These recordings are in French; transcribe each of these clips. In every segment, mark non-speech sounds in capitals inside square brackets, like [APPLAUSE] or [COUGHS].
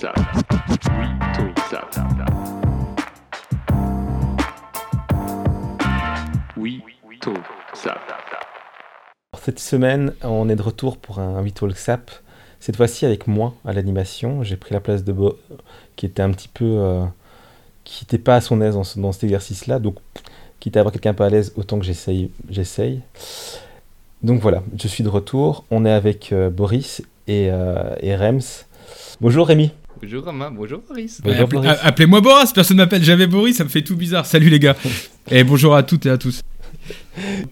Oui, tout ça. Oui, tout ça. Cette semaine, on est de retour pour un Talk Sap. Cette fois-ci avec moi à l'animation. J'ai pris la place de Bo, qui était un petit peu. euh, qui n'était pas à son aise dans, ce- dans cet exercice-là. Donc, quitte à avoir quelqu'un pas à l'aise, autant que j'essaye. j'essaye. Donc voilà, je suis de retour. On est avec euh, Boris euh, et Rems. Bonjour Rémi. Bonjour Romain, bonjour Boris. Bonjour, Appelez-moi Boris, personne m'appelle jamais Boris, ça me fait tout bizarre. Salut les gars. [LAUGHS] Et bonjour à toutes et à tous.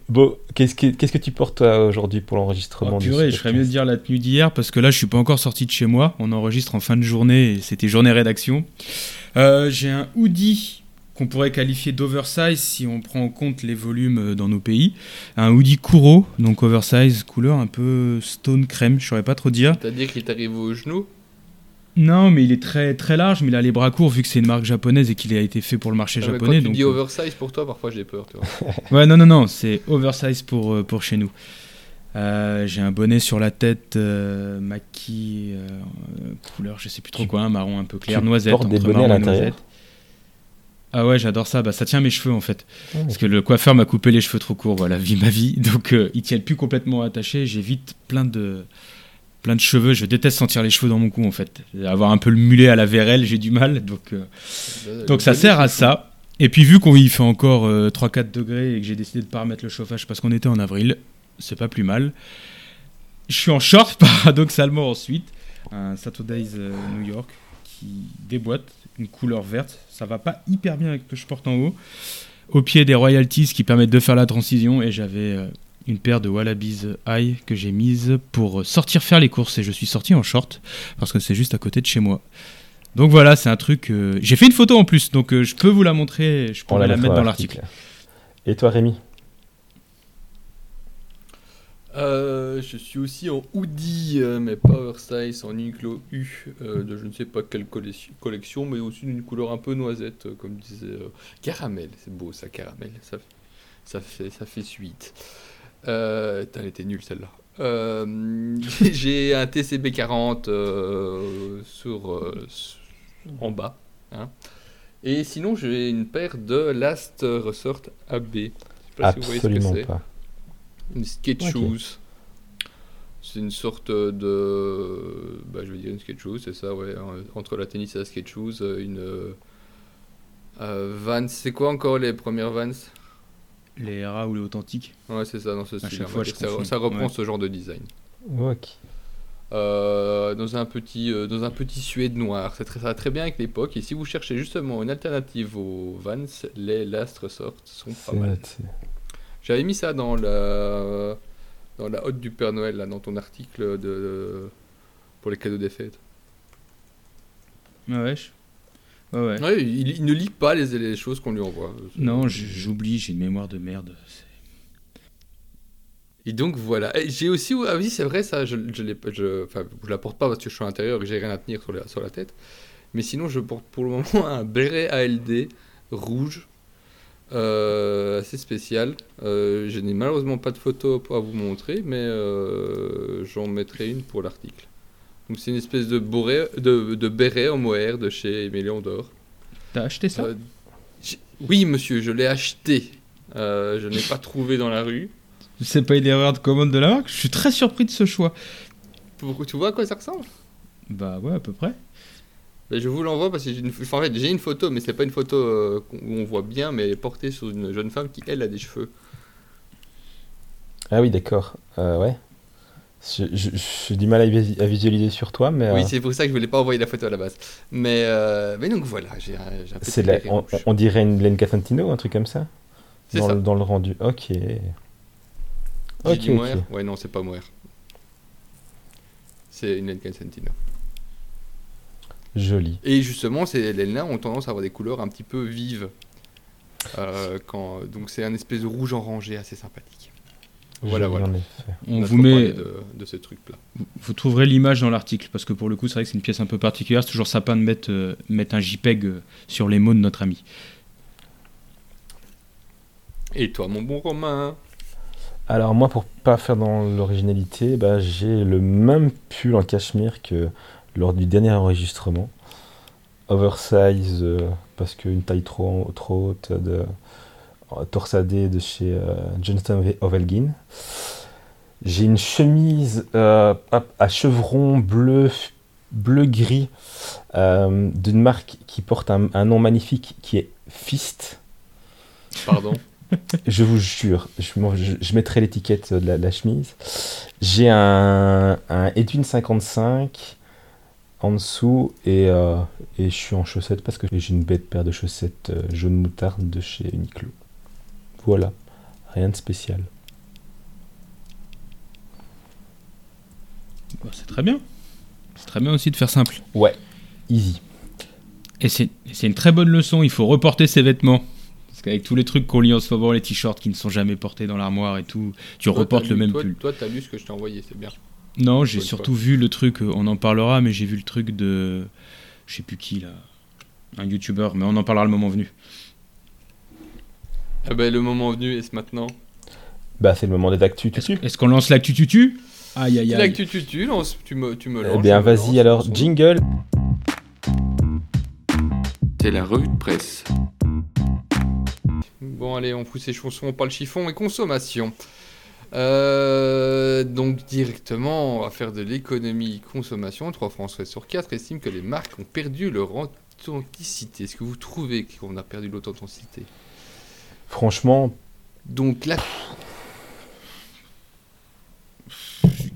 Bo, qu'est-ce que, qu'est-ce que tu portes toi, aujourd'hui pour l'enregistrement Oh, purée, je ferais mieux de dire la tenue d'hier parce que là je suis pas encore sorti de chez moi. On enregistre en fin de journée et c'était journée rédaction. Euh, J'ai un hoodie qu'on pourrait qualifier d'oversize si on prend en compte les volumes euh, dans nos pays. Un hoodie Kuro, donc oversize, couleur un peu stone crème, je saurais pas trop dire. C'est-à-dire qu'il t'arrive au genou Non, mais il est très très large, mais il a les bras courts vu que c'est une marque japonaise et qu'il a été fait pour le marché Ah, mais japonais. Quand tu donc, dis euh, oversize pour toi, parfois j'ai peur. Tu vois. [LAUGHS] Ouais, non, non, non, c'est oversize pour, euh, pour chez nous. Euh, j'ai un bonnet sur la tête, euh, maquis, couleur, je sais plus trop Tu- quoi, un marron un peu clair, tu noisette. portes des bonnets à l'intérieur noisette. Ah ouais, j'adore ça. Bah, ça tient mes cheveux en fait. Ah, Parce que le coiffeur m'a coupé les cheveux trop courts, voilà, vie ma vie. Donc euh, ils tiennent plus complètement attachés. J'ai vite plein de, plein de cheveux. Je déteste sentir les cheveux dans mon cou en fait. Avoir un peu le mulet à la VRL, j'ai du mal. Donc, euh, donc ça sert à ça. Et puis vu qu'il fait encore euh, 3-4 degrés et que j'ai décidé de pas remettre le chauffage parce qu'on était en avril, c'est pas plus mal. Je suis en short [LAUGHS] paradoxalement ensuite. Un Saturdays euh, New York qui déboîte, une couleur verte. Ça va pas hyper bien avec ce que je porte en haut. Au pied des royalties qui permettent de faire la transition et j'avais euh, une paire de Wallabies High que j'ai mise pour sortir faire les courses et je suis sorti en short parce que c'est juste à côté de chez moi. Donc voilà, c'est un truc. euh, J'ai fait une photo en plus, donc euh, je peux vous la montrer. Je on pourrais la mettre dans l'article. Et toi Rémi? Euh, je suis aussi en hoodie, euh, mais pas oversize, en Uniqlo U, euh, de je ne sais pas quelle collection, mais aussi d'une couleur un peu noisette, euh, comme disait euh, caramel. C'est beau ça, caramel. Ça, ça fait, ça fait suite. Euh, elle était nulle celle-là. Euh, [LAUGHS] J'ai un TCB 40 euh, sur, en bas. hein. Et sinon, j'ai une paire de Last Resort AB. Je sais pas si vous voyez ce que Absolument c'est. pas. Une skate shoes. C'est une sorte de. Bah, je vais dire une skate shoes, c'est ça, ouais. Entre la tennis et la skate shoes, une. euh, Vans, c'est quoi encore les premières Vans? Les RA ou les authentiques. Ouais, c'est ça, dans ce style. fois, ça, ça reprend Ouais. ce genre de design. Ok. Euh, dans un petit euh, dans un petit suède noir. C'est très, ça va très bien avec l'époque. Et si vous cherchez justement une alternative aux Vans, les Last Resort sont pas mal. J'avais mis ça dans la dans la hotte du Père Noël là, dans ton article de pour les cadeaux des fêtes. Ouais, ouais. je- Ouais, ouais. Ouais, il, il ne lit pas les, les choses qu'on lui envoie. Non, j'oublie, j'ai une mémoire de merde. Et donc voilà. J'ai aussi ah oui c'est vrai ça. Je pas- je enfin je la porte pas parce que je suis à l'intérieur et que j'ai rien à tenir sur la sur la tête. Mais sinon je porte pour le moment [LAUGHS] un béret ALD rouge. euh, assez spécial. Euh, je n'ai malheureusement pas de photo à vous montrer, mais euh, j'en mettrai une pour l'article. Donc c'est une espèce de, boret, de, de béret en mohair de chez Émilion d'Or. T'as acheté ça Euh, oui, monsieur, je l'ai acheté. Euh, je n'ai pas trouvé dans la rue. C'est pas une erreur de commande de la marque Je suis très surpris de ce choix. Pour- tu vois à quoi ça ressemble? Bah ouais, à peu près. Ben, Je vous l'envoie parce que j'ai une, enfin, en fait, j'ai une photo, mais c'est pas une photo euh, qu'on- où on voit bien, mais elle est portée sur une jeune femme qui, elle, a des cheveux. Ah oui, d'accord. Euh, ouais. Je- J'ai du mal à, vis- à visualiser sur toi, mais Oui, euh, c'est pour ça que je voulais pas envoyer la photo à la base. Mais, euh, mais donc voilà, j'ai un, la- on, dirait une Blenka Santino, un truc comme ça? Dans, ça. le, dans le rendu. Ok. Ok, dit ok. mohair Ouais, non, c'est pas mohair. C'est une Lenka Santino. Joli. Et justement, ces laines-là ont tendance à avoir des couleurs un petit peu vives. Euh, quand, donc c'est un espèce de rouge orangé assez sympathique. Voilà, voilà. On vous met, de, de ce truc-là. vous trouverez l'image dans l'article parce que pour le coup, c'est vrai que c'est une pièce un peu particulière. C'est toujours sympa de mettre, euh, mettre un JPEG euh, sur les mots de notre ami. Et toi, mon bon Romain Alors moi, pour pas faire dans l'originalité, bah, j'ai le même pull en cachemire que lors du dernier enregistrement. oversize euh, parce qu'une taille trop, trop haute de euh, torsadé de chez euh, Johnston Ovelgin. J'ai une chemise euh, hop, à chevron bleu bleu gris euh, d'une marque qui porte un, un nom magnifique qui est Fist. Pardon. [LAUGHS] Je vous jure, je, m'en- je- je mettrai l'étiquette de la, la chemise. J'ai un, un Edwin 55 en dessous et, euh, et je suis en chaussettes parce que j'ai une bête paire de chaussettes jaune moutarde de chez Uniqlo. Voilà, rien de spécial. C'est très bien. C'est très bien aussi de faire simple. Ouais, easy. Et c'est une très bonne leçon, il faut reporter ses vêtements. Parce qu'avec tous les trucs qu'on lit en ce moment, les t-shirts qui ne sont jamais portés dans l'armoire et tout, tu Toi, reportes le lu- même toi, pull. Toi, t'as lu ce que je t'ai envoyé, c'est bien. Non, j'ai surtout vu le truc, euh, on en parlera, mais j'ai vu le truc de. Je sais plus qui là. Un youtubeur, mais on en parlera le moment venu. Ah ben, le moment venu, est-ce maintenant? Bah, c'est le moment des actus, tu Est-ce qu'on lance l'actu tutu? Aïe aïe aïe. que tu, tu, tu, me, tu me lances. Eh bien, vas-y lance, alors, jingle. C'est la revue de presse. Bon, allez, on pousse les chaussons, on parle chiffon et consommation. Euh, donc, directement, on va faire de l'économie consommation. 3 Français sur 4 estiment que les marques ont perdu leur authenticité. Est-ce que vous trouvez qu'on a perdu l'authenticité? Franchement, Donc, là,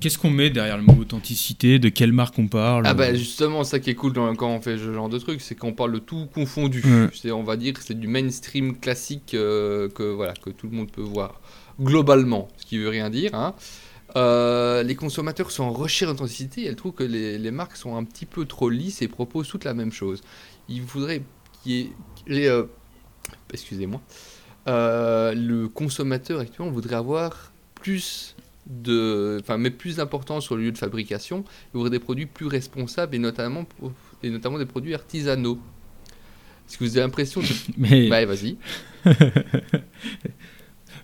Qu'est-ce qu'on met derrière le mot authenticité? De quelle marque on parle? Ah bah justement, ça qui est cool dans- quand on fait ce genre de truc, c'est qu'on parle de tout confondu. C'est, on va dire que c'est du mainstream classique euh, que, voilà, que tout le monde peut voir globalement, ce qui veut rien dire. hein. Euh, les consommateurs sont en recherche d'authenticité et elles trouvent que les, les marques sont un petit peu trop lisses et proposent toutes la même chose. Il faudrait qu'il y ait... qu'il y ait, euh, excusez-moi. Euh, le consommateur actuellement voudrait avoir plus de... Enfin, mais plus d'importance sur le lieu de fabrication il y aurait des produits plus responsables et notamment, et notamment des produits artisanaux. Est-ce que vous avez l'impression de... [LAUGHS] Mais Bah, vas-y. [LAUGHS]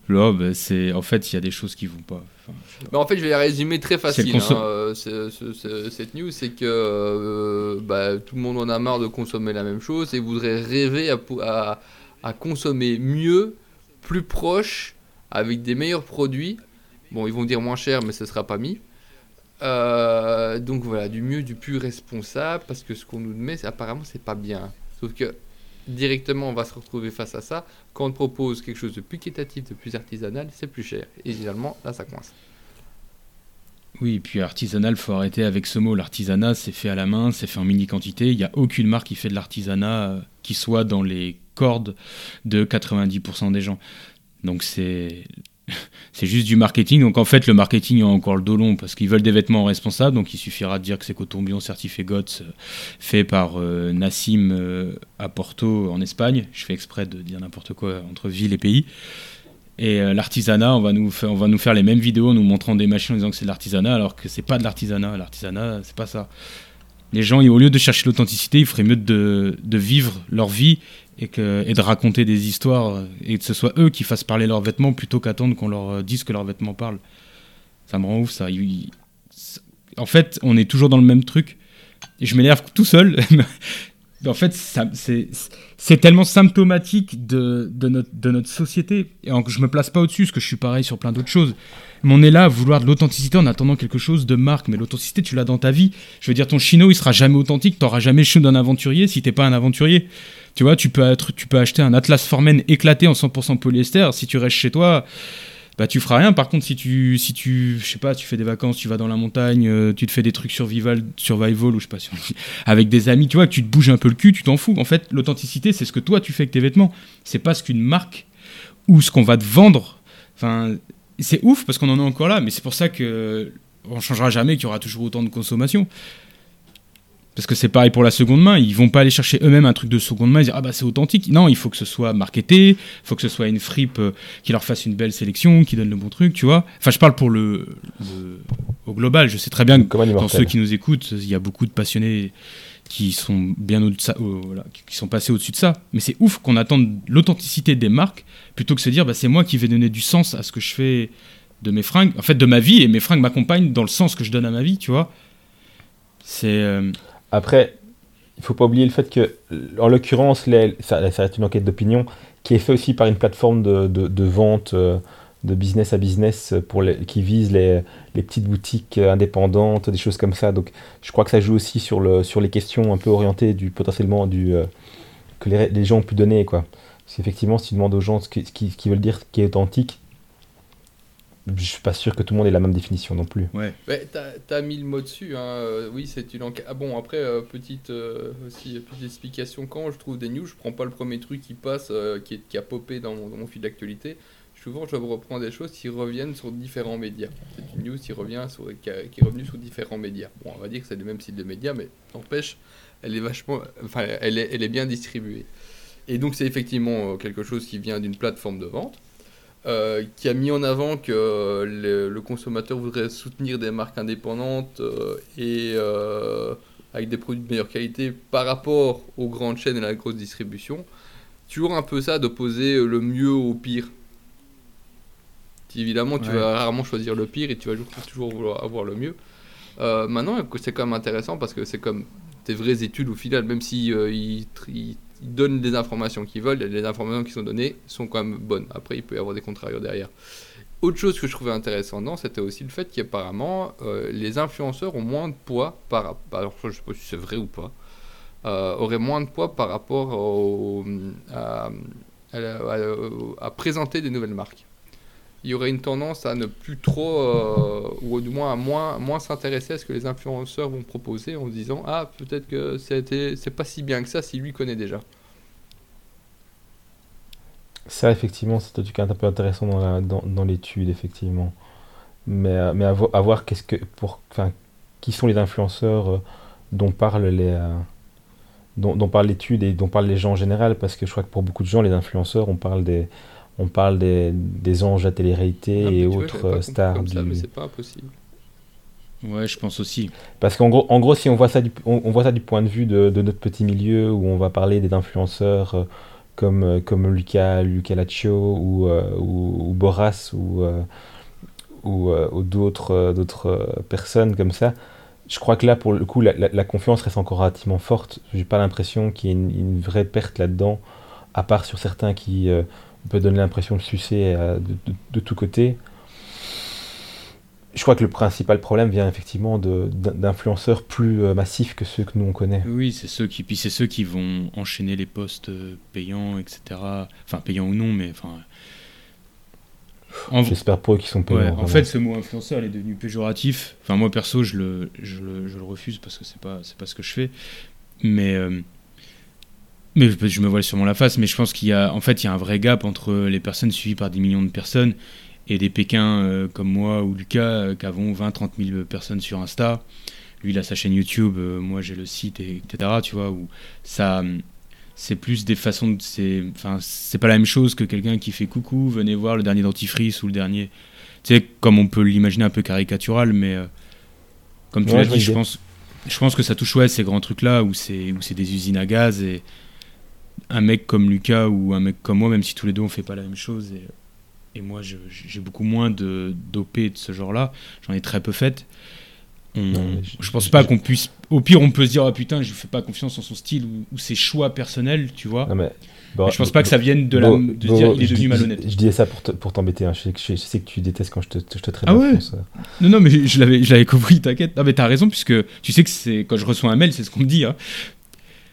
là, bah, c'est en fait, il y a des choses qui vont pas. Enfin, Mais en fait, je vais la résumer très facile. hein, euh, ce- ce- ce- cette news, c'est que euh, bah, tout le monde en a marre de consommer la même chose et voudrait rêver à- à consommer mieux, plus proche, avec des meilleurs produits. Bon, ils vont dire moins cher, mais ce sera pas mis. Euh, donc voilà, du mieux, du plus responsable, parce que ce qu'on nous met, apparemment, c'est pas bien. Sauf que directement, on va se retrouver face à ça. Quand on propose quelque chose de plus qualitatif, de plus artisanal, c'est plus cher. Et généralement, là, ça coince. Oui, puis artisanal, faut arrêter avec ce mot. L'artisanat, c'est fait à la main, c'est fait en mini quantité. Il n'y a aucune marque qui fait de l'artisanat euh, qui soit dans les cordes de 90% des gens. Donc c'est [LAUGHS] c'est juste du marketing. Donc en fait, le marketing a encore le dos long parce qu'ils veulent des vêtements responsables. Donc il suffira de dire que c'est coton bion certifié GOTS, euh, fait par euh, Nassim à Porto en Espagne. Je fais exprès de dire n'importe quoi entre ville et pays. Et euh, l'artisanat, on va nous faire, on va nous faire les mêmes vidéos nous montrant des machines en disant que c'est de l'artisanat, alors que c'est pas de l'artisanat. L'artisanat, c'est pas ça. Les gens, au lieu de chercher l'authenticité, il ferait mieux de, de vivre leur vie et, que, et de raconter des histoires euh, et que ce soit eux qui fassent parler leurs vêtements plutôt qu'attendre qu'on leur euh, dise que leurs vêtements parlent. Ça me rend ouf ça- en fait, on est toujours dans le même truc. Et je m'énerve tout seul. [LAUGHS] en fait, c'est tellement symptomatique de, de, notre, de notre société. Et en- je me place pas au-dessus, parce que je suis pareil sur plein d'autres choses. Mais on est là à vouloir de l'authenticité en attendant quelque chose de marque. Mais l'authenticité, tu l'as dans ta vie. Je veux dire, ton chino, il sera jamais authentique. T'auras jamais le chino d'un aventurier si t'es pas un aventurier. Tu vois, tu peux, être, tu peux acheter un Atlas Formen éclaté en 100% polyester. Si tu restes chez toi, bah tu feras rien. Par contre, si tu, si tu, je sais pas, tu fais des vacances, tu vas dans la montagne, euh, tu te fais des trucs survival, survival ou je sais pas [LAUGHS] avec des amis, tu vois, que tu te bouges un peu le cul, tu t'en fous. En fait, l'authenticité, c'est ce que toi tu fais avec tes vêtements. C'est pas ce qu'une marque ou ce qu'on va te vendre. Enfin, c'est ouf parce qu'on en est encore là, mais c'est pour ça que on changera jamais, qu'il y aura toujours autant de consommation. Parce que c'est pareil pour la seconde main, ils vont pas aller chercher eux-mêmes un truc de seconde main et dire ah bah c'est authentique. Non, il faut que ce soit marketé, il faut que ce soit une fripe euh, qui leur fasse une belle sélection, qui donne le bon truc, tu vois. Enfin, je parle pour le, le- au global. Je sais très bien que comme un dans ceux qui nous écoutent, il y a beaucoup de passionnés qui sont bien au-dessus de ça, euh, voilà, qui sont passés au-dessus de ça. Mais c'est ouf qu'on attende l'authenticité des marques plutôt que se dire bah, c'est moi qui vais donner du sens à ce que je fais de mes fringues, en fait de ma vie et mes fringues m'accompagnent dans le sens que je donne à ma vie, tu vois. C'est euh, Après, il faut pas oublier le fait que, en l'occurrence, ça, ça reste une enquête d'opinion qui est faite aussi par une plateforme de, de, vente euh, de business à business pour qui vise les, les petites boutiques euh, indépendantes, des choses comme ça. Donc, je crois que ça joue aussi sur, le, sur les questions un peu orientées du potentiellement du euh, que les, gens ont pu donner, quoi. Parce qu'effectivement, si tu demandes aux gens ce qui- ce qu'ils ce veulent dire qui est authentique, je suis pas sûr que tout le monde ait la même définition non plus. Ouais. Ouais, t'as t'as mis le mot dessus, hein. euh, oui c'est une enquête. Ah bon, après, euh, petite, euh, aussi, petite explication, quand je trouve des news, je prends pas le premier truc qui passe, euh, qui, est- qui a popé dans mon, dans mon fil d'actualité. Souvent, je reprends des choses qui reviennent sur différents médias. C'est une news qui, revient sur, qui, a- qui est revenue sur différents médias. Bon, on va dire que c'est le même site de médias, mais n'empêche, elle est vachement. Enfin, elle est, elle est bien distribuée. Et donc, c'est effectivement quelque chose qui vient d'une plateforme de vente. Euh, qui a mis en avant que euh, le, le consommateur voudrait soutenir des marques indépendantes euh, et euh, avec des produits de meilleure qualité par rapport aux grandes chaînes et à la grosse distribution. Toujours un peu ça d'opposer le mieux au pire. Évidemment, tu Ouais. vas rarement choisir le pire et tu vas toujours- vouloir avoir le mieux. Maintenant, c'est quand même intéressant parce que c'est comme des vraies études au final, même si ils- ils donnent des informations qu'ils veulent, les informations qui sont données sont quand même bonnes. Après, il peut y avoir des contrarios derrière. Autre chose que je trouvais intéressant c'était aussi le fait qu'apparemment, euh, les influenceurs ont moins de poids par rapport. Alors, je ne sais pas si c'est vrai ou pas. euh, moins de poids par rapport à présenter des nouvelles marques. Il y aurait une tendance à ne plus trop, euh, ou du moins à moins, s'intéresser à ce que les influenceurs vont proposer en se disant Ah, peut-être que c'est pas si bien que ça si lui connaît déjà. Ça, effectivement, c'est un truc un peu intéressant dans dans, dans l'étude, effectivement. Mais, euh, mais à, vo- à voir qu'est-ce que pour, qui sont les influenceurs euh, dont parlent les, dont, dont parle l'étude et dont parlent les gens en général, parce que je crois que pour beaucoup de gens, les influenceurs, on parle des, on parle des, des anges à télé-réalité Ah, et autres euh, stars comme ça, du- mais c'est pas impossible. Ouais, je pense aussi. Parce qu'en gros, en gros, si on voit ça du, on, on voit ça du point de vue de, de notre petit milieu où on va parler des influenceurs euh, comme, euh, comme Luca, Luca Laccio ou, euh, ou, ou Boras ou, euh, ou, euh, ou d'autres d'autres personnes comme ça, je crois que là, pour le coup, la, la- la confiance reste encore relativement forte. J'ai pas l'impression qu'il y ait une, une vraie perte là-dedans, à part sur certains qui euh, peut donner l'impression de sucer euh, de, de, de tous côtés. Je crois que le principal problème vient effectivement d'influenceurs plus euh, massifs que ceux que nous on connaît. Oui, c'est ceux qui, puis c'est ceux qui vont enchaîner les postes euh, payants, etc. Enfin, payants ou non, mais enfin. En, J'espère pour eux qu'ils sont payants. ouais, en vraiment. fait, ce mot influenceur, il est devenu péjoratif. Enfin, moi perso, je le, je le, je le refuse parce que c'est pas, c'est pas ce que je fais. Mais, euh, mais je, je me voile sûrement la face. Mais je pense qu'il y a, en fait, il y a un vrai gap entre les personnes suivies par des millions de personnes et des Pékins euh, comme moi ou Lucas euh, qui avons 20-30 000 personnes sur Insta. Lui, il a sa chaîne YouTube, euh, moi j'ai le site, et, etc. Tu vois, où ça, hum, c'est plus des façons de. C'est, enfin, c'est pas la même chose que quelqu'un qui fait coucou, venez voir le dernier dentifrice ou le dernier. Tu sais, comme on peut l'imaginer un peu caricatural, mais comme tu Ouais, l'as dit, je pense, je pense que ça touche ouais, ces grands trucs-là où c'est, où c'est des usines à gaz et un mec comme Lucas ou un mec comme moi, même si tous les deux on fait pas la même chose et, et moi j'ai beaucoup moins de d'OP de ce genre-là, j'en ai très peu fait. On- Non, mais je- je pense pas qu'on puisse. Au pire, on peut se dire, ah putain, je fais pas confiance en son style ou, ou ses choix personnels, tu vois. Non, mais, bon, Mais je pense pas que ça vienne de, la, bon, de dire, il est je devenu malhonnête. Je, je disais ça pour te- pour t'embêter. hein. Je, sais que- je sais que tu détestes quand je te, je te traite Ah ouais d'influenceur. Non, non, mais je l'avais, [LAUGHS] compris, t'inquiète. Non, mais t'as raison, puisque tu sais que c'est quand je reçois un mail, c'est ce qu'on me dit. Hein.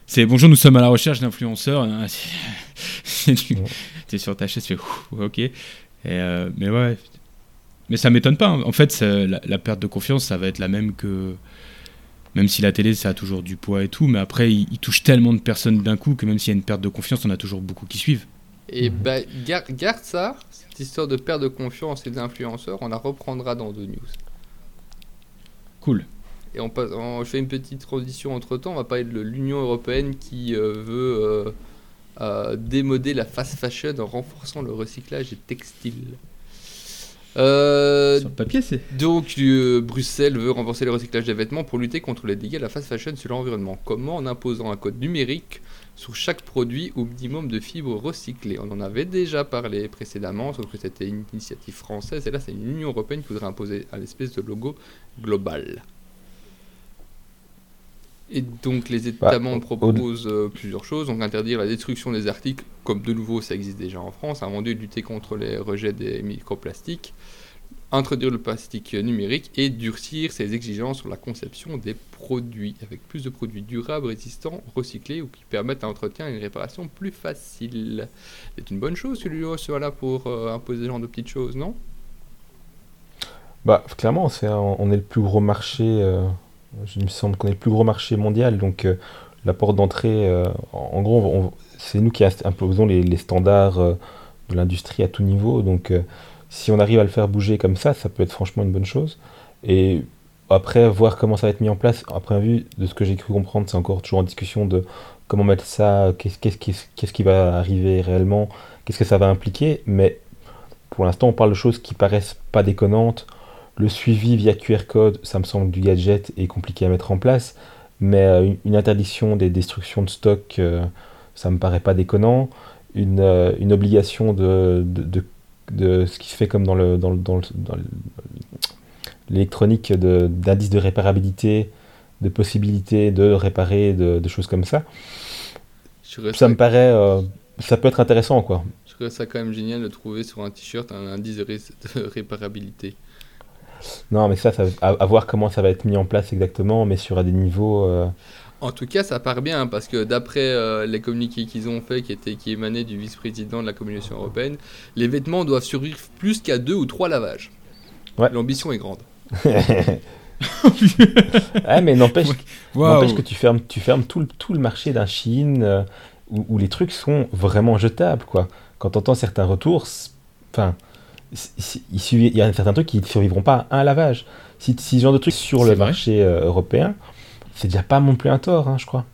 C'est bonjour, nous sommes à la recherche d'influenceurs. Ah, c'est- [LAUGHS] tu Ouais. es sur ta chaise, tu fais ok. Et, euh, mais ouais. Mais ça m'étonne pas. hein. En fait, la, la perte de confiance, ça va être la même que. Même si la télé, ça a toujours du poids et tout, mais après, il, il touche tellement de personnes d'un coup que même s'il y a une perte de confiance, on a toujours beaucoup qui suivent. Et Mhm. bah, gar- garde ça, cette histoire de perte de confiance et d'influenceurs, on la reprendra dans deux news. Cool. Et on, passe, on- je fais une petite transition entre temps. On va parler de l'Union européenne qui euh, veut euh, euh, démoder la fast fashion en renforçant le recyclage des textiles. Euh, Sur le papier, c'est. donc, euh, Bruxelles veut renforcer le recyclage des vêtements pour lutter contre les dégâts de la fast fashion sur l'environnement. Comment En imposant un code numérique sur chaque produit au minimum de fibres recyclées? On en avait déjà parlé précédemment, sauf que c'était une initiative française, et là c'est une Union Européenne qui voudrait imposer un espèce de logo global. Et donc les Bah, États membres au- proposent euh, plusieurs choses. Donc interdire la destruction des articles, comme de nouveau ça existe déjà en France, avant de lutter contre les rejets des microplastiques, introduire le plastique numérique et durcir ses exigences sur la conception des produits, avec plus de produits durables, résistants, recyclés ou qui permettent un entretien et une réparation plus facile. C'est une bonne chose que l'UE soit là pour euh, imposer ce genre de petites choses, non? Bah, clairement, c'est un- on est le plus gros marché, euh, il me semble qu'on est le plus gros marché mondial, donc euh, la porte d'entrée, euh, en, gros, c'est nous qui imposons les, standards euh, de l'industrie à tout niveau, donc si on arrive à le faire bouger comme ça, ça peut être franchement une bonne chose. Et après, voir comment ça va être mis en place, première vue, de ce que j'ai cru comprendre, c'est encore toujours en discussion de comment mettre ça, qu'est-ce qui va arriver réellement, qu'est-ce que ça va impliquer, mais pour l'instant, on parle de choses qui paraissent pas déconnantes. Le suivi via QR code, ça me semble du gadget et compliqué à mettre en place, mais euh, une, interdiction des destructions de stock, euh, ça me paraît pas déconnant. Une, euh, une obligation de, de, de- de ce qui se fait comme dans le dans le- dans le- dans le- l'électronique de- d'indice de réparabilité, de possibilité de réparer, de, choses comme ça. Ça me paraît, euh, ça peut être intéressant quoi. Je trouverais ça quand même génial de trouver sur un t-shirt un indice de, ré- de réparabilité. Non, mais ça, ça à, à voir comment ça va être mis en place exactement, mais sur des niveaux. euh, En tout cas, ça part bien parce que d'après euh, les communiqués qu'ils ont fait, qui, étaient, qui émanaient du vice-président de la Commission européenne, les vêtements doivent survivre plus qu'à deux ou trois lavages. Ouais. L'ambition est grande. Ouais, [LAUGHS] [LAUGHS] mais n'empêche que tu fermes, tu fermes tout, le, tout le marché d'un Chine euh, où, où les trucs sont vraiment jetables, quoi. Quand tu entends certains retours, enfin, il suffit- il y a certains trucs qui ne survivront pas à un lavage. Si, si ce genre de trucs sur C'est le vrai. marché euh, européen, c'est déjà pas non plus un tort, hein, je crois.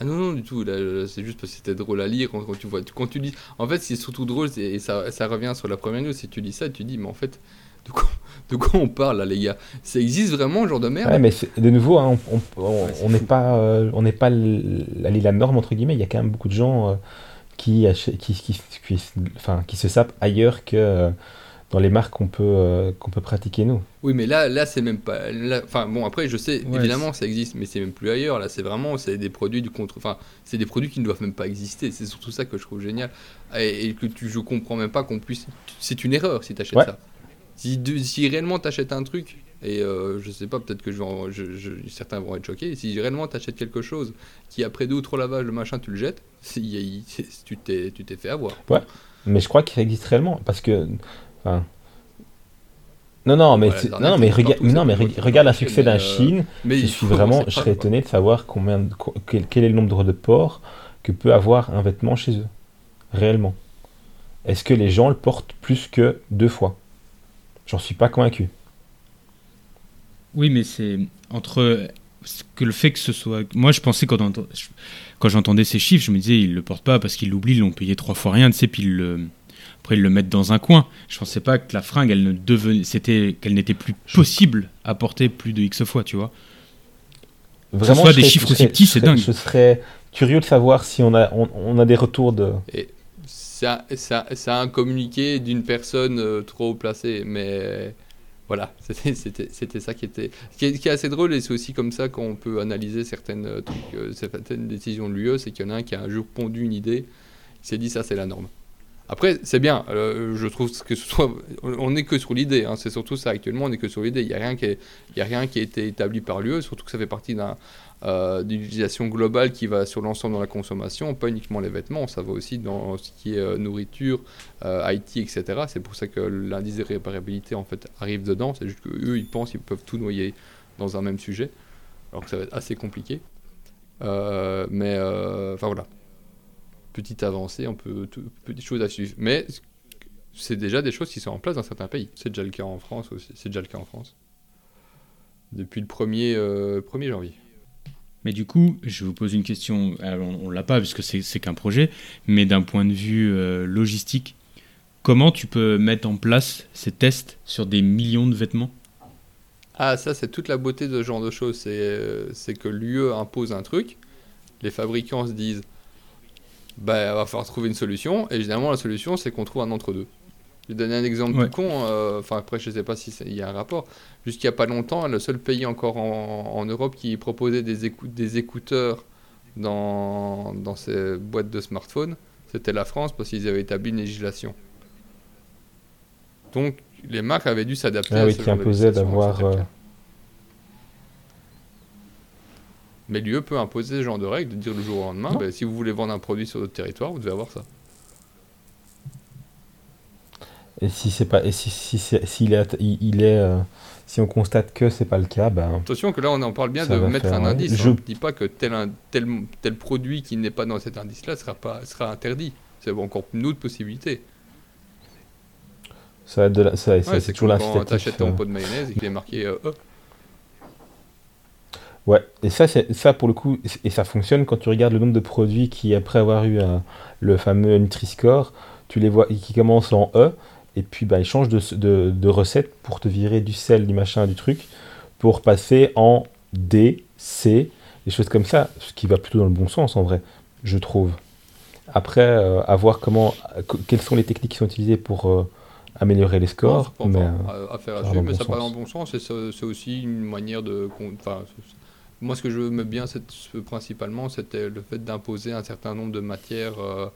Ah non, non, du tout. C'est juste parce que c'était drôle à lire quand, quand tu vois. Quand tu lis. En fait, ce qui est surtout drôle, c'est- et ça, ça revient sur la première news, si tu lis ça, tu dis, mais en fait, de quoi, de quoi on parle là, les gars? Ça existe vraiment, genre de merde? Ouais, mais c'est- de nouveau, hein, on- on- on Ouais, c'est on n'est pas, euh, on n'est pas l- la, la norme entre guillemets. Il y a quand même beaucoup de gens euh, qui, qui, qui, qui- enfin, qui se sapent ailleurs que euh, dans les marques qu'on peut, euh, qu'on peut pratiquer nous. Oui, mais là, là c'est même pas. là- Enfin, bon, après, je sais, Ouais, évidemment, ça existe, mais c'est même plus ailleurs. Là, c'est vraiment, c'est des produits du contre. Enfin, c'est des produits qui ne doivent même pas exister. C'est surtout ça que je trouve génial. Et, et que tu, je comprends même pas qu'on puisse. C'est une erreur si tu achètes Ouais. ça. Si, de- si réellement tu achètes un truc, et euh, je sais pas, peut-être que je vais en- je- je- certains vont être choqués, si réellement tu achètes quelque chose qui, après deux ou trois lavages, le machin, tu le jettes, [LAUGHS] c'est- il c'est- tu t'es tu t'es fait avoir. Mais je crois qu'il existe réellement parce que, enfin. Non, non, mais, Ouais, non, mais, rega- non, ça mais re- regarde un marché, succès d'un euh, Chine. Mais Je suis vraiment, je serais étonné de savoir combien, de- quel, quel est le nombre de ports que peut avoir un vêtement chez eux, réellement. Est-ce que les gens le portent plus que deux fois? J'en suis pas convaincu. Oui, mais c'est entre que le fait que ce soit. Moi, je pensais quand, entend- quand j'entendais ces chiffres, je me disais, ils le portent pas parce qu'ils l'oublient, ils l'ont payé trois fois rien, tu sais, puis ils le- après ils le mettent dans un coin. Je pensais pas que la fringue, elle ne devenait, c'était qu'elle n'était plus possible à porter plus de X fois, tu vois. Vraiment, soit je des serais- chiffres aussi serais- petits, c'est dingue. Je serais curieux de savoir si on a, on, on a des retours de. Ça, ça, ça a un communiqué d'une personne euh, trop haut placée, mais voilà, [LAUGHS] c'était- ça qui était. Qui est, qui est assez drôle, et c'est aussi comme ça qu'on peut analyser certaines, euh, trucs, euh, certaines décisions de l'UE, c'est qu'il y en a un qui a un jour pondu une idée, qui s'est dit ça c'est la norme. Après, c'est bien, euh, je trouve que ce soit. On n'est que sur l'idée, hein, c'est surtout ça actuellement, on n'est que sur l'idée. Il n'y a, rien qui il y a rien qui a été établi par l'UE, surtout que ça fait partie d'un, euh, d'une utilisation globale qui va sur l'ensemble de la consommation, pas uniquement les vêtements, ça va aussi dans ce qui est euh, nourriture, euh, IT, etc. C'est pour ça que l'indice de réparabilité en fait arrive dedans, c'est juste qu'eux ils pensent qu'ils peuvent tout noyer dans un même sujet, alors que ça va être assez compliqué. Mais enfin voilà, petite avancée, tout- petites choses à suivre. Mais c'est déjà des choses qui sont en place dans certains pays. C'est déjà le cas en France aussi. C'est déjà le cas en France. Depuis le 1er, euh, 1er janvier. Mais du coup, je vous pose une question. Alors, on, ne l'a pas puisque c'est qu'un projet, mais d'un point de vue euh, logistique, comment tu peux mettre en place ces tests sur des millions de vêtements? Ah, ça, c'est toute la beauté de ce genre de choses. C'est euh, que l'UE impose un truc, les fabricants se disent, bah, il va falloir trouver une solution, et généralement, la solution, c'est qu'on trouve un entre-deux. Je vais donner un exemple Ouais. tout con. euh, Enfin, après, je sais pas si il y a un rapport. Jusqu'il n'y a pas longtemps, le seul pays encore en, en Europe qui proposait des, écou- des écouteurs dans, dans ses boîtes de smartphones, c'était la France parce qu'ils avaient établi une législation. Donc, les marques avaient dû s'adapter Ah à oui, ce qui genre de imposait d'avoir. euh. Mais l'UE peut imposer ce genre de règles, de dire le jour au lendemain, ben, si vous voulez vendre un produit sur notre territoire, vous devez avoir ça. Et si c'est pas, et si, si c'est- s'il est, il, il est, euh, si on constate que c'est pas le cas, ben, Attention que là on en parle bien Ça de mettre faire, un ouais. indice. Je- On ne dit pas que tel, un- tel, tel produit qui n'est pas dans cet indice-là sera, pas, sera interdit. C'est encore une autre possibilité. ça va être de la, ça, ça, Ouais, c'est c'est toujours quand t'achètes ton euh. pot de mayonnaise et qu'il est marqué euh, E. Ouais, et ça, c'est ça pour le coup, et ça fonctionne quand tu regardes le nombre de produits qui, après avoir eu un- le fameux Nutri-Score, tu les vois qui commencent en E, et puis bah, ils changent de, de, de recette pour te virer du sel, du machin, du truc, pour passer en D, C, des choses comme ça, ce qui va plutôt dans le bon sens en vrai, je trouve. Après, euh, à voir comment, que- quelles sont les techniques qui sont utilisées pour euh, améliorer les scores, Bon, mais enfin, euh, à- affaire à suivre, mais ça part dans le bon sens et c'est aussi une manière de. moi, ce que je me bien principalement, c'était le fait d'imposer un certain nombre de matières, euh,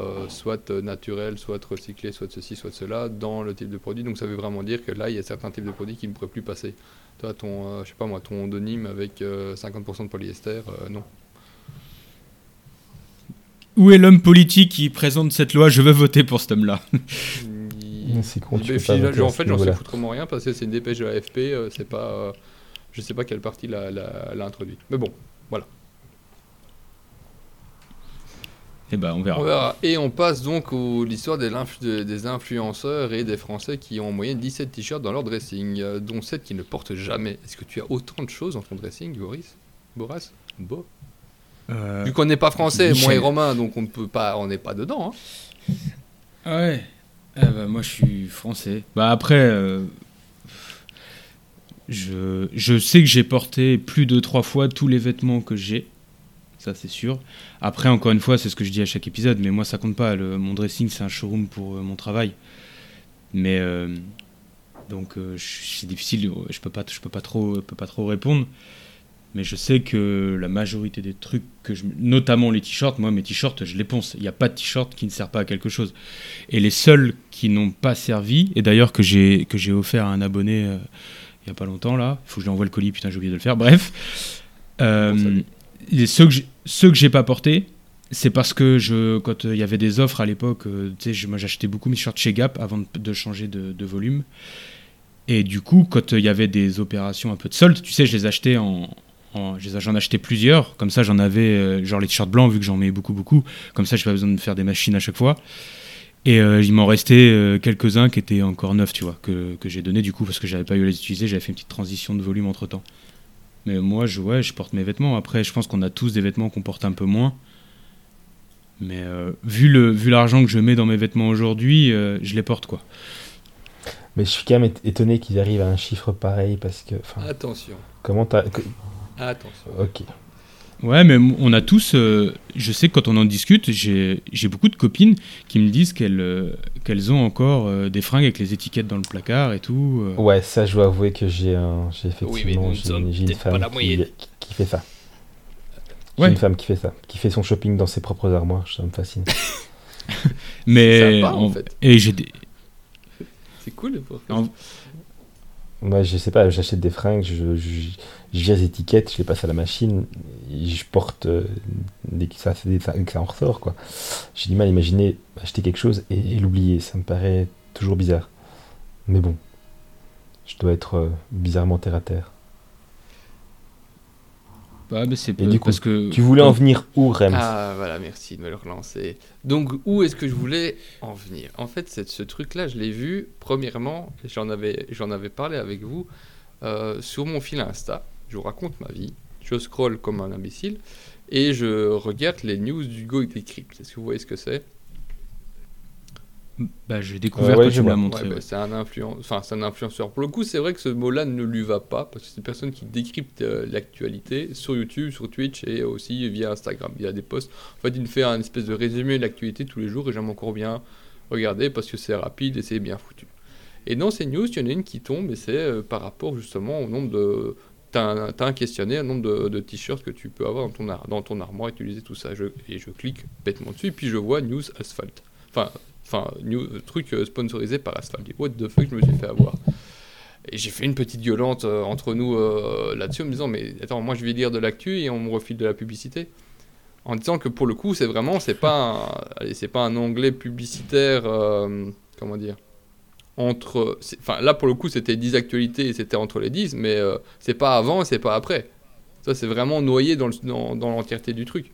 euh, soit euh, naturelles, soit recyclées, soit ceci, soit cela, dans le type de produit. Donc, ça veut vraiment dire que là, il y a certains types de produits qui ne pourraient plus passer. Toi, ton, euh, je sais pas moi, ton Denim avec euh, 50% de polyester, euh, non. Où est l'homme politique qui présente cette loi? Je veux voter pour cet homme-là. [LAUGHS] C'est con, tu pas en ce fait, j'en sais foutrement rien parce que c'est une dépêche de l'AFP, euh, c'est pas. euh, je sais pas quelle partie l'a, l'a, l'a introduit. Mais bon, Et ben, on verra. on verra. Et on passe donc à l'histoire des, des influenceurs et des Français qui ont en moyenne 17 t-shirts dans leur dressing, euh, dont 7 qui ne portent jamais. Est-ce que tu as autant de choses dans ton dressing, Boris? Boras? Bo? Euh, Vu qu'on n'est pas français, Michel. moi et Romain, donc on ne peut pas, on n'est pas dedans. hein. Ah ouais. Bah, moi, je suis français. Bah après, euh, je, je sais que j'ai porté plus de trois fois tous les vêtements que j'ai. Ça, c'est sûr. Après, encore une fois, c'est ce que je dis à chaque épisode, mais moi, ça compte pas. Le, mon dressing, c'est un showroom pour euh, mon travail. Mais euh, donc, euh, c'est difficile. Je peux pas, je peux pas trop, peux pas trop répondre. Mais je sais que la majorité des trucs que je, notamment les t-shirts, moi, mes t-shirts, je les ponce. Il n'y a pas de t-shirt qui ne sert pas à quelque chose. Et les seuls qui n'ont pas servi, et d'ailleurs que j'ai que j'ai offert à un abonné il y a pas longtemps là, il faut que je lui envoie le colis, putain j'ai oublié de le faire. Bref, Bon, les- ceux que ceux que j'ai pas portés, c'est parce que je quand euh, il y avait des offres à l'époque, euh, je- moi j'achetais beaucoup mes shirts chez Gap avant de, changer de, volume. Et du coup, quand euh, il y avait des opérations un peu de solde, tu sais, je les achetais en, j'en achetais plusieurs. Comme ça, j'en avais genre les t-shirts blancs vu que j'en mets beaucoup beaucoup. Comme ça, j'ai pas besoin de faire des machines à chaque fois. Et il m'en restait quelques-uns qui étaient encore neufs, tu vois, que, que j'ai donné du coup parce que j'avais pas eu à les utiliser. J'avais fait une petite transition de volume entre temps. Mais moi, je, ouais, je porte mes vêtements. Après, je pense qu'on a tous des vêtements qu'on porte un peu moins. Mais euh, vu le vu l'argent que je mets dans mes vêtements aujourd'hui, euh, je les porte quoi. Mais je suis quand même ét- étonné qu'ils arrivent à un chiffre pareil parce que. Attention, Comment t'as. que- attention. Ok. Ouais, mais on a tous. euh, je sais que quand on en discute, j'ai beaucoup de copines qui me disent qu'elles euh, qu'elles ont encore euh, des fringues avec les étiquettes dans le placard et tout. euh. Ouais, ça, je dois avouer que j'ai Oui, effectivement nous j'ai une femme qui, fait ça. J'ai Ouais. une femme qui fait ça, qui fait son shopping dans ses propres armoires, ça me fascine. [LAUGHS] Mais C'est sympa, en en- fait. et j'ai des- C'est cool. pour- En- Moi, je sais pas, j'achète des fringues, je, je, je vire les étiquettes, je les passe à la machine, je porte euh, dès que ça, que ça en ressort, quoi. J'ai du mal à imaginer acheter quelque chose et, et l'oublier, ça me paraît toujours bizarre. Mais bon, je dois être euh, bizarrement terre à terre. Ouais, mais c'est Et du coup, parce que Tu voulais en venir où, Rems? Ah voilà, merci de me le relancer. Donc où est-ce que je voulais en venir? En fait, ce truc-là, je l'ai vu premièrement, j'en avais, j'en avais parlé avec vous euh, sur mon fil Insta. Je vous raconte ma vie. Je scrolle comme un imbécile et je regarde les news du Go Decrypt. Est-ce que vous voyez ce que c'est? Bah, j'ai découvert Euh, ouais, quand je tu me l'as montré. Ouais, bah. C'est un, influen- enfin, c'est un influenceur. Pour le coup, c'est vrai que ce mot-là ne lui va pas, parce que c'est une personne qui décrypte euh, l'actualité sur YouTube, sur Twitch et aussi via Instagram. Il y a des posts. En fait, il fait un espèce de résumé de l'actualité tous les jours et j'aime encore bien regardez parce que c'est rapide et c'est bien foutu. Et dans ces news, il y en a une qui tombe et c'est euh, par rapport justement au nombre de. T'as un, t'as un questionnaire, un nombre de, de t-shirts que tu peux avoir dans ton, ar- dans ton armoire, utiliser tout ça. Je- et je clique bêtement dessus, et puis je vois News Asphalt. Enfin, enfin news, truc euh, sponsorisé par. Et what the fuck, je me suis fait avoir. Et j'ai fait une petite gueulante euh, entre nous euh, là-dessus en me disant Mais attends, moi je vais lire de l'actu et on me refile de la publicité. En disant que pour le coup, c'est vraiment, c'est pas, un, allez, c'est pas un onglet publicitaire, euh, comment dire, entre, enfin là pour le coup c'était 10 actualités et c'était entre les 10, mais euh, c'est pas avant et c'est pas après. Ça c'est vraiment noyé dans, le- dans, dans l'entièreté du truc.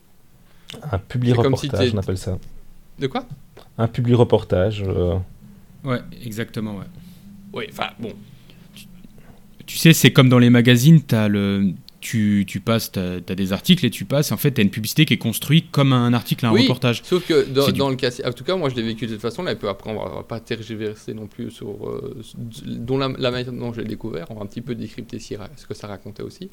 Un public si reportage, t'es- on appelle ça. De quoi? Un public reportage. euh, Ouais, exactement, ouais. Oui, enfin bon, Tu sais, c'est comme dans les magazines, as le, tu, tu passes, tu as, des articles et tu passes, en fait, tu as une publicité qui est construite comme un article, un Oui. reportage. Sauf que dans, du- le cas, en tout cas, moi je l'ai vécu de cette façon-là, et puis après on va, on va pas tergiverser non plus sur euh, dont la, la manière dont je l'ai découvert, on va un petit peu décrypter si- ce que ça racontait aussi.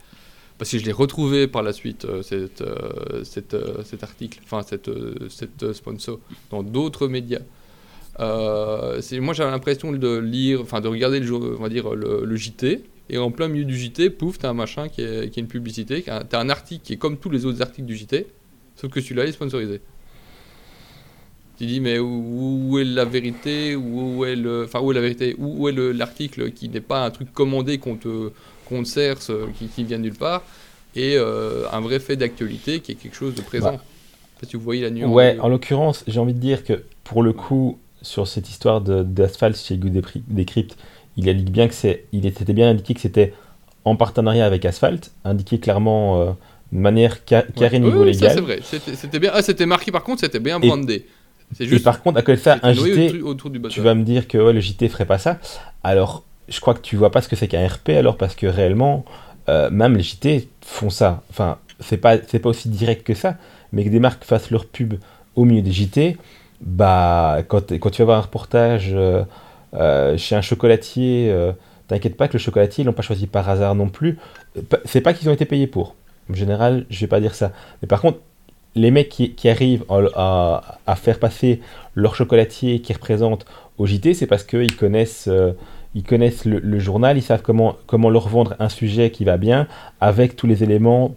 Parce que je l'ai retrouvé par la suite, euh, euh, euh, cet article, enfin cette, cette sponsor, dans d'autres médias. Moi j'avais l'impression de lire, enfin de regarder le, on va dire, le, JT, et en plein milieu du JT, pouf, t'as un machin qui est, qui est une publicité, t'as un article qui est comme tous les autres articles du JT, sauf que celui-là il est sponsorisé. Tu dis mais où, est la vérité? Où, est le enfin où est la vérité? Où, est le- l'article qui n'est pas un truc commandé qu'on te sert ce- qui, qui vient de nulle part et euh, un vrai fait d'actualité qui est quelque chose de présent. Bah. Si vous voyez la nuance. Ouais, en l'occurrence, j'ai envie de dire que pour le coup, sur cette histoire de- d'Asphalt chez Good Decrypt, il indique bien que c'est, il était bien indiqué que c'était en partenariat avec Asphalt, indiqué clairement euh, de manière ca- carrée Oui, niveau oui, ça c'est légal. vrai. C'était bien. Ah, c'était marqué par contre, c'était bien brandé. Et juste. par contre, à côté de ça, un JT, autour- autour du tu vas me dire que ouais, le JT ferait pas ça. Alors, je crois que tu vois pas ce que c'est qu'un RP alors parce que réellement, euh, même les JT font ça. Enfin, c'est pas c'est pas aussi direct que ça, mais que des marques fassent leur pub au milieu des JT, bah quand, quand tu vas voir un reportage euh, euh, chez un chocolatier, t'inquiète pas que le chocolatier ils l'ont pas choisi par hasard non plus. C'est pas qu'ils ont été payés pour. En général, je vais pas dire ça. Mais par contre, les mecs qui, arrivent en- à, faire passer leur chocolatier qui représente au JT, c'est parce qu'ils connaissent, ils connaissent le, journal, ils savent comment, comment leur vendre un sujet qui va bien avec tous les éléments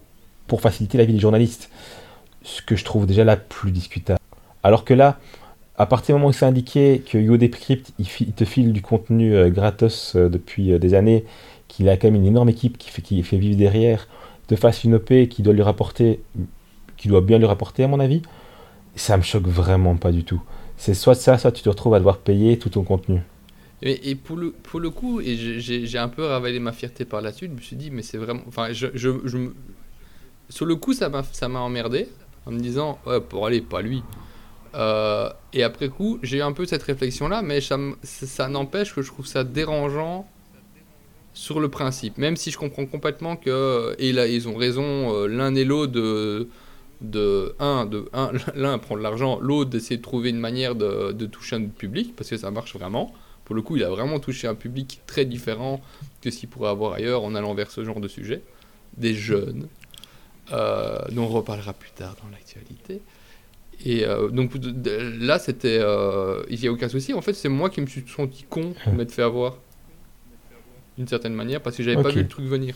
pour faciliter la vie des journalistes. Ce que je trouve déjà là plus discutable. Alors que là, à partir du moment où c'est indiqué que Yo Decrypt, il, fi- il te file du contenu euh, gratos euh, depuis euh, des années, qu'il a quand même une énorme équipe qui fait, qui fait vivre derrière, te fasse une OP qui doit lui rapporter, qui doit bien lui rapporter à mon avis, ça me choque vraiment pas du tout. C'est soit ça, soit tu te retrouves à devoir payer tout ton contenu. Et, pour, le, pour le coup, et j'ai- un peu ravalé ma fierté par la suite, je me suis dit, mais c'est vraiment. Enfin, je, je, je sur le coup, ça m'a emmerdé en me disant, ouais, pour aller, pas lui. Euh, et après coup, j'ai eu un peu cette réflexion-là, mais ça, ça, n'empêche que je trouve ça dérangeant sur le principe. Même si je comprends complètement que. Et là, ils ont raison, euh, l'un et l'autre de. De un, de un, [LAUGHS] l'un prend de l'argent, l'autre d'essayer de trouver une manière de, de toucher un public, parce que ça marche vraiment. Pour le coup, il a vraiment touché un public très différent que ce qu'il pourrait avoir ailleurs en allant vers ce genre de sujet. Des jeunes, euh, dont on reparlera plus tard dans l'actualité. Et euh, donc de- de- là, c'était. euh, il n'y a aucun souci. En fait, c'est moi qui me suis senti con de m'être fait avoir. D'une certaine manière, parce que j'avais pas Ok. vu le truc venir.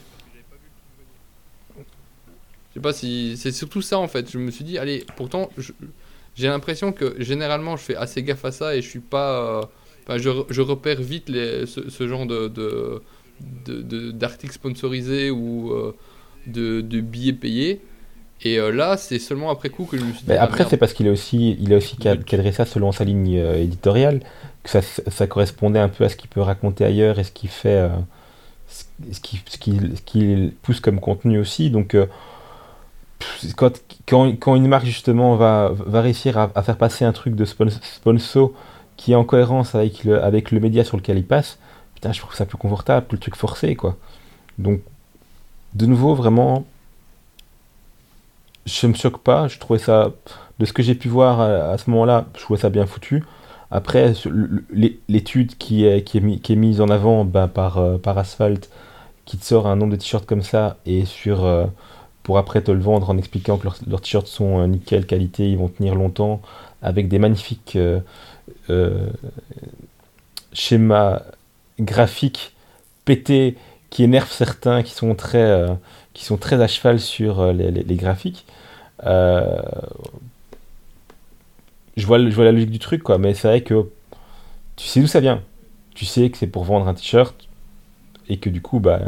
Je sais pas si. C'est surtout ça en fait. Je me suis dit, allez, pourtant, j'ai l'impression que généralement je fais assez gaffe à ça et je suis pas. Enfin, je, je repère vite les, ce, ce genre de, de, de- de- d'articles sponsorisés ou euh, de, de billets payés. Et euh, là, c'est seulement après coup que je me suis dit. Mais ah, après, c'est parce qu'il a aussi, il a aussi cadré ça selon sa ligne euh, éditoriale, que ça, ça correspondait un peu à ce qu'il peut raconter ailleurs et ce qu'il fait, ce ce qu'il ce qu'il- ce qu'il pousse comme contenu aussi. Donc, quand, quand, quand une marque justement va, va réussir à, à faire passer un truc de spon- sponsor qui est en cohérence avec le, avec le média sur lequel il passe, putain, je trouve ça plus confortable que le truc forcé, quoi. Donc, de nouveau, vraiment, je me choque pas. Je trouvais ça, de ce que j'ai pu voir à, ce moment-là, je trouvais ça bien foutu. Après, l'étude qui est, qui, est mise en avant ben, par, euh, par Asphalt, qui te sort un nombre de t-shirts comme ça, et sur, euh, pour après te le vendre en expliquant que leurs, t-shirts sont euh, nickel qualité, ils vont tenir longtemps, avec des magnifiques, euh, schéma graphique pété qui énerve certains qui sont très, euh, qui sont très à cheval sur euh, les, graphiques. Je, vois, je vois la logique du truc, quoi, mais c'est vrai que tu sais d'où ça vient. Tu sais que c'est pour vendre un t-shirt et que du coup, bah,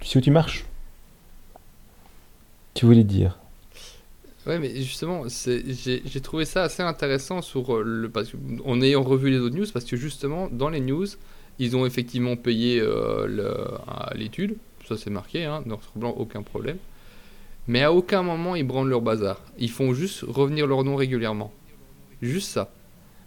tu sais où tu marches. Tu voulais dire. Ouais, mais justement, j'ai trouvé ça assez intéressant sur euh, le parce que, en ayant revu les autres news, parce que justement, dans les news, ils ont effectivement payé euh, l'étude, ça c'est marqué, hein, noir aucun problème. Mais à aucun moment ils branlent leur bazar. Ils font juste revenir leur nom régulièrement. Juste ça.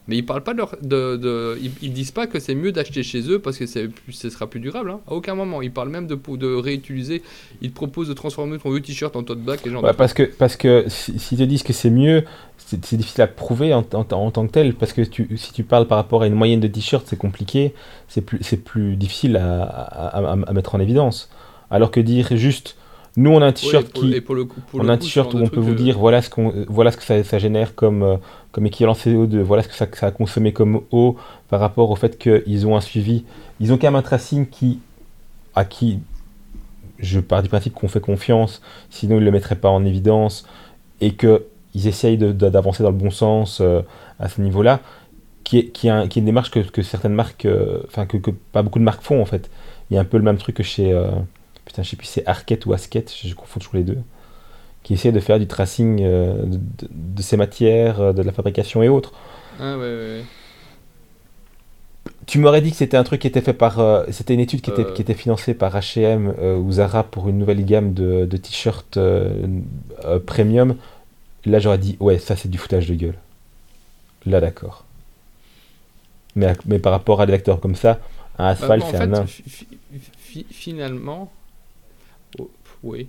Mais ils parlent pas de leur, de, de- ils, ils disent pas que c'est mieux d'acheter chez eux parce que ce sera plus durable. hein. À aucun moment. Ils parlent même de, de réutiliser. Ils te proposent de transformer ton vieux t-shirt en tote bag et genre. Ouais, parce que, parce que si- s'ils te disent que c'est mieux, c'est difficile à prouver en, en- en tant que tel. Parce que tu, si tu parles par rapport à une moyenne de t-shirts, c'est compliqué, c'est plus, c'est plus difficile à, à- à- à mettre en évidence. Alors que dire juste, nous on a un Ouais, t-shirt pour- qui. et pour le coup- pour On a un t-shirt où on peut vous euh, dire voilà ce, qu'on, voilà ce que ça, ça génère comme, euh, comme équivalent CO2, voilà ce que ça, a consommé comme eau par rapport au fait qu'ils ont un suivi. Ils ont quand même un tracing qui, à qui je pars du principe qu'on fait confiance, sinon ils ne le mettraient pas en évidence et qu'ils essayent d'avancer dans le bon sens euh, à ce niveau-là, qui est, qui, est qui une démarche que, que certaines marques, euh, enfin que, pas beaucoup de marques font en fait. Il y a un peu le même truc que chez, euh, putain je sais plus c'est Arquette ou Asket, je, je confonds toujours les deux, qui essaie de faire du tracing euh, de, ces matières, euh, de la fabrication et autres. Ah ouais, ouais, ouais. Tu m'aurais dit que c'était un truc qui était fait par. euh, c'était une étude qui était, qui était financée par HM ou Zara pour une nouvelle gamme de, de t-shirts premium. Là, j'aurais dit, ouais, ça c'est du foutage de gueule. Là, d'accord. Mais, mais par rapport à des acteurs comme ça, un Bah, Asphalt, en c'est un fait, nain. fi- fi- fi- finalement, oh, oui.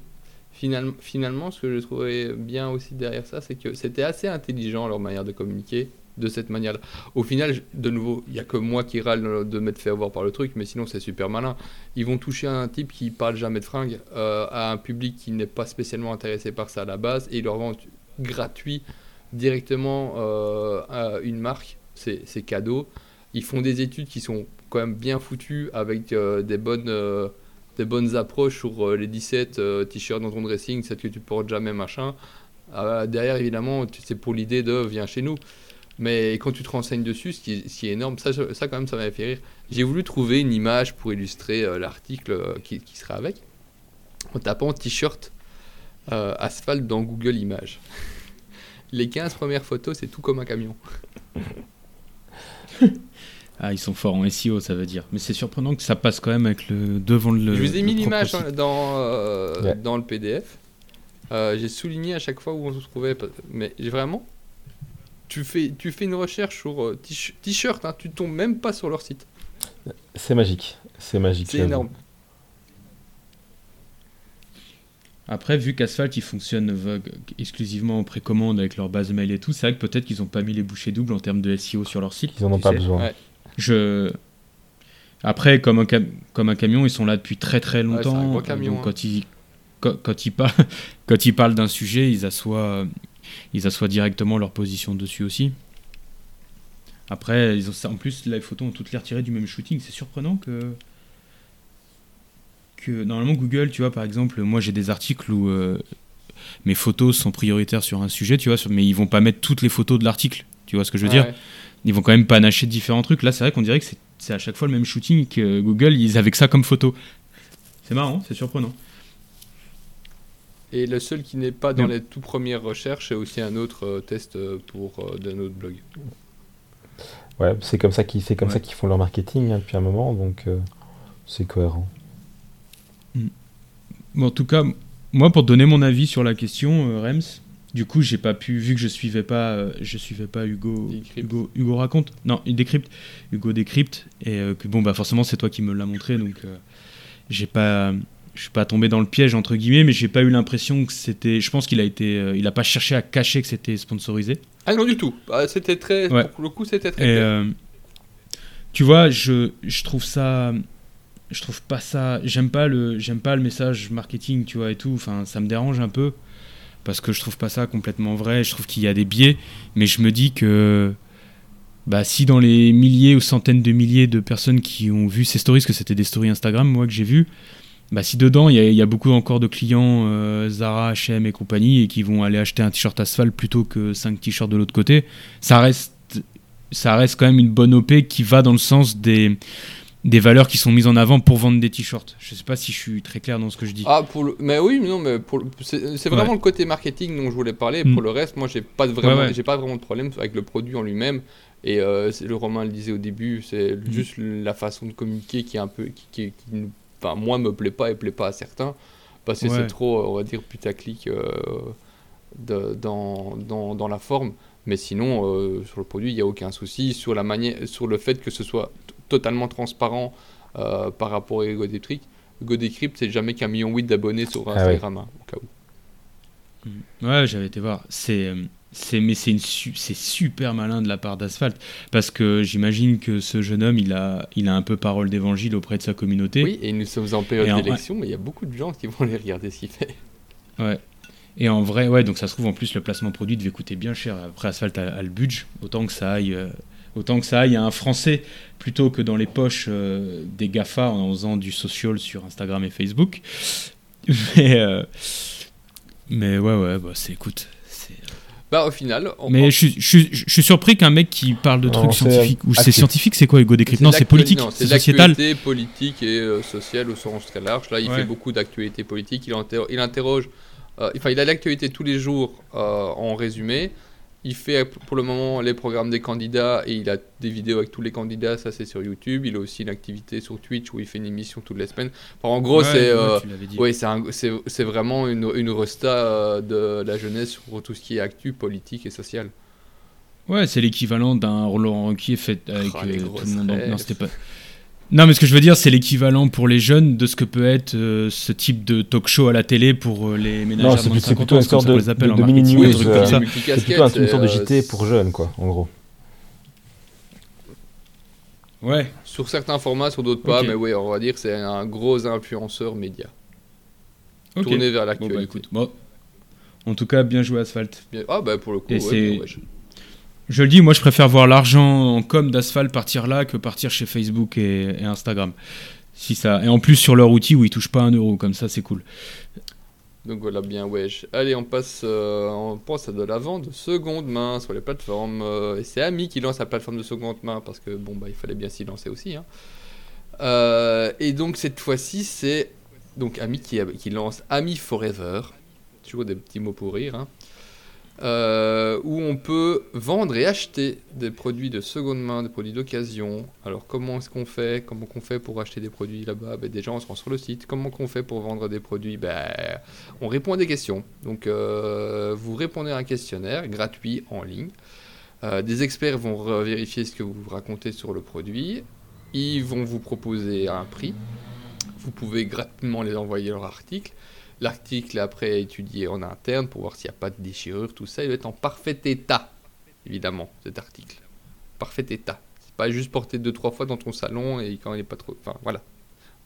Finalement, finalement, ce que je trouvais bien aussi derrière ça, c'est que c'était assez intelligent leur manière de communiquer de cette manière-là. Au final, de nouveau, il n'y a que moi qui râle de m'être fait avoir par le truc, mais sinon c'est super malin. Ils vont toucher un type qui parle jamais de fringues euh, à un public qui n'est pas spécialement intéressé par ça à la base et ils leur vendent gratuit directement euh, une marque. C'est cadeau. Ils font des études qui sont quand même bien foutues avec euh, des bonnes des bonnes approches sur euh, les 17 euh, t-shirts dans ton dressing, celles que tu portes jamais, machin. Euh, derrière, évidemment, c'est pour l'idée de viens chez nous. Mais quand tu te renseignes dessus, ce qui est, énorme, ça, quand même, ça m'avait fait rire. J'ai voulu trouver une image pour illustrer euh, l'article qui, sera avec, en tapant t-shirt asphalte dans Google Images. [LAUGHS] Les 15 premières photos, c'est tout comme un camion. [LAUGHS] Ah, ils sont forts en SEO, ça veut dire. Mais c'est surprenant que ça passe quand même avec le devant le. Je vous ai mis l'image hein, dans, euh, Ouais. dans le PDF. Euh, j'ai souligné à chaque fois où on se trouvait. Mais j'ai vraiment, tu fais, tu fais une recherche sur euh, t- t-shirt, hein, tu tombes même pas sur leur site. C'est magique. C'est magique. C'est énorme. Après, vu qu'Asphalt, ils fonctionnent exclusivement en précommande avec leur base mail et tout, c'est vrai que peut-être qu'ils n'ont pas mis les bouchées doubles en termes de SEO sur leur site. Ils en ont pas sais. besoin. Ouais. Je... Après, comme un, cam- comme un camion, ils sont là depuis très très longtemps. gros camion, donc hein. quand, ils, quand, ils par- [LAUGHS] quand ils parlent d'un sujet, ils assoient, ils assoient directement leur position dessus aussi. Après, ils ont, en plus, les photos ont toutes l'air tirées du même shooting. C'est surprenant que. que normalement, Google, tu vois, par exemple, moi j'ai des articles où euh, mes photos sont prioritaires sur un sujet, tu vois, mais ils vont pas mettre toutes les photos de l'article. Tu vois ce que je veux dire? Ils vont quand même panacher différents trucs. Là, c'est vrai qu'on dirait que c'est- c'est à chaque fois le même shooting que Google, ils avaient que ça comme photo. C'est marrant, c'est surprenant. Et le seul qui n'est pas dans les tout premières recherches, c'est aussi un autre euh, test euh, pour euh, d'un autre blog. Ouais, c'est comme ça qu'ils c'est comme Ouais. ça qu'ils font leur marketing hein, depuis un moment, donc euh, c'est cohérent. Bon, en tout cas, moi, pour donner mon avis sur la question, euh, Rems, du coup, j'ai pas pu, vu que je suivais pas, euh, je suivais pas Hugo. Hugo, Hugo raconte, non, il décrypte, Hugo décrypte, et euh, que bon, bah forcément, c'est toi qui me l'as montré, donc euh, j'ai pas, je suis pas tombé dans le piège entre guillemets, mais j'ai pas eu l'impression que c'était, je pense qu'il a été, euh, il a pas cherché à cacher que c'était sponsorisé. Ah non du tout. Ah, c'était très. Ouais. Pour le coup, c'était très. Et clair. tu vois, je, je trouve ça. Je trouve pas ça. J'aime pas, le, j'aime pas le message marketing, tu vois, et tout. Enfin, ça me dérange un peu. Parce que je trouve pas ça complètement vrai. Je trouve qu'il y a des biais. Mais je me dis que. bah, si dans les milliers ou centaines de milliers de personnes qui ont vu ces stories, que c'était des stories Instagram, moi que j'ai vu, bah, si dedans il y, a beaucoup encore de clients euh, Zara, H&M et compagnie et qui vont aller acheter un t-shirt asphalte plutôt que 5 t-shirts de l'autre côté, ça reste, ça reste quand même une bonne OP qui va dans le sens des, des valeurs qui sont mises en avant pour vendre des t-shirts. Je sais pas si je suis très clair dans ce que je dis. Ah, pour le... mais oui, non, mais pour c'est vraiment le côté marketing dont je voulais parler. Pour mm. le reste, moi, j'ai pas vraiment, j'ai pas vraiment de problème avec le produit en lui-même. Et euh, le Romain le disait au début, c'est mm. juste la façon de communiquer qui est un peu, qui, qui, enfin, moi, me plaît pas et plaît pas à certains, parce que c'est trop, on va dire, putaclic euh, de, dans, dans, dans, la forme. Mais sinon, euh, sur le produit, il n'y a aucun souci. Sur, la manière, sur le fait que ce soit totalement transparent euh, par rapport à GoDecrypt, GoDecrypt, c'est jamais qu'un million huit d'abonnés sur ah Instagram, hein, au cas où. Mm. Ouais, j'avais été voir. C'est c'est mais c'est c'est super malin de la part d'Asphalt parce que j'imagine que ce jeune homme il a il a un peu parole d'évangile auprès de sa communauté. Oui, et nous sommes en période d'élection, mais il y a beaucoup de gens qui vont aller regarder ce qu'il fait. Ouais. Et en vrai, ouais, donc ça se trouve en plus le placement produit devait coûter bien cher. Après Asphalt a, le budget, autant que ça aille euh, autant que ça aille à un Français plutôt que dans les poches euh, des Gafa en faisant du social sur Instagram et Facebook. [LAUGHS] Mais euh, mais ouais ouais, bah c'est écoute bah, au final. Mais je, je, suis surpris qu'un mec qui parle de trucs scientifiques. Ou c'est scientifique, c'est quoi Ego Décrypte Non, c'est politique. C'est sociétal. politique et euh, sociale au sens très large. Là, il fait beaucoup d'actualités politiques. Il, il interroge. Euh, enfin, il a l'actualité tous les jours euh, en résumé. Il fait pour le moment les programmes des candidats et il a des vidéos avec tous les candidats, ça c'est sur YouTube. Il a aussi une activité sur Twitch où il fait une émission toutes les semaines. en gros, c'est euh, c'est vraiment une, une resta euh, de la jeunesse sur tout ce qui est actu, politique et social. Ouais, c'est l'équivalent d'un Roland qui est fait avec oh, euh, tout le monde. Non, c'était pas. Non, mais ce que je veux dire, c'est l'équivalent pour les jeunes de ce que peut être euh, ce type de talk show à la télé pour euh, les de moins de 50 ans, une sorte de, de, de mini news, euh, c'est plutôt une sorte de JT pour jeunes, quoi, en gros. Ouais. Sur certains formats, sur d'autres pas, mais oui, on va dire que c'est un gros influenceur média. Tourné vers l'actualité. Bon, bah, écoute, bon. En tout cas, bien joué Asphalt. Ah bah pour le coup, ouais, je le dis, moi je préfère voir l'argent en com d'asphalte partir là que partir chez Facebook et, Instagram. Et en plus sur leur outil où ils touchent pas un euro, comme ça c'est cool. Donc voilà, bien wesh. Allez, on passe, euh, on passe à de la vente de seconde main sur les plateformes. Euh, et c'est Ami qui lance sa plateforme de seconde main parce que bon, bah, il fallait bien s'y lancer aussi. Hein. Euh, et donc cette fois-ci, c'est donc Ami qui, qui lance Ami Forever. Toujours des petits mots pour rire. Hein. Euh, où on peut vendre et acheter des produits de seconde main, des produits d'occasion. Alors comment est-ce qu'on fait? Comment qu'on fait pour acheter des produits là-bas? Ben, Déjà on se rend sur le site. Comment qu'on fait pour vendre des produits? Ben, On répond à des questions. Donc euh, vous répondez à un questionnaire gratuit en ligne. Euh, des experts vont vérifier ce que vous racontez sur le produit. Ils vont vous proposer un prix. Vous pouvez gratuitement les envoyer leur article. L'article après étudié en interne pour voir s'il n'y a pas de déchirure, tout ça, il va être en parfait état, évidemment, cet article. Parfait état. C'est pas juste porté deux trois fois dans ton salon et quand il n'est pas trop. Enfin voilà.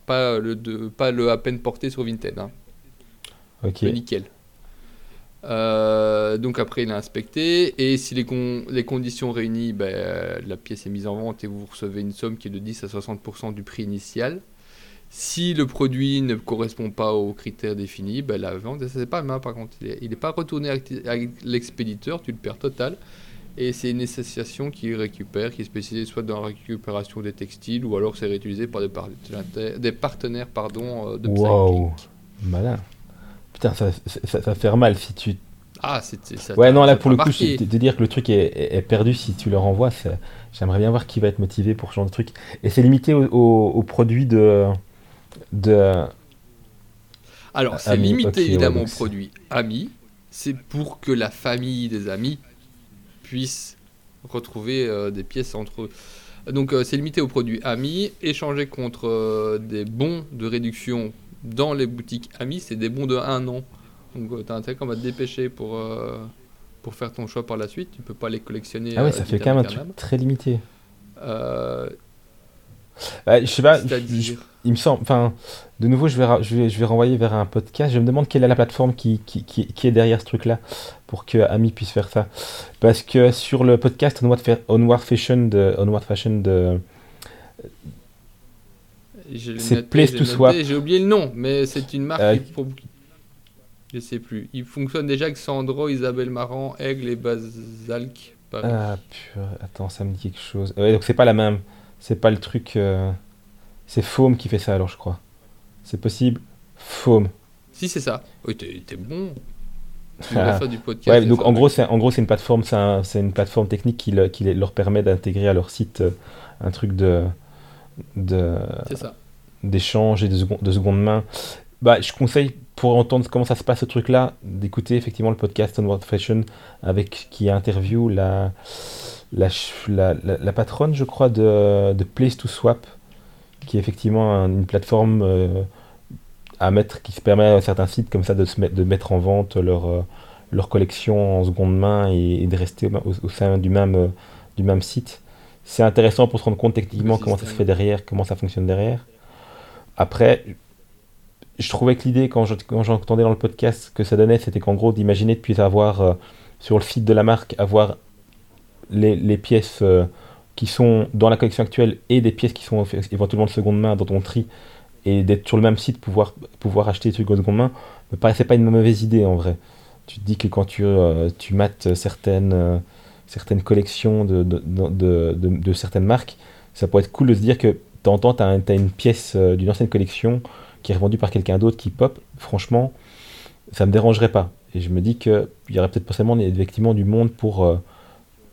Pas le, de, pas le à peine porté sur Vinted. Hein. Ok. nickel. Euh, donc après il est inspecté et si les, les conditions réunies, ben, la pièce est mise en vente et vous recevez une somme qui est de 10 à 60% du prix initial. Si le produit ne correspond pas aux critères définis, ben la vente, ça c'est pas mal par contre. Il n'est pas retourné avec l'expéditeur, tu le perds total. Et c'est une association qui récupère, qui est spécialisée soit dans la récupération des textiles ou alors c'est réutilisé par des, partenaires, des partenaires pardon, euh, de Wow, malin. Putain, ça, ça, va faire mal si tu. Ah, c'est ça. Ouais, non, là pour le coup, de dire que le truc est, perdu si tu le renvoies, j'aimerais bien voir qui va être motivé pour ce genre de truc. Et c'est limité aux produits de de. Alors, c'est limité évidemment aux produits amis. C'est pour que la famille des amis puisse retrouver euh, des pièces entre eux. Donc, euh, c'est limité aux produits amis. Échanger contre euh, des bons de réduction dans les boutiques amis, c'est des bons de 1 an. Donc, tu as intérêt qu'on va te dépêcher pour, pour faire ton choix par la suite. Tu peux pas les collectionner. Ah ouais, ça fait quand même un truc très limité. Bah, je sais pas. Il me semble, enfin, de nouveau, je vais, je vais, je vais renvoyer vers un podcast. Je me demande quelle est la plateforme qui, qui, qui, qui est derrière ce truc-là pour que Ami puisse faire ça. Parce que sur le podcast Onward, Onward Fashion de, Onward Fashion de, C'est Place to Swap. J'ai oublié le nom, mais c'est une marque Euh, qui Je sais plus. Il fonctionne déjà avec Sandro, Isabelle Marant, Aigle et Basalk. Ah, purée, attends, ça me dit quelque chose. Ouais, donc c'est pas la même. C'est pas le truc. euh, C'est Foam qui fait ça alors, je crois. C'est possible. Foam. Si, c'est ça. Oui, t'es t'es bon. Tu [LAUGHS] du podcast. Ouais, donc en gros, c'est en gros c'est une plateforme, c'est un- c'est une plateforme technique qui, le- qui les- leur permet d'intégrer à leur site euh, un truc de de C'est ça. d'échange et de, second- de seconde main. Bah, je conseille pour entendre comment ça se passe ce truc-là d'écouter effectivement le podcast Onward Fashion avec qui interview la la, la, la- la patronne, je crois, de, de Place to Swap, qui est effectivement un- une plateforme euh, à mettre, qui se permet à certains sites comme ça de, se mettre, de mettre en vente leur, euh, leur collection en seconde main et, et de rester au, sein du même, euh, du même site. C'est intéressant pour se rendre compte techniquement comment ça se fait derrière, comment ça fonctionne derrière. Après, je trouvais que l'idée, quand je- quand j'entendais dans le podcast que ça donnait, c'était qu'en gros, d'imaginer de puisse avoir euh, sur le site de la marque, avoir les, les pièces qui sont dans la collection actuelle et des pièces qui sont éventuellement de seconde main dans ton tri, et d'être sur le même site, pouvoir, pouvoir acheter des trucs de seconde main, me paraissait pas une mauvaise idée en vrai. Tu te dis que quand tu, euh, tu mates certaines, euh, certaines collections de, de, de, certaines marques, ça pourrait être cool de se dire que temps, tu as, une pièce euh, d'une ancienne collection qui est revendue par quelqu'un d'autre qui pop. Franchement, ça me dérangerait pas. Et je me dis qu'il y aurait peut-être potentiellement effectivement du monde pour,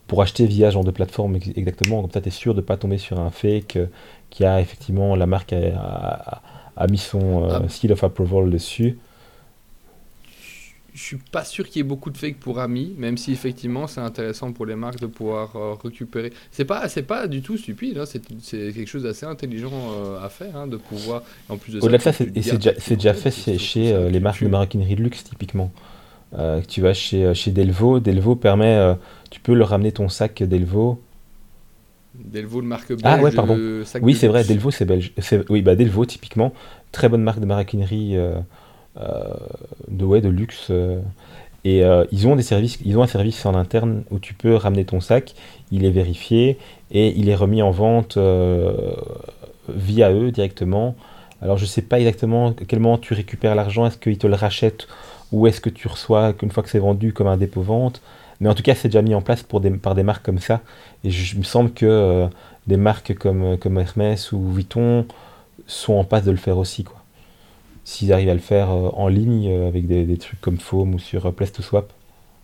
pour acheter via ce genre de plateforme ex- exactement. Comme ça, tu es sûr de pas tomber sur un fake euh, qui a effectivement la marque a, a- a mis son euh, Ah. seal of approval dessus. Je suis pas sûr qu'il y ait beaucoup de fake pour amis, même si effectivement c'est intéressant pour les marques de pouvoir euh, récupérer. C'est pas, c'est pas du tout stupide, hein, c'est quelque chose d'assez intelligent euh, à faire, hein, de pouvoir. En plus de Au-delà de ça, c'est gardes déjà, déjà fait chez, euh, les marques de maroquinerie de luxe, typiquement. Euh, tu vas chez, euh, chez Delvaux, Delvaux permet, euh, tu peux leur ramener ton sac Delvaux. Delvaux, le marque belge. Ah ouais, pardon. Oui, c'est vrai. Delvaux, c'est belge. Oui, bah Delvaux, typiquement, très bonne marque de maroquinerie euh, euh, de, ouais, de luxe. euh. et ils ont des services, ils ont un service en interne où tu peux ramener ton sac, il est vérifié et il est remis en vente via eux directement. Alors je sais pas exactement à quel moment tu récupères l'argent, est-ce qu'ils te le rachètent ou est-ce que tu reçois qu'une fois que c'est vendu comme un dépôt-vente. Mais en tout cas, c'est déjà mis en place pour des, par des marques comme ça. Et je, il me semble que euh, des marques comme, comme Hermès ou Vuitton sont en passe de le faire aussi. quoi. S'ils arrivent à le faire euh, en ligne euh, avec des, des trucs comme Foam ou sur euh, Place to Swap.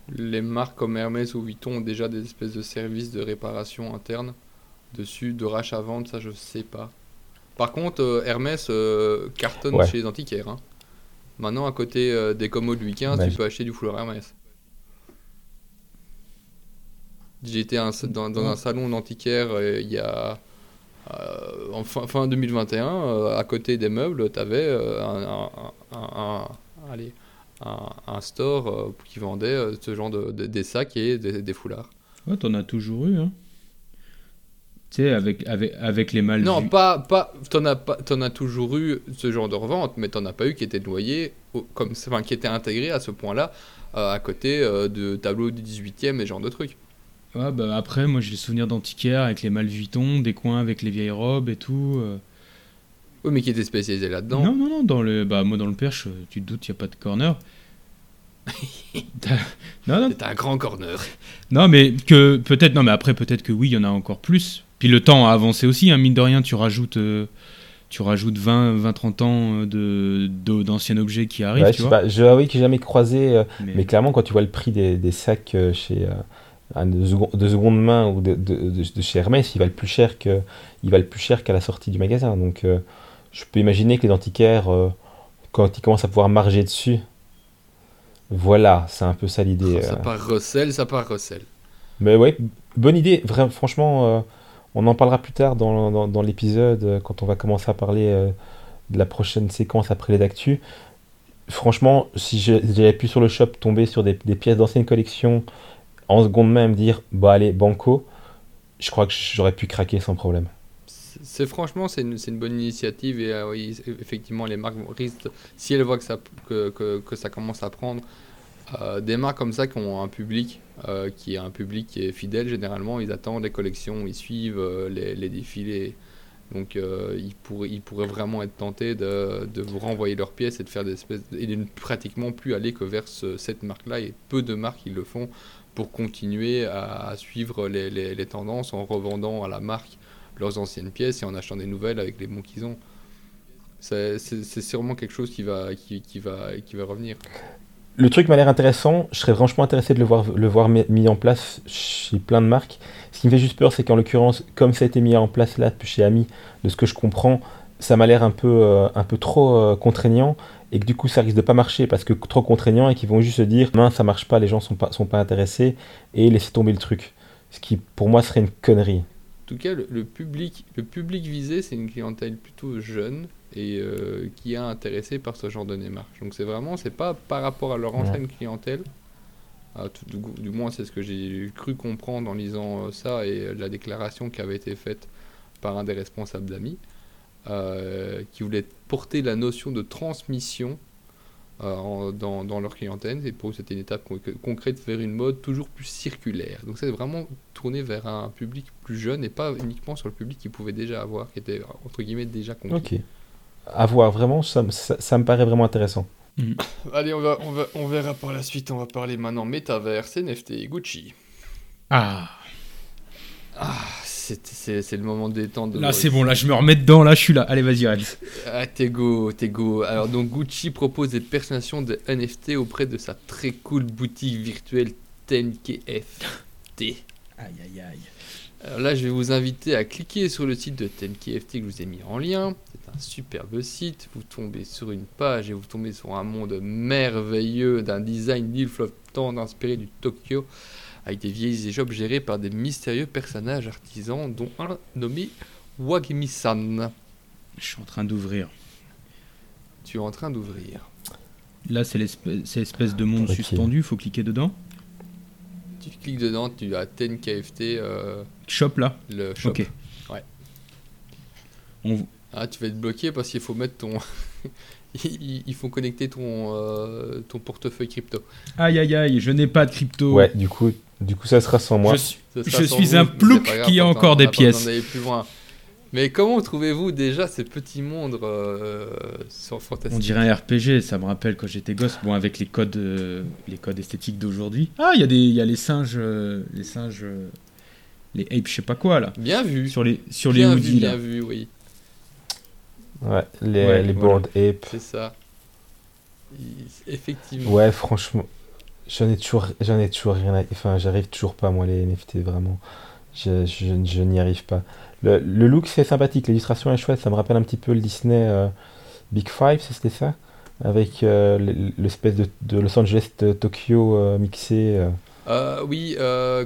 Les marques comme Hermès ou Vuitton ont déjà des espèces de services de réparation interne dessus, de rachat-vente, ça je sais pas. Par contre, euh, Hermès euh, cartonne Ouais. chez les antiquaires. hein. Maintenant, à côté euh, des commodes Louis XV, Bah, tu peux acheter du foulard Hermès. J'étais dans, dans un salon d'antiquaire euh, il y a. euh, en fin, fin 2021, euh, à côté des meubles, tu avais un, un- un- un- allez, un, un store euh, qui vendait euh, ce genre de, de- des sacs et des, des foulards. Ouais, t'en as toujours eu, hein. Tu sais, avec, avec, avec les mâles. Non, pas, pas, t'en as pas, t'en as toujours eu ce genre de revente, mais t'en as pas eu qui était noyé, comme, enfin, qui était intégré à ce point-là, euh, à côté euh, de tableaux du 18e et ce genre de trucs. Ouais, bah après, moi j'ai le souvenir d'antiquaire avec les Vuitton, des coins avec les vieilles robes et tout. euh. Oui, mais qui était spécialisé là-dedans. Non, non, non, dans le, bah, moi dans le perche, tu te doutes, il n'y a pas de corner. [LAUGHS] Non, non, un grand corner. non, mais que peut-être, non, mais après, peut-être que oui, il y en a encore plus. Puis le temps a avancé aussi, hein, mine de rien, tu rajoutes, euh, tu rajoutes 20, 20 30 ans euh, de, de- d'anciens objets qui arrivent, Ouais, tu je sais vois. pas, je avoue que j'ai jamais croisé, euh, Mais- mais clairement, quand tu vois le prix des, des sacs euh, chez, euh, de, second- de seconde main ou de, de, de- de chez Hermès, ils valent plus cher que, ils valent plus cher qu'à la sortie du magasin. Donc, euh, je peux imaginer que les antiquaires, euh, quand ils commencent à pouvoir marger dessus, voilà, c'est un peu ça l'idée. Ça euh. part recel, ça part recel. Mais ouais, bonne idée. Vraiment, franchement, euh, on en parlera plus tard dans, dans, l'épisode euh, quand on va commencer à parler euh, de la prochaine séquence après les actus. Franchement, si j'avais pu sur le shop tomber sur des, pièces d'anciennes collections en seconde main et me dire, bah allez, banco, je crois que j'aurais pu craquer sans problème. C'est franchement, c'est une, une bonne initiative et euh, oui, effectivement, les marques risquent, si elles voient que ça, que, que, ça commence à prendre, des marques comme ça qui ont un public, euh, qui est un public qui est fidèle généralement, ils attendent les collections, ils suivent euh, les, défilés. Donc euh, ils, pourraient, ils vraiment être tentés de, vous renvoyer leurs pièces et de faire des espèces et de ne pratiquement plus aller que vers ce- cette marque-là. Et peu de marques qui le font pour continuer à, suivre les, tendances en revendant à la marque leurs anciennes pièces et en achetant des nouvelles avec les bons qu'ils ont. C'est sûrement quelque chose qui va revenir. Le truc m'a l'air intéressant. Je serais franchement intéressé de le voir, le voir mis- en place chez plein de marques. Ce qui me fait juste peur, c'est qu'en l'occurrence, comme ça a été mis en place là chez Ami, de ce que je comprends, ça m'a l'air un peu, euh, un peu trop euh, contraignant et que du coup ça risque de pas marcher parce que trop contraignant et qu'ils vont juste se dire mince ça marche pas, les gens sont sont pas intéressés et laisser tomber le truc. Ce qui pour moi serait une connerie. En tout cas, le, le public, le public visé, c'est une clientèle plutôt jeune et euh, qui est intéressée par ce genre de démarche. Donc c'est vraiment, c'est pas par rapport à leur ancienne clientèle. Ah, tout- du, du moins, c'est ce que j'ai cru comprendre en lisant euh, ça et euh, la déclaration qui avait été faite par un des responsables d'AMI, euh, qui voulait porter la notion de transmission en- dans, dans leur clientèle. Et pour eux, c'était une étape con- concrète vers une mode toujours plus circulaire. Donc c'est vraiment tourné vers un public plus jeune et pas uniquement sur le public qu'ils pouvaient déjà avoir, qui était entre guillemets déjà conquis. Ok. À voir, vraiment, ça, me- ça, ça me paraît vraiment intéressant. [LAUGHS] Allez, on, va, on, va, on verra par la suite. On va parler maintenant métaverse, NFT et Gucci. Ah, Ah, c'est le moment détente. là c'est bon, là je me remets dedans, là je suis là. Allez, vas-y, Reds. Ah, t'es go, t'es go. Alors, donc, Gucci propose des personnations de NFT auprès de sa très cool boutique virtuelle 10KFT. Aïe, aïe, aïe. Alors là, je vais vous inviter à cliquer sur le site de 10KFT que je vous ai mis en lien. C'est un superbe site. Vous tombez sur une page et vous tombez sur un monde merveilleux d'un design flottant inspiré du Tokyo avec des vieilles échoppes gérées par des mystérieux personnages artisans dont un nommé Wagmi-san. Je suis en train d'ouvrir. Tu es en train d'ouvrir. Là c'est l'espèce de monde Ok. suspendu, faut cliquer dedans. Tu cliques dedans, tu as 10KFT, euh, Shop là. le shop. Ok. Ouais. On... Ah, tu vas être bloqué parce qu'il faut mettre ton. [LAUGHS] il il faut connecter ton, euh, ton portefeuille crypto. Aïe, aïe, aïe, je n'ai pas de crypto. Ouais, du coup, du coup ça sera sans moi. Je suis- Je vous, un plouc grave, qui a encore on des pièces. plus loin. Mais comment trouvez-vous déjà ces petits mondes euh, sur On dirait un RPG, ça me rappelle quand j'étais gosse. Bon, avec les codes, euh, les codes esthétiques d'aujourd'hui. Ah, il y a des, il y a les singes, euh, les singes, euh, les apes, je sais pas quoi là, Bien vu. sur les, sur les bien vu, hoodies bien là. vu, oui. Ouais, les, Ouais, les voilà. board ape. C'est ça. Effectivement. Ouais, franchement, j'en ai toujours, j'en ai toujours rien. Enfin, j'arrive toujours pas, moi, les NFT, vraiment. Je, je, n'y arrive pas. Le, le look, c'est sympathique, l'illustration est chouette, ça me rappelle un petit peu le Disney euh, Big Five, c'était ça? Avec euh, l'espèce de, de Los Angeles de Tokyo euh, mixé. oui,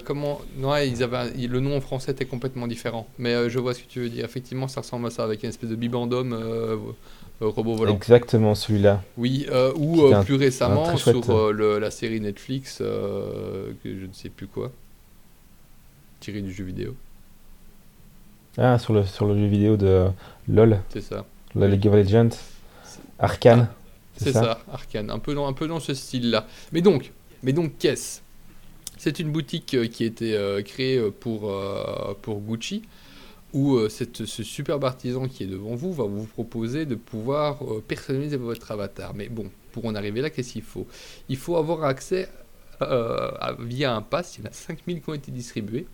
comment Non, ils avaient le nom en français était complètement différent. Mais je vois ce que tu veux dire. Effectivement, ça ressemble à ça avec une espèce de bibendum euh, robot volant. Exactement celui-là. Oui, euh, ou euh, plus récemment sur euh, le- la série Netflix, que je ne sais plus quoi, tiré du jeu vidéo. Ah, sur le, sur le jeu vidéo de LOL, C'est ça. la League of Legends, Arcane. C'est ça, Arcane, un peu dans, un peu dans ce style-là. Mais donc, mais donc qu'est-ce? C'est une boutique qui a été créée pour, pour Gucci, où euh, cette- ce superbe artisan qui est devant vous va vous proposer de pouvoir euh, personnaliser votre avatar. Mais bon, pour en arriver là, qu'est-ce qu'il faut? Il faut avoir accès euh, via un pass, il y en a 5000 qui ont été distribués.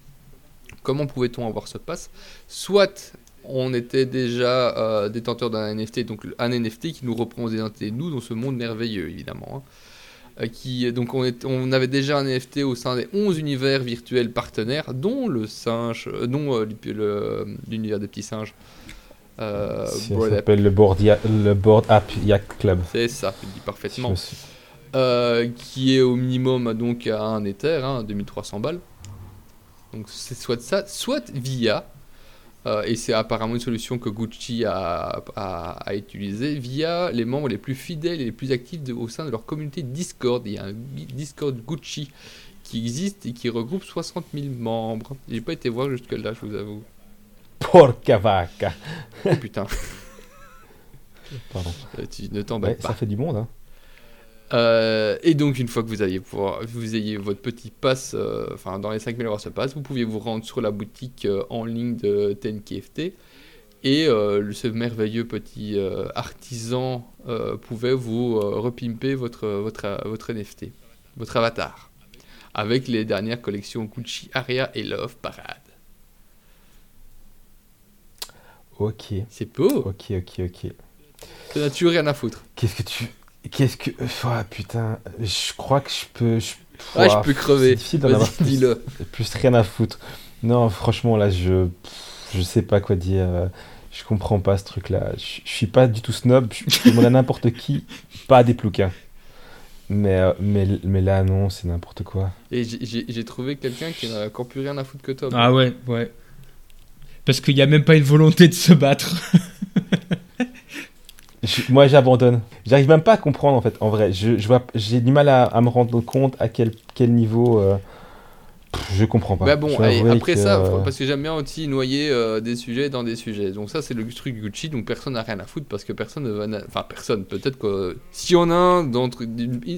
Comment pouvait-on avoir ce pass? Soit on était déjà détenteur d'un NFT, donc un NFT qui nous représentait nous dans ce monde merveilleux, évidemment. hein. Euh, qui, donc on, est- on avait déjà un NFT au sein des 11 univers virtuels partenaires, dont le singe, euh, dont euh, l'univers des petits singes. Euh, ça s'appelle le board, Ya- le board App Yak Club. C'est ça, tu le dis parfaitement. suis- qui est au minimum donc à un Ether, hein, 2300 balles. Donc c'est soit ça, soit via, euh, et c'est apparemment une solution que Gucci a, a, a utilisée, via les membres les plus fidèles et les plus actifs de- au sein de leur communauté Discord. Il y a un Discord Gucci qui existe et qui regroupe 60 000 membres. J'ai pas été voir jusque là, je vous avoue. Porca vaca. Oh putain, [LAUGHS] Pardon. Euh, tu ne Ouais, pas. ça fait du monde, hein. Euh, et donc, une fois que vous ayez, pouvoir, vous ayez votre petit pass, euh, enfin dans les 5000 euros ce pass, vous pouviez vous rendre sur la boutique euh, en ligne de TNKFT et ce merveilleux petit artisan pouvait vous repimper votre, votre, votre NFT, votre avatar, avec les dernières collections Gucci, Aria et Love Parade. Ok, C'est beau, ok, ok, ok. t'en as-tu rien à foutre Qu'est-ce que tu. Qu'est-ce que. Ah putain, je crois que je peux. Je, Ah, je Ouah, peux c'est crever, difficile d'en avoir plus, rien à foutre. Non, franchement, là, je. Je sais pas quoi dire. Je comprends pas ce truc-là. Je, je suis pas du tout snob. Je, je demande à n'importe qui, pas à des plouquins. Mais, euh, mais, mais là, non, c'est n'importe quoi. Et j'ai- j'ai j'ai trouvé quelqu'un qui n'a encore plus rien à foutre que toi. Ah ouais, ouais. Parce qu'il n'y a même pas une volonté de se battre. [LAUGHS] Je- moi, j'abandonne. J'arrive même pas à comprendre, en fait, en vrai. Je, je vois, j'ai du mal à, à me rendre compte à quel, quel niveau. euh, pff, je comprends pas. Bah bon, allez, après que, ça, euh, parce que j'aime bien aussi noyer euh, des sujets dans des sujets. Donc ça, c'est le truc Gucci, donc personne n'a rien à foutre parce que personne ne va... na- Enfin, personne, peut-être que... Si on a un d'entre...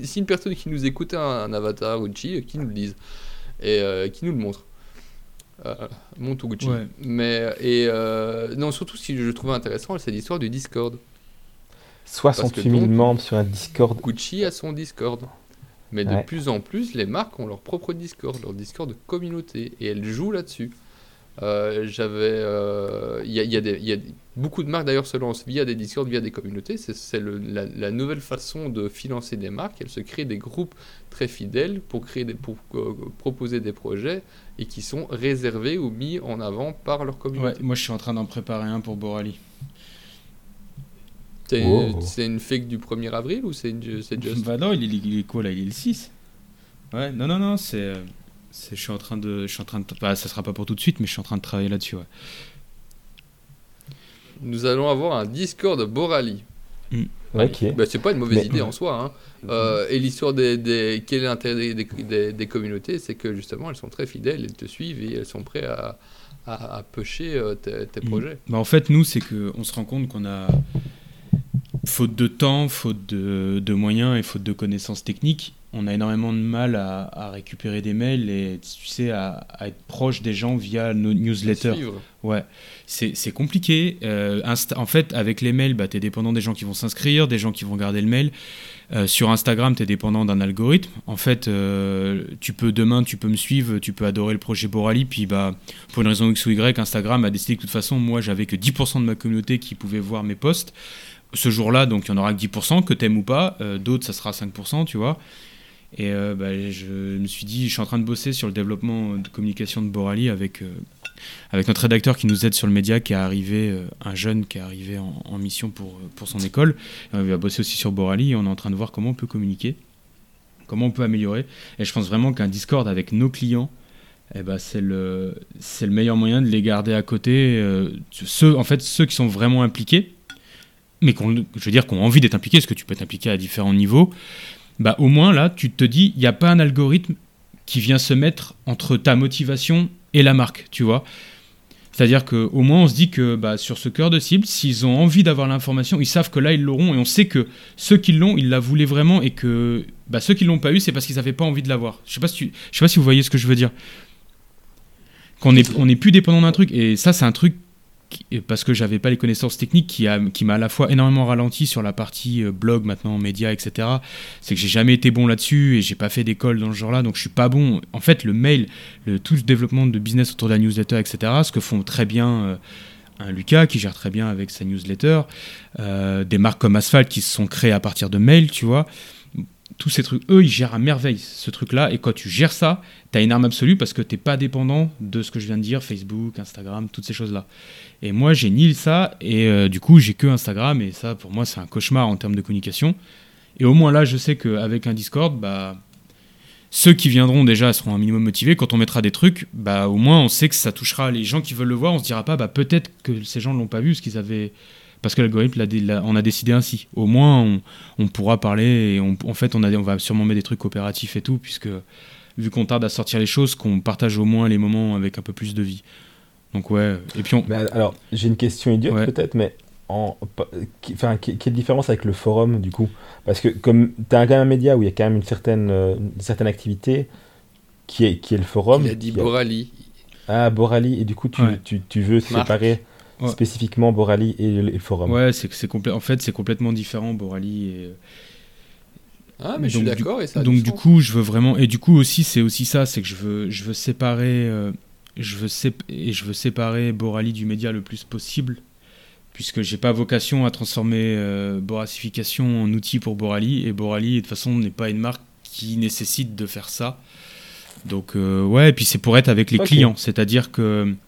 Si une personne qui nous écoute a un, un avatar Gucci, qui nous le dise. Et euh, qui nous le montre. Euh, au Gucci. Ouais. Mais, et euh, non, surtout ce que je trouvais intéressant, c'est l'histoire du Discord. 68 000 donc- membres sur un Discord. Gucci a son Discord. Mais de plus en plus, les marques ont leur propre Discord, leur Discord de communauté, et elles jouent là-dessus. Euh, J'avais, euh, il y, a, il y a y a des- beaucoup de marques d'ailleurs se lancent via des Discord, via des communautés. C'est la, la nouvelle façon de financer des marques. Elles se créent des groupes très fidèles pour créer des, pour euh, proposer des projets et qui sont réservés ou mis en avant par leur Ouais, communauté. moi je suis en train d'en préparer un pour Borali. C'est Oh. une fake du 1er avril ou c'est juste? Bah non, il est, il est quoi là Il est le 6. Ouais, non, non, non, c'est. euh, c'est- Je suis en train de. Je suis en train de. Bah, ça sera pas pour tout de suite, mais je suis en train de travailler là-dessus, ouais. Nous allons avoir un Discord Borali. Ok. Bah, c'est pas une mauvaise Mais- idée en soi. hein. Euh, et l'histoire des, des- Quel est l'intérêt des, des- des- des communautés C'est que justement, elles sont très fidèles, elles te suivent et elles sont prêtes à, à, à pusher euh, tes, tes Mhm. projets. Bah, en fait, nous, c'est qu'on se rend compte qu'on a. Faute de temps, faute de, de moyens et faute de connaissances techniques, on a énormément de mal à, à récupérer des mails et tu sais, à, à être proche des gens via nos newsletters. Ouais, c'est compliqué. Euh, en fait, avec les mails, bah, tu es dépendant des gens qui vont s'inscrire, des gens qui vont regarder le mail. Euh, sur Instagram, tu es dépendant d'un algorithme. En fait, euh, tu peux demain, tu peux me suivre, tu peux adorer le projet Borali, puis bah, pour une raison X ou Y, Instagram a décidé que de toute façon, moi, j'avais que 10% de ma communauté qui pouvait voir mes posts. Ce jour-là, donc, il y en aura que 10%, que t'aimes ou pas. Euh, D'autres, ça sera 5%, tu vois. Et euh, bah, je me suis dit, je suis en train de bosser sur le développement de communication de Borali avec, euh, avec notre rédacteur qui nous aide sur le média, qui est arrivé, un jeune qui est arrivé en, mission pour, pour son école. Euh, il va bosser aussi sur Borali et on est en train de voir comment on peut communiquer, comment on peut améliorer. Et je pense vraiment qu'un Discord avec nos clients, eh ben, c'est le, le meilleur moyen de les garder à côté. ceux, en fait, ceux qui sont vraiment impliqués, mais qu'on, je veux dire, qui ont envie d'être impliqués, parce que tu peux t'impliquer à différents niveaux, bah, au moins là, tu te dis, il n'y a pas un algorithme qui vient se mettre entre ta motivation et la marque, tu vois. C'est-à-dire qu'au moins on se dit que bah, sur ce cœur de cible, s'ils ont envie d'avoir l'information, ils savent que là ils l'auront et on sait que ceux qui l'ont, ils la voulaient vraiment et que bah, ceux qui l'ont pas eu, c'est parce qu'ils n'avaient pas envie de l'avoir. Je sais pas si tu- je sais pas si vous voyez ce que je veux dire. Qu'on est, on est plus dépendant d'un truc et ça c'est un truc parce que j'avais pas les connaissances techniques qui m'a à la fois énormément ralenti sur la partie euh, blog maintenant médias etc c'est que j'ai jamais été bon là-dessus et j'ai pas fait d'école dans ce genre-là donc je suis pas bon. En fait le mail le tout le développement de business autour de la newsletter etc ce que font très bien euh, un Lucas qui gère très bien avec sa newsletter euh, des marques comme Asphalt qui se sont créées à partir de mails tu vois tous ces trucs eux ils gèrent à merveille ce truc là et quand tu gères ça t'as une arme absolue parce que t'es pas dépendant de ce que je viens de dire Facebook Instagram toutes ces choses là et moi, j'ai ni ça, et euh, du coup, j'ai que Instagram, et ça, pour moi, c'est un cauchemar en termes de communication. Et au moins là, je sais qu'avec un Discord, bah, ceux qui viendront déjà seront un minimum motivés. Quand on mettra des trucs, bah, au moins, on sait que ça touchera les gens qui veulent le voir. On se dira pas, bah, peut-être que ces gens ne l'ont pas vu, ce qu'ils avaient. Parce que l'algorithme, on a décidé ainsi. Au moins, on, on pourra parler, et on- en fait, on, a, on va sûrement mettre des trucs coopératifs et tout, puisque vu qu'on tarde à sortir les choses, qu'on partage au moins les moments avec un peu plus de vie. Donc ouais, et puis on... Mais alors, j'ai une question idiote Ouais. peut-être, mais en, enfin, quelle différence avec le forum du coup? Parce que comme tu as quand même un média où il y a quand même une certaine, euh, une certaine activité qui est, qui est le forum. Il a dit a- Borali. Ah, Borali, et du coup tu, Ouais. tu, tu veux Marc. séparer Ouais. spécifiquement Borali et le, et le forum. Ouais, c'est c'est complè- en fait c'est complètement différent Borali et Ah, mais je suis d'accord et ça a donc du coup je veux vraiment et du coup aussi c'est aussi ça c'est que je veux je veux séparer euh, je veux sép- et je veux séparer Borali du média le plus possible puisque j'ai pas vocation à transformer euh, Boracification en outil pour Borali et Borali de toute façon n'est pas une marque qui nécessite de faire ça donc euh, ouais et puis c'est pour être avec les clients c'est-à-dire que faut-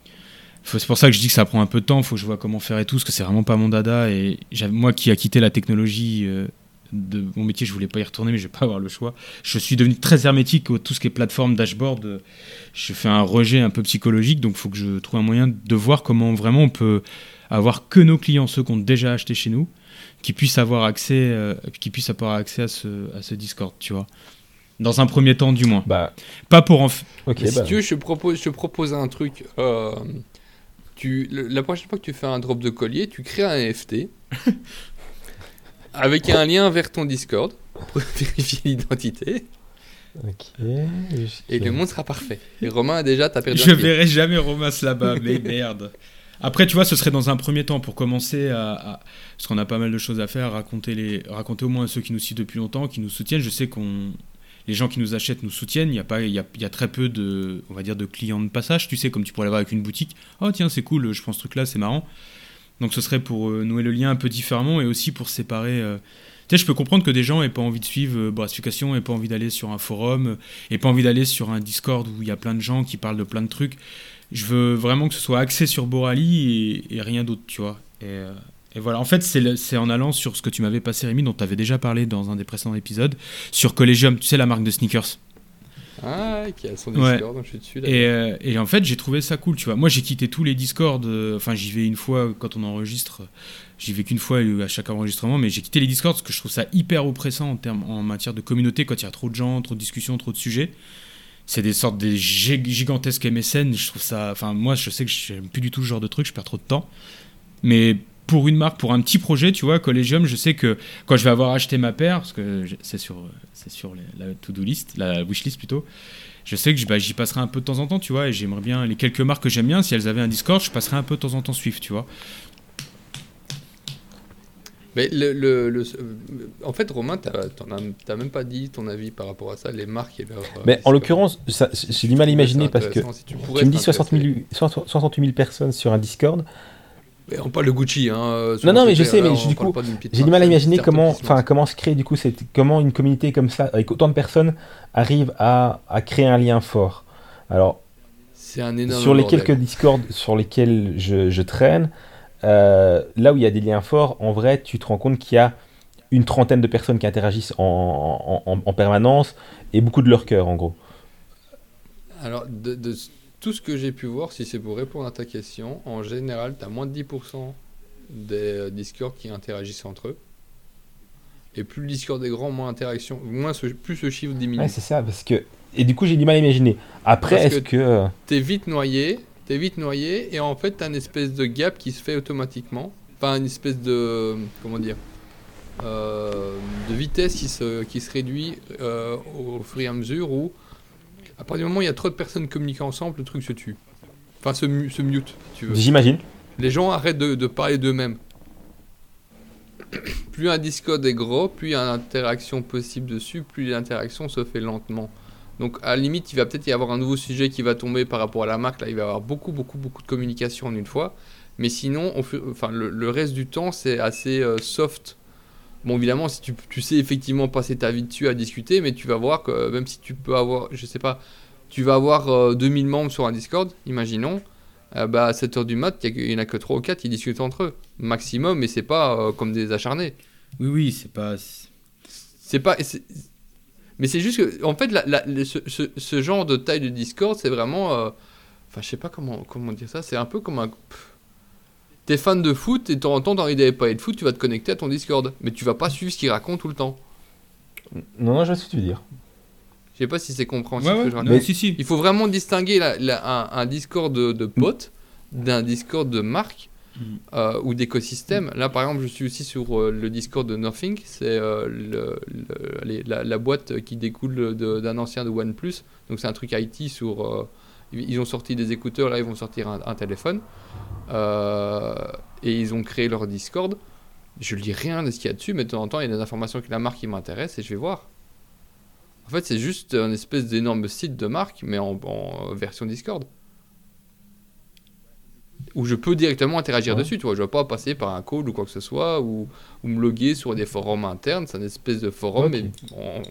c'est pour ça que je dis que ça prend un peu de temps, faut que je vois comment faire et tout, parce que c'est vraiment pas mon dada. Et moi qui a quitté la technologie euh, de mon métier, je voulais pas y retourner, mais je vais pas avoir le choix. Je suis devenu très hermétique au tout ce qui est plateforme, dashboard. euh, Je fais un rejet un peu psychologique, donc il faut que je trouve un moyen de voir comment vraiment on peut avoir que nos clients, ceux qui ont déjà acheté chez nous, qui puissent avoir accès, euh, qui puissent avoir accès à ce, à ce Discord, tu vois. Dans un premier temps, du moins. Bah, Pas pour en f- ok, Mais si bah, tu veux, je te propose, je te propose un truc. euh, tu, le- la prochaine fois que tu fais un drop de collier, tu crées un NFT [LAUGHS] avec un lien vers ton Discord pour [LAUGHS] vérifier l'identité ok. et le monde sera parfait. Et Romain a déjà t'as perdu Je verrai jamais Romas là-bas, mais [LAUGHS] merde. Après, tu vois, ce serait dans un premier temps pour commencer à, à- parce qu'on a pas mal de choses à faire, raconter les, raconter au moins à ceux qui nous suivent depuis longtemps, qui nous soutiennent. Je sais qu'on, les gens qui nous achètent nous soutiennent. Il y a pas, il y a, très peu de, on va dire, de clients de passage. Tu sais, comme tu pourrais l'avoir avec une boutique. Oh tiens, c'est cool, je prends ce truc-là, c'est marrant. Donc ce serait pour euh, nouer le lien un peu différemment et aussi pour séparer. euh, Tu sais, je peux comprendre que des gens aient pas envie de suivre euh, Brassification, aient pas envie d'aller sur un forum, euh, aient pas envie d'aller sur un Discord où il y a plein de gens qui parlent de plein de trucs. Je veux vraiment que ce soit axé sur Borali et, rien d'autre, tu vois. Euh, et voilà, en fait, c'est en allant sur ce que tu m'avais passé, Rémi, dont tu avais déjà parlé dans un des précédents épisodes, sur Collegium, tu sais, la marque de sneakers. Ah, qui a son Ouais. Discord, donc je suis dessus. là. Et, euh, et en fait, j'ai trouvé ça cool, tu vois. Moi, j'ai quitté tous les Discords. euh, Enfin, j'y vais une fois quand on enregistre. J'y vais qu'une fois euh, à chaque enregistrement, mais j'ai quitté les Discords parce que je trouve ça hyper oppressant en, termes, en matière de communauté quand il y a trop de gens, trop de discussions, trop de sujets. C'est des sortes de gig- gigantesques MSN. Je trouve ça. Enfin, moi, je sais que j'aime plus du tout ce genre de truc. Je perds trop de temps. Mais pour une marque, pour un petit projet, tu vois, Collegium, je sais que quand je vais avoir acheté ma paire, parce que c'est sur, c'est sur les- la to-do list, la wishlist plutôt, je sais que bah, j'y passerai un peu de temps en temps, tu vois, et j'aimerais bien, les quelques marques que j'aime bien, si elles avaient un Discord, je passerais un peu de temps en temps suivre, tu vois. Mais le, le, le- euh, en fait, Romain, t'as t'en as- t'as même pas dit ton avis par rapport à ça, les marques et leur. euh, Mais en l'occurrence, j'ai du mal à imaginer parce que Si tu, tu me dis 60 intéressé. 000 60 68 000 personnes sur un Discord. On parle de Gucci, hein. Non, non, mais je sais, mais du coup, J'ai du mal à imaginer comment, enfin, comment se crée du coup cette, comment une communauté comme ça, avec autant de personnes, arrive à, à créer un lien fort. Alors, C'est un énorme. sur les bordel. quelques Discord sur lesquels je, je traîne, euh, là où il y a des liens forts, en vrai, tu te rends compte qu'il y a une trentaine de personnes qui interagissent en, en- en- en permanence et beaucoup de leur cœur, en gros. Alors, de, de tout ce que j'ai pu voir, si c'est pour répondre à ta question, en général, tu as moins de 10% des euh, Discord qui interagissent entre eux. Et plus le Discord est grand, moins interaction, moins ce- plus ce chiffre diminue. Ouais, c'est ça, parce que. Et du coup, j'ai du mal à imaginer. Après, est-ce que- euh, T'es vite noyé, t'es vite noyé, et en fait, t'as une espèce de gap qui se fait automatiquement. Enfin, une espèce de. Comment dire euh, De vitesse qui se, qui se réduit euh, au fur et à mesure où, à partir du moment où il y a trop de personnes communiquant ensemble, le truc se tue. Enfin, se, mu- se mute, si tu veux. J'imagine. Les gens arrêtent de, de parler d'eux-mêmes. [COUGHS] Plus un Discord est gros, plus il y a une interaction possible dessus, plus l'interaction se fait lentement. Donc à la limite, il va peut-être y avoir un nouveau sujet qui va tomber par rapport à la marque. Là, il va y avoir beaucoup, beaucoup, beaucoup de communication en une fois. Mais sinon, enfin, le, le reste du temps, c'est assez euh, soft. Bon, évidemment, si tu, tu sais effectivement passer ta vie dessus à discuter, mais tu vas voir que euh, même si tu peux avoir, je sais pas, tu vas avoir euh, 2000 membres sur un Discord, imaginons, euh, bah, à 7h du mat, il n'y en a que 3 ou 4 qui discutent entre eux. Maximum, mais c'est pas euh, comme des acharnés. Oui, oui, c'est pas. C'est pas. Mais c'est juste que, en fait, la- la- le- ce, ce- ce genre de taille de Discord, c'est vraiment. Enfin, je sais pas comment, comment dire ça. C'est un peu comme un. pff. T'es fan de foot et de temps en temps, t'as envie d'aller parler de foot, tu vas te connecter à ton Discord. Mais tu vas pas suivre ce qu'il raconte tout le temps. Non, non, je vois ce que tu veux dire. Je sais pas si c'est compréhensible Ouais, ce que ouais, je raconte. non, Mais- si, si. Il faut vraiment distinguer la- la- un, un Discord de, de potes d'un Discord de marque Mhm. euh, ou d'écosystème. Là, par exemple, je suis aussi sur euh, le Discord de Nothing. C'est euh, le- le- les- la, la boîte qui découle d'un ancien de OnePlus. Donc, c'est un truc IT sur. euh, ils ont sorti des écouteurs, là, ils vont sortir un, un téléphone. Euh, et ils ont créé leur Discord. Je lis rien de ce qu'il y a dessus, mais de temps en temps, il y a des informations que la marque qui m'intéresse et je vais voir. En fait, c'est juste un espèce d'énorme site de marque, mais en, en version Discord. Où je peux directement interagir Ouais. dessus, tu vois. Je ne vais pas passer par un call ou quoi que ce soit, ou, ou me loguer sur des forums internes. C'est une espèce de forum, mais en,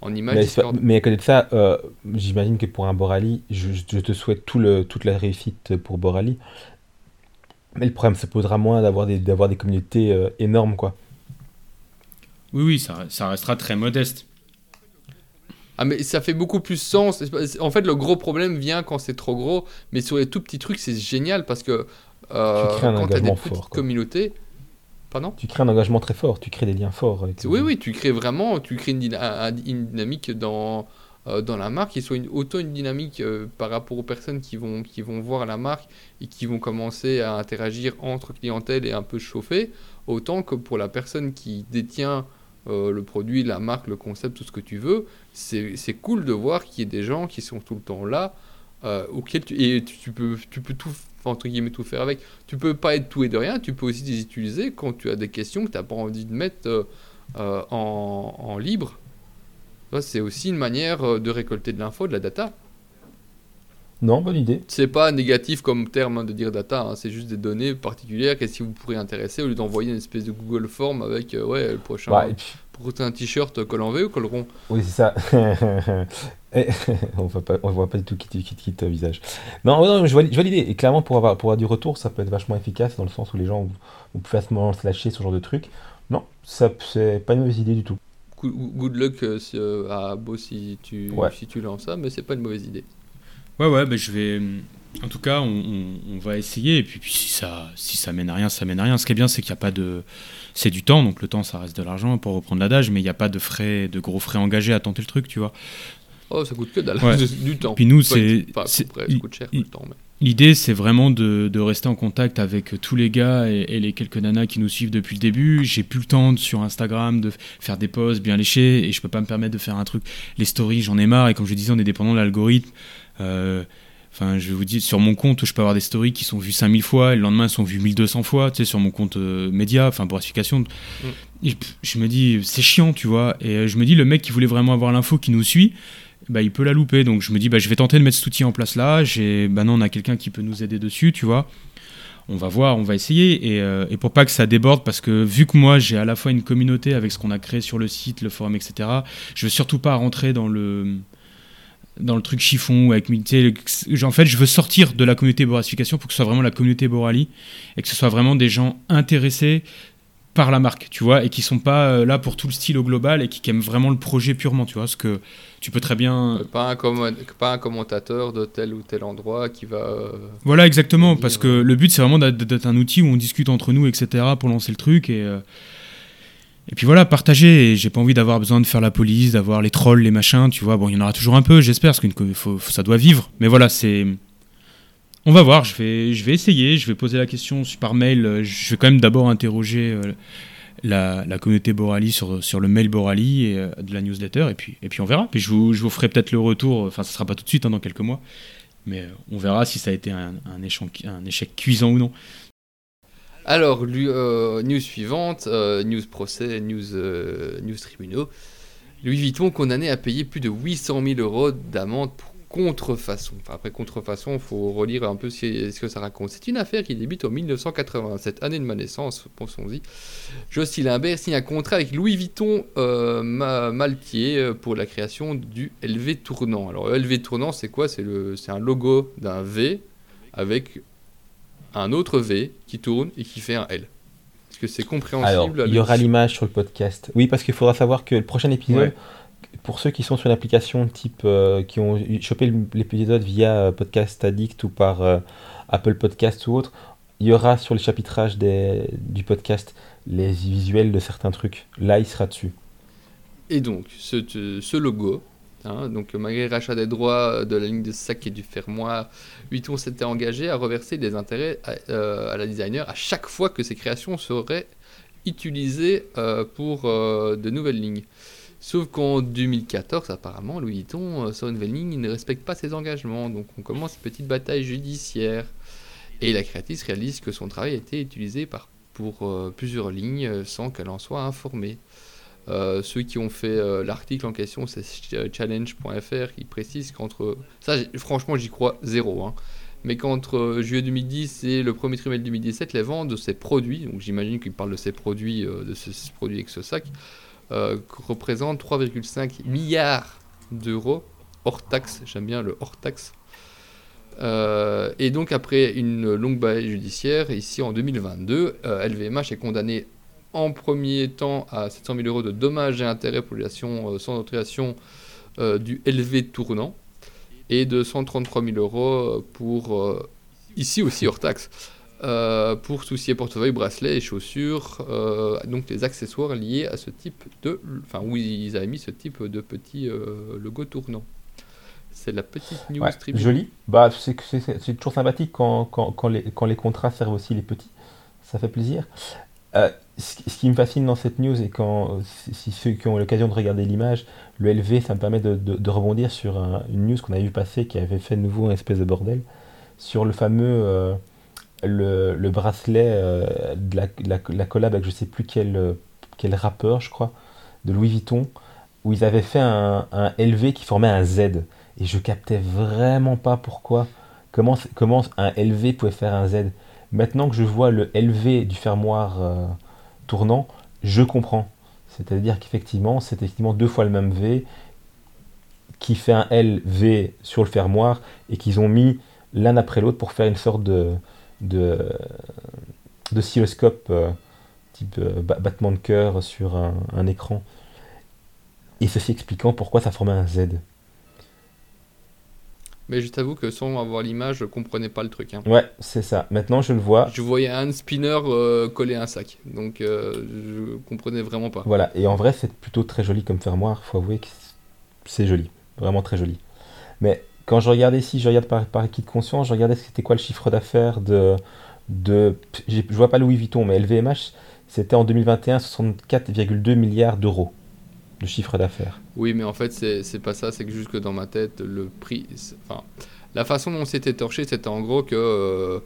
en image Discord. mais à côté de ça, euh, j'imagine que pour un Borali, je, je te souhaite tout le, toute la réussite pour Borali. Mais le problème se posera moins d'avoir des, d'avoir des communautés euh, énormes, quoi. Oui, oui, ça, ça restera très modeste. Ah mais ça fait beaucoup plus sens. En fait, le gros problème vient quand c'est trop gros, mais sur les tout petits trucs, c'est génial parce que euh, Tu crées un quand tu as des engagement petites fort, quoi. communautés... Pardon? Tu crées un engagement très fort, tu crées des liens forts. Avec Oui, oui, tu crées vraiment, tu crées une dynamique dans, euh, dans la marque, qui soit une, autant une dynamique euh, par rapport aux personnes qui vont, qui vont voir la marque et qui vont commencer à interagir entre clientèle et un peu chauffer, autant que pour la personne qui détient euh, le produit, la marque, le concept, tout ce que tu veux, c'est cool de voir qu'il y ait des gens qui sont tout le temps là, tu, et tu, peux, tout, entre guillemets, tout faire avec. Tu peux pas être tout et de rien, tu peux aussi les utiliser quand tu as des questions que tu n'as pas envie de mettre en libre. C'est aussi une manière euh, de récolter de l'info, de la data. Non, bonne idée. C'est pas négatif comme terme hein, de dire data, hein, c'est juste des données particulières qu'est-ce qui vous pourrait intéresser au lieu d'envoyer une espèce de Google Form avec euh, ouais le prochain Ouais, puis- pour un t-shirt col en V ou col rond. Oui, c'est ça. [LAUGHS] Et- [LAUGHS] on voit pas, on voit pas du tout qui te, qui te- qui te visage. Non, non, je vois, je vois l'idée. Et clairement, pour avoir, pour avoir du retour, ça peut être vachement efficace dans le sens où les gens vont, vont facilement se lâcher ce genre de truc. Non, ça, c'est pas une mauvaise idée du tout. Good, good luck euh, euh, à Beau si tu, Ouais. si tu lances ça, mais c'est pas une mauvaise idée. Ouais, ouais, bah, je vais. En tout cas, on, on- on va essayer. Et puis, puis si, ça, si ça mène à rien, ça mène à rien. Ce qui est bien, c'est qu'il n'y a pas de. C'est du temps, donc le temps, ça reste de l'argent pour reprendre l'adage, mais il n'y a pas de frais, de gros frais engagés à tenter le truc, tu vois. Oh, ça coûte que dalle, Ouais. [LAUGHS] du temps. Puis nous, c'est- après, ça coûte cher il- le temps. mais- L'idée, c'est vraiment de, de rester en contact avec tous les gars et, et les quelques nanas qui nous suivent depuis le début. J'ai plus le temps de- sur Instagram de faire des posts bien léchés et je peux pas me permettre de faire un truc. Les stories, j'en ai marre et comme je disais, on est dépendant de l'algorithme. Euh, Enfin, je vais vous dire, sur mon compte, je peux avoir des stories qui sont vues 5000 fois et le lendemain, elles sont vues 1200 fois, tu sais, sur mon compte euh, média, enfin, brasification. Et pff, je me dis, c'est chiant, tu vois. Et euh, je me dis, le mec qui voulait vraiment avoir l'info, qui nous suit, bah, il peut la louper. Donc je me dis, bah, je vais tenter de mettre cet outil en place là. J'ai, bah non, on a quelqu'un qui peut nous aider dessus, tu vois. On va voir, on va essayer. Et, euh, pour pas que ça déborde, parce que vu que moi j'ai à la fois une communauté avec ce qu'on a créé sur le site, le forum, etc., je veux surtout pas rentrer dans le dans le truc chiffon ou avec en fait je veux sortir de la communauté borasification pour que ce soit vraiment la communauté Borali et que ce soit vraiment des gens intéressés par la marque, tu vois, et qui sont pas euh, là pour tout le style au global et qui, aiment vraiment le projet purement, tu vois, parce que tu peux très bien... Euh, Pas, un commo- pas un commentateur de tel ou tel endroit qui va. euh, Voilà, exactement, dire, parce que euh, le but c'est vraiment d'être- un outil où on discute entre nous, etc., pour lancer le truc et... euh, Et puis voilà, partager, et j'ai pas envie d'avoir besoin de faire la police, d'avoir les trolls, les machins, tu vois, bon, il y en aura toujours un peu, j'espère, parce que faut, ça doit vivre, mais voilà, c'est... On va voir, je vais, je vais essayer, je vais poser la question par mail. Je vais quand même d'abord interroger euh, la, communauté Borali sur, sur le mail Borali et, euh, de la newsletter, et puis, et puis on verra. Puis je vous, je vous ferai peut-être le retour, enfin, ça sera pas tout de suite, hein, dans quelques mois, mais euh, on verra si ça a été un, échec, un échec cuisant ou non. Alors, euh, news suivante, news procès, news, news tribunaux. Louis Vuitton condamné à payer plus de 800 000 euros d'amende pour contrefaçon. Enfin, après contrefaçon, il faut relire un peu ce, que ça raconte. C'est une affaire qui débute en 1987, année de ma naissance, pensons-y. Jocelyn Limbert signe un contrat avec Louis Vuitton euh, Ma- Maltier euh, pour la création du LV tournant. Alors, LV tournant, c'est quoi? C'est un logo d'un V avec un autre V qui tourne et qui fait un L. Est-ce que c'est compréhensible Alors, il y aura l'image sur le podcast. Oui, parce qu'il faudra savoir que le prochain épisode, Ouais. Pour ceux qui sont sur une application type, euh, qui ont chopé l'épisode via euh, Podcast Addict ou par euh, Apple Podcast ou autre, il y aura sur le chapitrage du podcast les visuels de certains trucs. Là, il sera dessus. Et donc, ce, logo, Hein. donc malgré le rachat des droits de la ligne de sac et du fermoir, Vuitton s'était engagé à reverser des intérêts à, à la designer à chaque fois que ses créations seraient utilisées pour de nouvelles lignes. Sauf qu'en 2014, apparemment, Louis Vuitton, nouvelle ligne, il ne respecte pas ses engagements. Donc on commence une petite bataille judiciaire. Et la créatrice réalise que son travail a été utilisé par, pour plusieurs lignes sans qu'elle en soit informée. Euh, ceux qui ont fait euh, l'article en question, c'est challenge.fr qui précise qu'entre. Ça, franchement, j'y crois zéro. Hein. Mais qu'entre euh, juillet 2010 et le premier trimestre 2017, les ventes de ces produits, donc j'imagine qu'il parle de ces produits, de ces produits avec ce sac, représentent 3,5 milliards d'euros hors taxe. J'aime bien le hors taxe. et donc après une longue bataille judiciaire, ici en 2022, LVMH est condamné en premier temps à 700 000 euros de dommages et intérêts pour euh, sans autorisation euh, du LV tournant et de 133 000 euros pour, euh, ici aussi hors taxe, pour soucier portefeuille, bracelets et chaussures, donc les accessoires liés à ce type de... Enfin, où ils avaient mis ce type de petit logo tournant. C'est la petite news ouais, Joli. Bah, c'est toujours sympathique quand, quand, quand, les, quand les contrats servent aussi les petits. Ça fait plaisir. Euh, ce qui me fascine dans cette news, et quand si ceux qui ont l'occasion de regarder l'image, le LV, ça me permet de, rebondir sur une news qu'on avait vu passer qui avait fait de nouveau un espèce de bordel, sur le fameux euh, le, bracelet euh, de la, collab avec je sais plus quel, quel rappeur, je crois, de Louis Vuitton, où ils avaient fait un, un LV qui formait un Z. Et je captais vraiment pas pourquoi, comment, comment un LV pouvait faire un Z. Maintenant que je vois le LV du fermoir euh, tournant, je comprends. C'est-à-dire qu'effectivement, c'est effectivement deux fois le même V qui fait un LV sur le fermoir et qu'ils ont mis l'un après l'autre pour faire une sorte de, de, oscilloscope euh, type euh, battement de cœur sur un, un écran. Et ceci expliquant pourquoi ça formait un Z. Mais je t'avoue que sans avoir l'image, je comprenais pas le truc. Hein. Ouais, c'est ça. Maintenant, je le vois. Je voyais un spinner euh, coller un sac. Donc, euh, je comprenais vraiment pas. Voilà. Et en vrai, c'est plutôt très joli comme fermoir. Faut avouer que c'est joli. Vraiment très joli. Mais quand je regardais ici, je regarde par, par de conscience, je regardais c'était quoi le chiffre d'affaires de. de je vois pas Louis Vuitton, mais LVMH, c'était en 2021 64,2 milliards d'euros de chiffre d'affaires. Oui, mais en fait, c'est pas ça, c'est que juste que dans ma tête, le prix. Enfin, la façon dont c'était torché, c'était en gros que euh,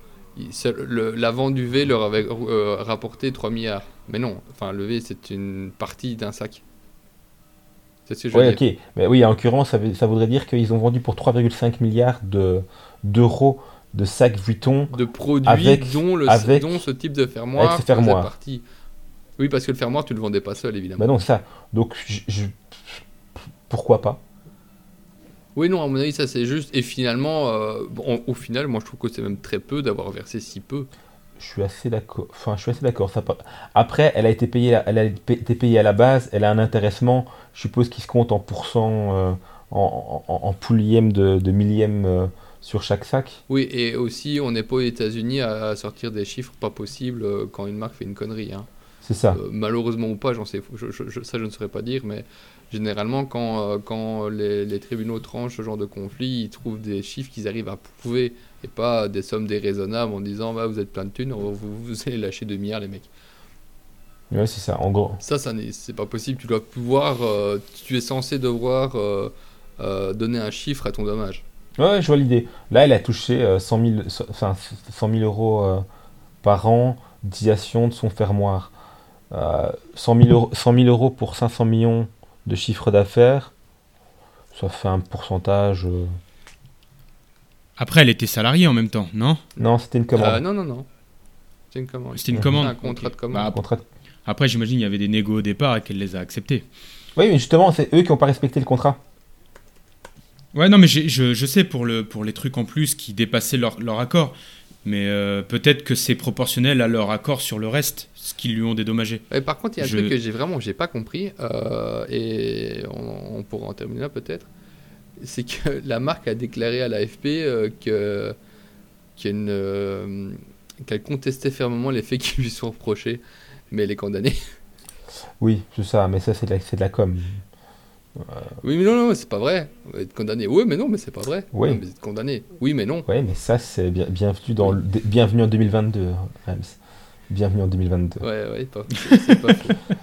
la vente du V leur avait euh, rapporté 3 milliards. Mais non, enfin, le V, c'est une partie d'un sac. C'est ce que je veux ok. Mais oui, en l'occurrence, ça, ça, voudrait dire qu'ils ont vendu pour 3,5 milliards d'euros de, sacs Vuitton. De produits avec, dont, le, avec, dont ce type de fermoir. Avec fermoir. Partie. Oui, parce que le fermoir, tu le vendais pas seul, évidemment. Bah non, ça. Donc, je, pourquoi pas? Oui, non, à mon avis, ça c'est juste. Et finalement, euh, au final, moi je trouve que c'est même très peu d'avoir versé si peu. Je suis assez d'accord. Enfin, je suis assez d'accord. Ça... Après, elle a été payée, elle a été payée à la base. Elle a un intéressement, je suppose, qui se compte en pourcent, euh, en, en, poulième de, de millième euh, sur chaque sac. Oui, et aussi, on n'est pas aux États-Unis à, sortir des chiffres pas possibles quand une marque fait une connerie. Hein. C'est ça. Euh, malheureusement ou pas, j'en sais, ça je ne saurais pas dire, mais généralement quand, euh, quand les, tribunaux tranchent ce genre de conflit, ils trouvent des chiffres qu'ils arrivent à prouver et pas des sommes déraisonnables en disant bah, vous êtes plein de thunes, vous, vous allez lâcher 2 milliards les mecs. Ouais, c'est ça, en gros. Ça, ça c'est pas possible. Tu dois pouvoir, euh, tu es censé devoir donner un chiffre à ton dommage. Ouais, je vois l'idée. Là, elle a touché 100 000, enfin, 100 000 euros par an d'utilisation de son fermoir. 100, 000 euros, 100 euros pour 500 millions de chiffre d'affaires, ça fait un pourcentage. Après, elle était salariée en même temps, non? Non, c'était une commande. Euh, non, non, non. C'était une commande. C'était une commande. Un contrat de commande. Bah, après, j'imagine il y avait des négos au départ et qu'elle les a acceptés. Oui, mais justement, c'est eux qui n'ont pas respecté le contrat. Ouais, non, mais je, je, sais pour, le, pour les trucs en plus qui dépassaient leur, leur accord. Mais euh, peut-être que c'est proportionnel à leur accord sur le reste, ce qu'ils lui ont dédommagé. par contre, il y a un truc que j'ai vraiment j'ai pas compris, euh, et on, pourra en terminer là peut-être. C'est que [LAUGHS] la marque a déclaré à l'AFP euh, que qu'elle contestait fermement les faits qui lui sont reprochés, mais elle est condamnée. [LAUGHS] Oui, c'est ça, mais ça c'est de, la, de la com. Oui, mais non, non, c'est pas vrai. Être condamné. Oui, mais non, mais c'est pas vrai. Oui. Non, mais vous êtes condamné. Oui, mais non. Ouais, mais ça, c'est bien, bienvenue, dans le- bienvenue en 2022, Rams. Bienvenue en 2022. Ouais, ouais, c'est pas faux. Ouais. [LAUGHS]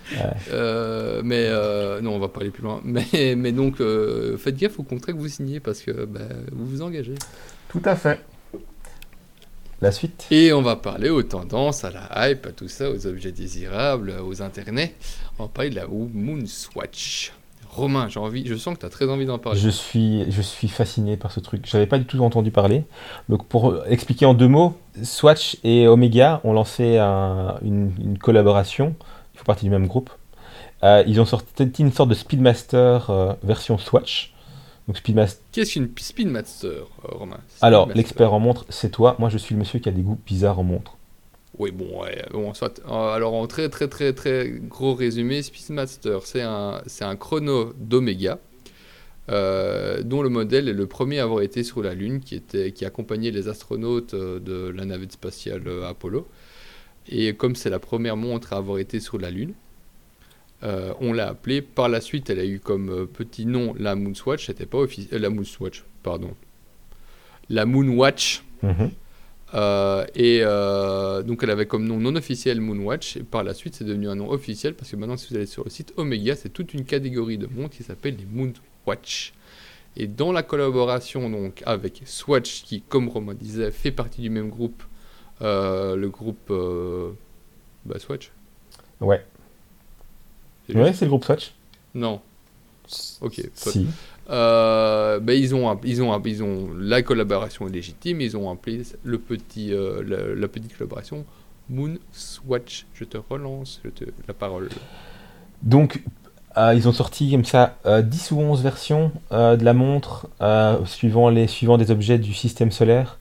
Euh, mais euh, non, on va pas aller plus loin. Mais, mais donc, euh, faites gaffe au contrat que vous signez parce que bah, vous vous engagez. Tout à fait. La suite Et on va parler aux tendances, à la hype, à tout ça, aux objets désirables, aux internets. On va parler de la Moonswatch. Romain, j'ai envie, je sens que tu as très envie d'en parler. Je suis, je suis fasciné par ce truc. J'avais pas du tout entendu parler. Donc pour expliquer en deux mots, Swatch et Omega ont lancé un- une, une collaboration. Ils font partie du même groupe. Euh, ils ont sorti une sorte de Speedmaster euh, version Swatch. Donc Speedmaster. Qu'est-ce qu'une Speedmaster, euh, Romain? Alors l'expert en montre, c'est toi. Moi, je suis le monsieur qui a des goûts bizarres en montre. Oui, bon, ouais, bon, soit. Euh, Alors, en très, très, très, très gros résumé, Speedmaster, c'est un, c'est un chrono d'Omega, euh, dont le modèle est le premier à avoir été sur la Lune, qui, était, qui accompagnait les astronautes euh, de la navette spatiale euh, Apollo. Et comme c'est la première montre à avoir été sur la Lune, euh, on l'a appelée. Par la suite, elle a eu comme euh, petit nom la Moonswatch. C'était pas officiel. la Moonswatch, pardon. La Moonwatch. Mhm. Euh, et euh, donc elle avait comme nom non officiel Moonwatch et par la suite c'est devenu un nom officiel parce que maintenant si vous allez sur le site Omega c'est toute une catégorie de montres qui s'appelle les Moonwatch et dans la collaboration donc avec Swatch qui comme Romain disait fait partie du même groupe euh, le groupe bah, Swatch Ouais. Ouais, c'est le groupe Swatch. non ok Si. Euh, ben, ils, ont, la collaboration est légitime, ils ont appelé euh, la, petite collaboration Moonswatch. Je te relance la parole. Donc, euh, ils ont sorti comme ça euh, 10 ou 11 versions de la montre suivant, des objets du système solaire.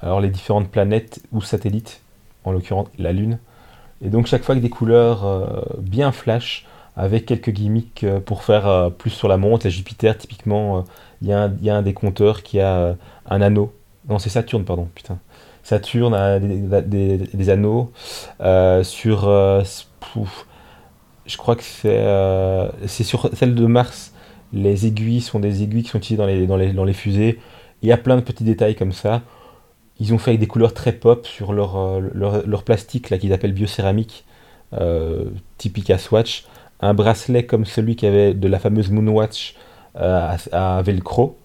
Alors, les différentes planètes ou satellites, en l'occurrence la Lune. Et donc, chaque fois avec des couleurs bien flash, avec quelques gimmicks euh, pour faire euh, plus sur la montre. La Jupiter, typiquement, euh, il y, a un- il y a un des compteurs qui a euh, un anneau. Non, c'est Saturne, pardon, putain. Saturne a des, anneaux. Euh, sur. euh, je crois que c'est euh, sur celle de Mars. Les aiguilles sont des aiguilles qui sont utilisées dans les, dans les, dans les fusées. Il y a plein de petits détails comme ça. Ils ont fait avec des couleurs très pop sur leur, euh, leur, leur plastique là qu'ils appellent biocéramique, euh, typique à Swatch. Un bracelet comme celui qui avait de la fameuse Moonwatch euh, à, Velcro.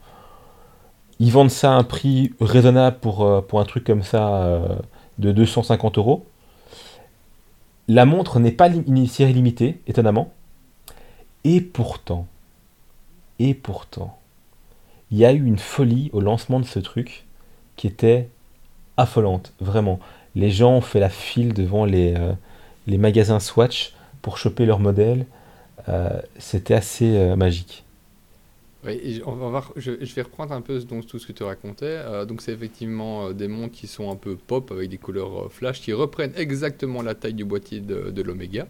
Ils vendent ça à un prix raisonnable pour, euh, pour un truc comme ça euh, de 250 euros. La montre n'est pas une série limitée, étonnamment. Et pourtant, et pourtant, il y a eu une folie au lancement de ce truc qui était affolante, vraiment. Les gens ont fait la file devant les, les magasins Swatch pour choper leur modèle. Euh, C'était assez euh, magique. On va voir, je, vais reprendre un peu donc, tout ce que tu racontais. Euh, donc, c'est effectivement des montres qui sont un peu pop avec des couleurs flash qui reprennent exactement la taille du boîtier de, l'Omega.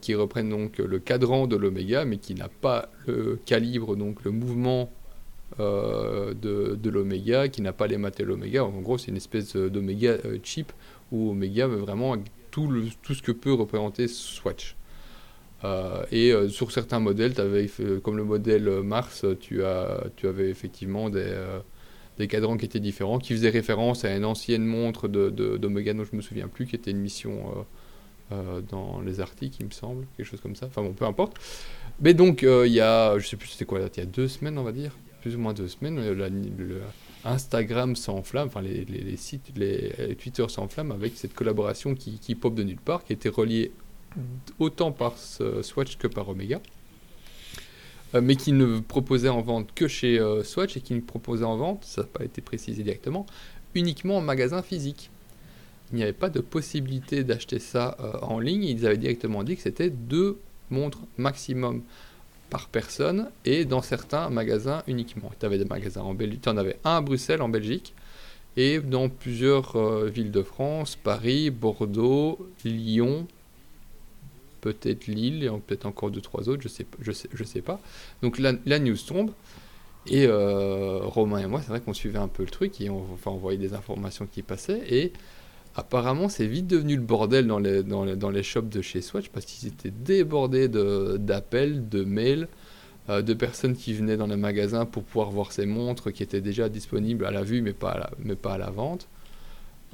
qui reprennent donc le cadran de l'Omega, mais qui n'a pas le calibre, donc le mouvement de, l'Omega, qui n'a pas les maths de l'Omega. En gros, c'est une espèce d'Omega cheap où Omega veut vraiment tout, tout ce que peut représenter Swatch. Euh, et euh, sur certains modèles, euh, comme le modèle Mars, tu, as, tu avais effectivement des, des cadrans qui étaient différents, qui faisaient référence à une ancienne montre de, de, dont je me souviens plus, qui était une mission dans les Arctiques, il me semble, quelque chose comme ça. Enfin bon, peu importe. Mais donc, il y a, je sais plus c'était quoi la il y a deux semaines, on va dire, plus ou moins deux semaines, la- le Instagram s'enflamme, enfin les, sites, les, les Twitter s'enflamment avec cette collaboration qui, pop de nulle part, qui était reliée autant par Swatch que par Omega, euh, mais qui ne proposait en vente que chez euh, Swatch et qui ne proposait en vente, ça n'a pas été précisé directement, uniquement en magasin physique. Il n'y avait pas de possibilité d'acheter ça euh, en ligne, ils avaient directement dit que c'était deux montres maximum par personne et dans certains magasins uniquement. Tu avais des magasins en Belgique, tu en avais un à Bruxelles en Belgique et dans plusieurs euh, villes de France, Paris, Bordeaux, Lyon, peut-être Lille et peut-être encore deux trois autres, je sais je sais, je sais pas. Donc la, la news tombe et euh, Romain et moi, c'est vrai qu'on suivait un peu le truc et enfin, on voyait des informations qui passaient et Apparemment, c'est vite devenu le bordel dans les, shops de chez Swatch parce qu'ils étaient débordés de- d'appels, de, mails, euh, de personnes qui venaient dans les magasins pour pouvoir voir ces montres qui étaient déjà disponibles à la vue mais pas à la, vente.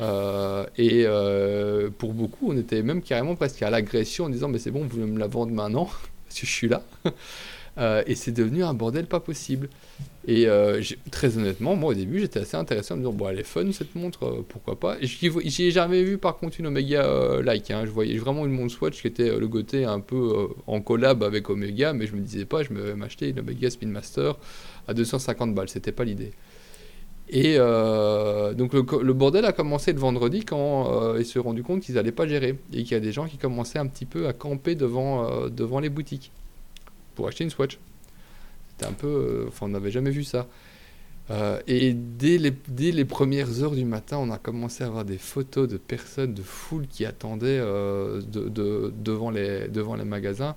Euh, et euh, pour beaucoup, on était même carrément presque à l'agression en disant Mais c'est bon, vous voulez me la vendre maintenant [LAUGHS] parce que je suis là. [LAUGHS] Et c'est devenu un bordel pas possible. Et euh, très honnêtement, moi au début, j'étais assez intéressé en me disant Bon, elle est fun cette montre, euh, pourquoi pas. J'y ai jamais vu par contre une Omega euh, like. hein. Je voyais vraiment une montre Swatch qui était le côté un peu en collab avec Omega, mais je me disais pas, je vais m'acheter une Omega Spin Master à 250 balles, c'était pas l'idée. Et donc le, le bordel a commencé le vendredi quand ils se sont rendus compte qu'ils n'allaient pas gérer et qu'il y a des gens qui commençaient un petit peu à camper devant, devant les boutiques pour acheter une Swatch. C'était un peu... euh, Enfin, on n'avait jamais vu ça. Euh, et dès les, dès les premières heures du matin, on a commencé à avoir des photos de personnes, de foules qui attendaient euh, de- de- devant, les, devant les magasins.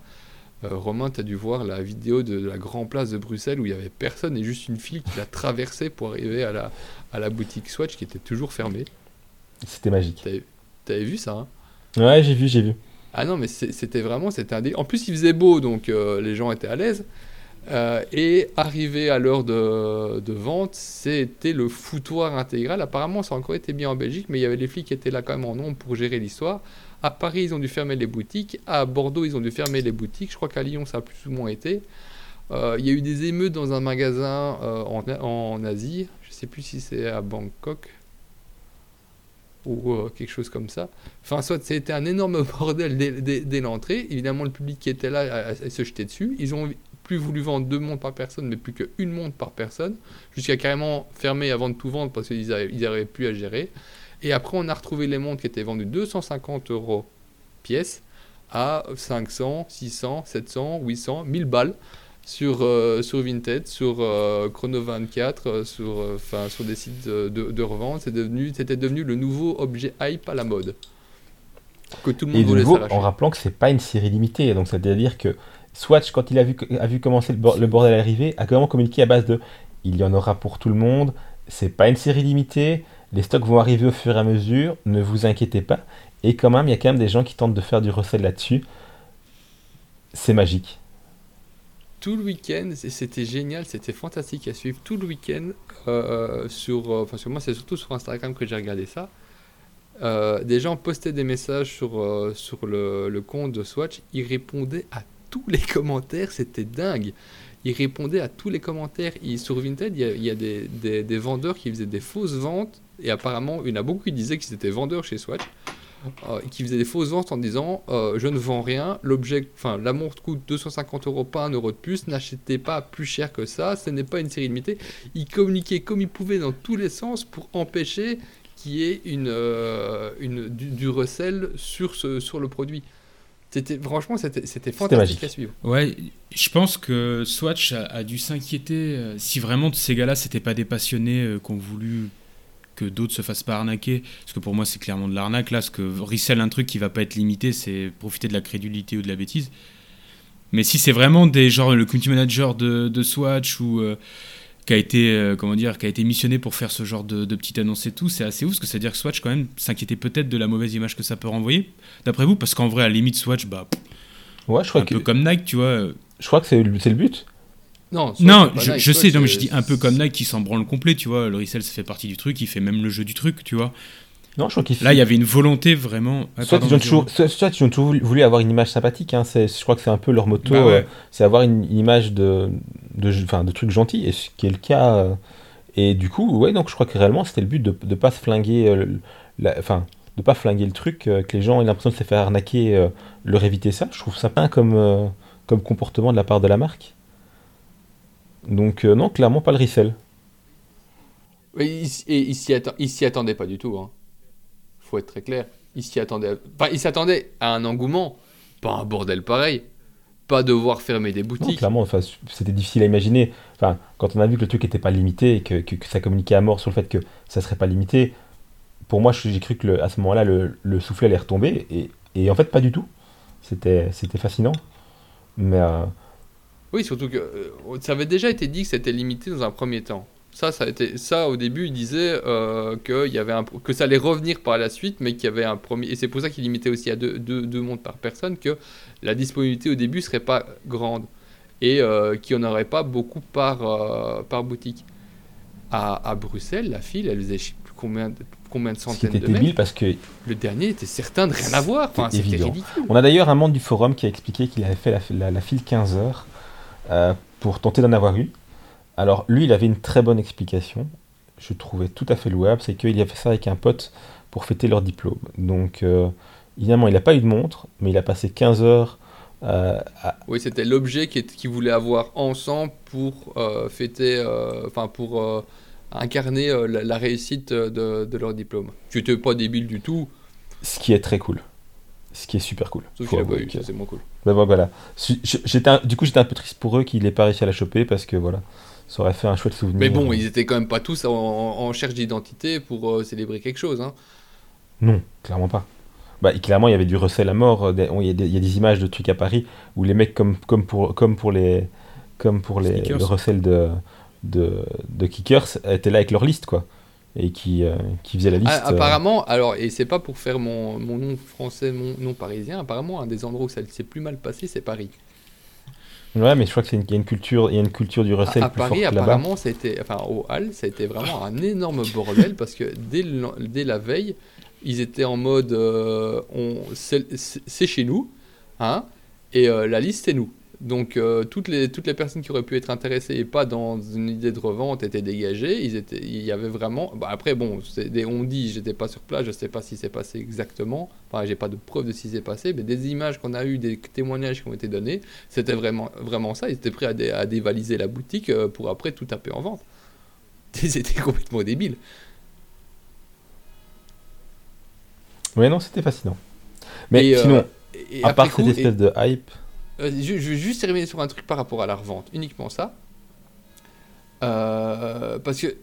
Euh, Romain, tu as dû voir la vidéo de, la Grand Place de Bruxelles où il y avait personne et juste une file qui l'a traversée pour arriver à la, à la boutique Swatch qui était toujours fermée. C'était magique. T'avais t'avais vu ça hein? Ouais, j'ai vu, j'ai vu. Ah non, mais c'était vraiment, c'était un dé- En plus, il faisait beau, donc les gens étaient à l'aise. Euh, et arrivé à l'heure de, vente, c'était le foutoir intégral. Apparemment, ça a encore été bien en Belgique, mais il y avait les flics qui étaient là quand même en nombre pour gérer l'histoire. À Paris, ils ont dû fermer les boutiques. À Bordeaux, ils ont dû fermer les boutiques. Je crois qu'à Lyon, ça a plus ou moins été. Euh, il y a eu des émeutes dans un magasin euh, en, Asie. Je ne sais plus si c'est à Bangkok ou quelque chose comme ça. Enfin, soit c'était un énorme [LAUGHS] bordel dès, l'entrée. Évidemment, le public qui était là a, se jeté dessus. Ils ont plus voulu vendre deux montres par personne, mais plus qu'une montre par personne, jusqu'à carrément fermer avant de tout vendre parce qu'ils n'arrivaient plus à gérer. Et après, on a retrouvé les montres qui étaient vendues 250 euros pièce à 500, 600, 700, 800, 1000 balles sur, euh, sur Vinted, sur euh, Chrono 24, euh, sur, euh, sur des sites de, revente. C'est devenu, c'était devenu le nouveau objet hype à la mode. Que tout le Et monde de voulait nouveau, en rappelant que c'est pas une série limitée, donc c'est-à-dire que Swatch, quand il a vu, a vu commencer le, bor- le bordel arriver, a quand même communiqué à base de il y en aura pour tout le monde, c'est pas une série limitée, les stocks vont arriver au fur et à mesure, ne vous inquiétez pas. Et quand même, il y a quand même des gens qui tentent de faire du recel là-dessus. C'est magique. tout le week-end, c'était génial, c'était fantastique à suivre. Tout le week-end, euh, sur, euh, enfin sur moi, c'est surtout sur Instagram que j'ai regardé ça. Euh, des gens postaient des messages sur, euh, sur le, le compte de Swatch. Ils répondaient à tous les commentaires, c'était dingue. Ils répondaient à tous les commentaires. Ils, sur Vinted, il y a, il des, vendeurs qui faisaient des fausses ventes. Et apparemment, il y en a beaucoup qui disaient qu'ils étaient vendeurs chez Swatch. euh, qui faisaient des fausses ventes en disant euh, je ne vends rien, l'objet, enfin la montre coûte 250 euros, pas un euro de plus, n'achetez pas plus cher que ça, ce n'est pas une série limitée. Ils communiquaient comme ils pouvaient dans tous les sens pour empêcher qu'il y ait une, euh, du, du recel sur, ce, sur le produit. C'était, franchement, c'était, c'était fantastique à suivre. Ouais, je pense que Swatch a, a dû s'inquiéter euh, si vraiment ces gars-là, c'était pas des passionnés euh, qui ont voulu que d'autres se fassent pas arnaquer. Parce que pour moi, c'est clairement de l'arnaque. Là, ce que resell un truc qui va pas être limité, c'est profiter de la crédulité ou de la bêtise. Mais si c'est vraiment des genre le community manager de, de Swatch ou euh, qui a été euh, comment dire qui a été missionné pour faire ce genre de, de petite annonce et tout, c'est assez ouf parce que ça veut dire que Swatch quand même s'inquiétait peut-être de la mauvaise image que ça peut renvoyer. D'après vous, parce qu'en vrai, à la limite, Swatch, bah Ouais, je crois un que, peu comme Nike, tu vois. euh, je crois que c'est le c'est le but. Non, Swatch, non, c'est pas je, Nike, je Swatch, sais, non, mais je c'est- dis un peu comme Nike qui s'en branle complet, tu vois. Le resell, ça fait partie du truc, il fait même le jeu du truc, tu vois. Non, je crois qu'il Là, il y avait une volonté vraiment. Ah, Soit pardon, ils ont toujours, soit, soit ils ont toujours voulu- avoir une image sympathique. Hein, c'est- je crois que c'est un peu leur moto, Bah ouais. euh, c'est avoir une, une image de, de, enfin, de trucs gentils, et ce qui est le cas. euh, et du coup, ouais, donc je crois que réellement c'était le but de ne pas se flinguer, euh, le- la- enfin, de pas flinguer le truc, euh, que les gens aient l'impression de se faire arnaquer, euh, leur éviter ça. Je trouve ça pas comme, euh, comme comportement de la part de la marque. Donc euh, non, clairement pas le resell. Et il s'y atten- il s'y attendait pas du tout. Hein. Faut être très clair. Il s'y. Enfin, il s'attendait à un engouement, pas un bordel pareil. Pas devoir fermer des Non, boutiques. clairement, enfin, c'était difficile à imaginer. Enfin, quand on a vu que le truc n'était pas limité et que, que- que ça communiquait à mort sur le fait que ça serait pas limité, pour moi, j'ai cru que le- à ce moment-là, le, le soufflet allait retomber. Et, et en fait, pas du tout. C'était c'était fascinant. Mais euh, Oui, surtout que euh, ça avait déjà été dit que c'était limité dans un premier temps. Ça, ça a été ça au début. Il disait euh, que il y avait un, que ça allait revenir par la suite, mais qu'il y avait un premier. Et c'est pour ça qu'il limitait aussi à deux, deux, deux montres par personne que la disponibilité au début serait pas grande et euh, qu'il n'y en aurait pas beaucoup par euh, par boutique. À, à Bruxelles, la file, elle faisait combien de, combien de centaines de mètres. parce que Le dernier était certain de rien avoir. Enfin, C'était ridicule. On a d'ailleurs un membre du forum qui a expliqué qu'il avait fait la, la- la file 15 heures euh, pour tenter d'en avoir une. Alors lui, il avait une très bonne explication. Je trouvais tout à fait louable. C'est qu'il a fait ça avec un pote pour fêter leur diplôme. Donc, euh, évidemment, il n'a pas eu de montre, mais il a passé 15 heures euh, à- Oui, c'était l'objet qu'ils qu'ils voulaient avoir ensemble pour euh, fêter, euh, enfin pour incarner la, la réussite de, de leur diplôme. Tu n'étais pas débile du tout, ce qui est très cool. Ce qui est super cool. sauf qu'il pas eu, c'est moins cool. Ben voilà. J'étais un- du coup, j'étais un peu triste pour eux qu'il n'ait pas réussi à la choper parce que voilà, ça aurait fait un chouette souvenir. Mais bon, ils étaient quand même pas tous en, en recherche d'identité pour euh, célébrer quelque chose. Hein. Non, clairement pas. Bah, et clairement, il y avait du recel à mort. euh, Il y, a des- il y a des images de trucs à Paris où les mecs, comme, comme, pour, comme pour les, comme pour les, Sneakers. le recel de, de, de Kickers, étaient là avec leur liste, quoi. Et qui, euh, qui faisaient la liste. Ah, euh, apparemment, alors, et c'est pas pour faire mon, mon nom français, mon nom parisien, apparemment, un des endroits où ça s'est plus mal passé, c'est Paris. Ouais, mais je crois qu'il y a une culture, il y a une culture du recel À, à plus Paris, forte là-bas. apparemment, ça a été, enfin, au Hall, ça a été vraiment un énorme bordel parce que dès, le- dès la veille, ils étaient en mode euh, on, c'est c'est chez nous, hein, et euh, la liste c'est nous. Donc euh, toutes, les, toutes les personnes qui auraient pu être intéressées et pas dans une idée de revente étaient dégagées. Ils étaient, il y avait vraiment. bah, après, bon, des on dit, j'étais pas sur place, je sais pas si c'est passé exactement. Enfin, j'ai pas de preuve de si c'est passé, mais des images qu'on a eues, des témoignages qui ont été donnés, c'était vraiment, vraiment ça. Ils étaient prêts à, dé- à dévaliser la boutique euh, pour après tout taper en vente. [LAUGHS] C'était complètement débile. Ouais, non, c'était fascinant. Mais Et, euh, sinon, Et à part coup, cette espèce et- de hype, Euh, je, je vais juste terminer sur un truc par rapport à la revente, uniquement ça. Euh, parce que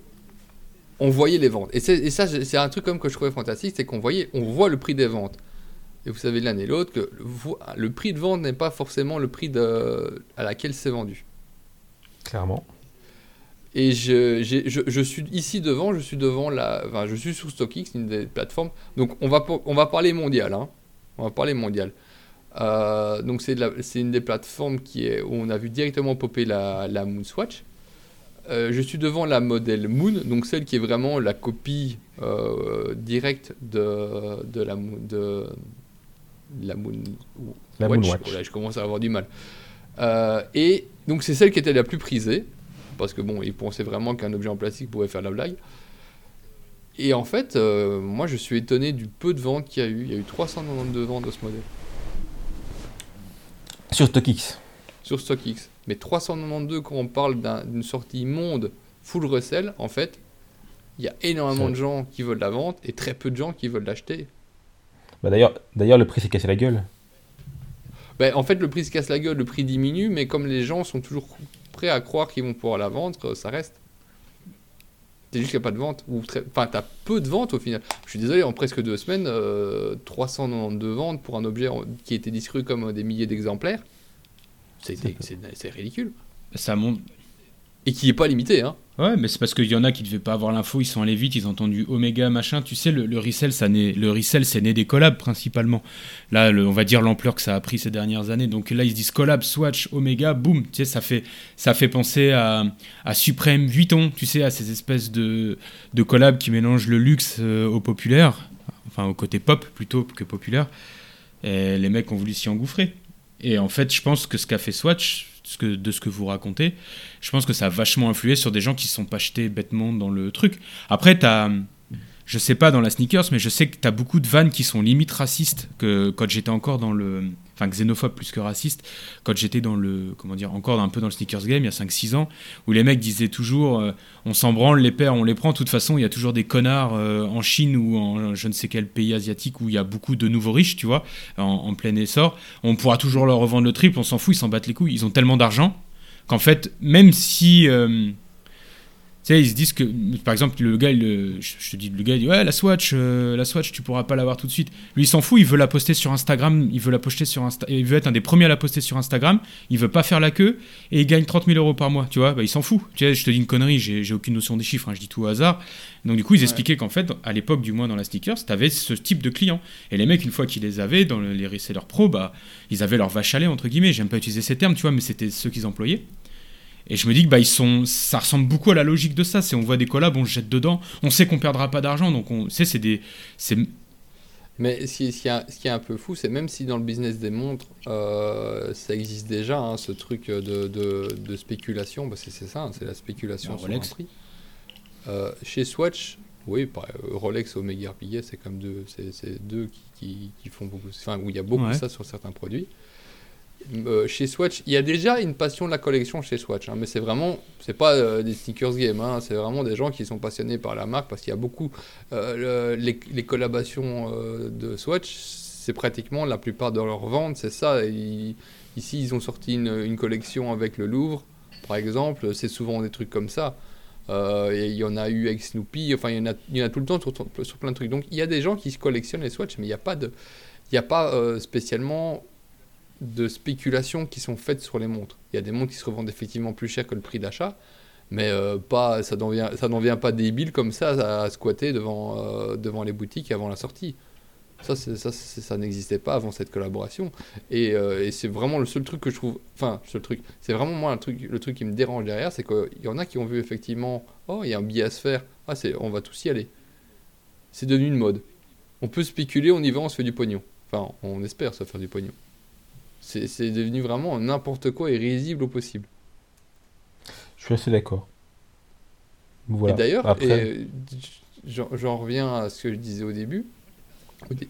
on voyait les ventes. Et, ça, c'est un truc comme que je trouvais fantastique, c'est qu'on voyait, on voit le prix des ventes. Et vous savez l'un et l'autre que le, prix de vente n'est pas forcément le prix de, à laquelle c'est vendu. clairement. Et je, je, je suis ici devant, je suis devant la, enfin, je suis sur StockX, une des plateformes. Donc on va, on va parler mondial, hein. On va parler mondial. Euh, donc c'est, de une des plateformes qui est, où on a vu directement popper la, la Moon Swatch. Euh, je suis devant la modèle Moon, donc celle qui est vraiment la copie euh, directe de, de la Moon, de la Moon, La Watch. Moonwatch. Voilà, je commence à avoir du mal. Et donc c'est celle qui était la plus prisée, parce que bon, ils pensaient vraiment qu'un objet en plastique pourrait faire la blague. Et en fait, moi je suis étonné du peu de ventes qu'il y a eu. Il y a eu 392 ventes de ce modèle Sur StockX. sur StockX. Mais 392 quand on parle d'un- d'une sortie monde full recel, en fait, il y a énormément de gens qui veulent la vente et très peu de gens qui veulent l'acheter. Bah, d'ailleurs, le prix s'est cassé la gueule. Ben, en fait, le prix se casse la gueule, le prix diminue, mais comme les gens sont toujours prêts à croire qu'ils vont pouvoir la vendre, ça reste. C'est juste qu'il n'y a pas de vente. Ou très... Enfin, tu as peu de ventes au final. Je suis désolé, en presque deux semaines, euh, 392 ventes pour un objet qui était distribué comme euh, des milliers d'exemplaires, c'est ridicule. Ça monte. Et qui n'est pas limité. Hein. Ouais, mais c'est parce qu'il y en a qui devaient pas avoir l'info, ils sont allés vite, ils ont entendu Omega, machin. Tu sais, le, le ça naît, le resell, c'est né des collabs principalement. Là, on va dire l'ampleur que ça a pris ces dernières années. Donc là, ils se disent collab, Swatch, Omega, boum. Tu sais, ça fait, ça fait penser à, à Supreme, Vuitton, tu sais, à ces espèces de, de collabs qui mélangent le luxe euh, au populaire, enfin au côté pop plutôt que populaire. Et les mecs ont voulu s'y engouffrer. Et en fait, je pense que ce qu'a fait Swatch, de ce que vous racontez, je pense que ça a vachement influé sur des gens qui se sont pas jetés bêtement dans le truc. Après, t'as, je sais pas dans la sneakers, mais je sais que t'as beaucoup de vannes qui sont limite racistes. Que quand j'étais encore dans le, enfin xénophobe plus que raciste, quand j'étais dans le, comment dire, encore un peu dans le sneakers game il y a 5-6 ans, où les mecs disaient toujours, euh, on s'en branle, les paires, on les prend. De toute façon, il y a toujours des connards euh, en Chine ou en je ne sais quel pays asiatique où il y a beaucoup de nouveaux riches, tu vois, en, plein essor. On pourra toujours leur revendre le triple, on s'en fout, ils s'en battent les couilles. Ils ont tellement d'argent qu'en fait, même si, euh, sais, ils se disent que, par exemple, le gars, je te dis, le gars, il dit Ouais, la Swatch, euh, la Swatch, tu pourras pas l'avoir tout de suite. Lui, il s'en fout, il veut la poster sur Instagram, il veut la poster sur Insta, il veut être un des premiers à la poster sur Instagram, il veut pas faire la queue et il gagne 30 000 euros par mois, tu vois, bah, il s'en fout. Tu sais, je te dis une connerie, j'ai aucune notion des chiffres, hein, je dis tout au hasard. Donc, du coup, ils expliquaient qu'en fait, à l'époque, du moins dans la sneakers, tu avais ce type de clients. Et les mecs, une fois qu'ils les avaient dans les resellers pro, bah, ils avaient leur vache à lait, entre guillemets. J'aime pas utiliser ces termes, tu vois, mais c'était ceux qu'ils employaient. Et je me dis que bah, ils sont, ça ressemble beaucoup à la logique de ça. C'est on voit des collabs, on se jette dedans, on sait qu'on perdra pas d'argent, donc on sait c'est des, Mais ce qui, est, ce qui est un peu fou, c'est même si dans le business des montres, euh, ça existe déjà, hein, ce truc de, de, de spéculation, bah c'est ça, hein, c'est la spéculation sur Rolex. prix. Euh, chez Swatch, oui, Rolex, Omega Piguet, c'est comme deux, c'est deux qui, qui, font beaucoup, enfin où il y a beaucoup de ça sur certains produits. Euh, chez Swatch, il y a déjà une passion de la collection chez Swatch, hein, mais c'est vraiment, c'est pas euh, des sneakers game, hein, c'est vraiment des gens qui sont passionnés par la marque parce qu'il y a beaucoup, euh, les, les, collaborations de Swatch, c'est pratiquement la plupart de leurs ventes, c'est ça. ici, ils ont sorti une, collection avec le Louvre, par exemple, c'est souvent des trucs comme ça. il y en a eu avec Snoopy, enfin, il y en a, il y en a tout le temps sur, sur, plein de trucs. Donc, il y a des gens qui se collectionnent les Swatch, mais il n'y a pas de, il n'y a pas spécialement de spéculations qui sont faites sur les montres. Il y a des montres qui se revendent effectivement plus cher que le prix d'achat, mais euh, pas, ça n'en vient, pas débile comme ça à, squatter devant, euh, devant les boutiques avant la sortie. Ça, ça, n'existait pas avant cette collaboration. Euh, et, c'est vraiment le seul truc que je trouve. Enfin, seul truc. C'est vraiment moi le truc, le truc qui me dérange derrière, c'est qu'il y en a qui ont vu effectivement Oh, il y a un billet à se faire. Ah, on va tous y aller. C'est devenu une mode. On peut spéculer, on y va, on se fait du pognon. Enfin, on espère se faire du pognon. C'est devenu vraiment n'importe quoi et risible au possible. Je suis assez d'accord. Et d'ailleurs, j'en reviens à ce que je disais au début.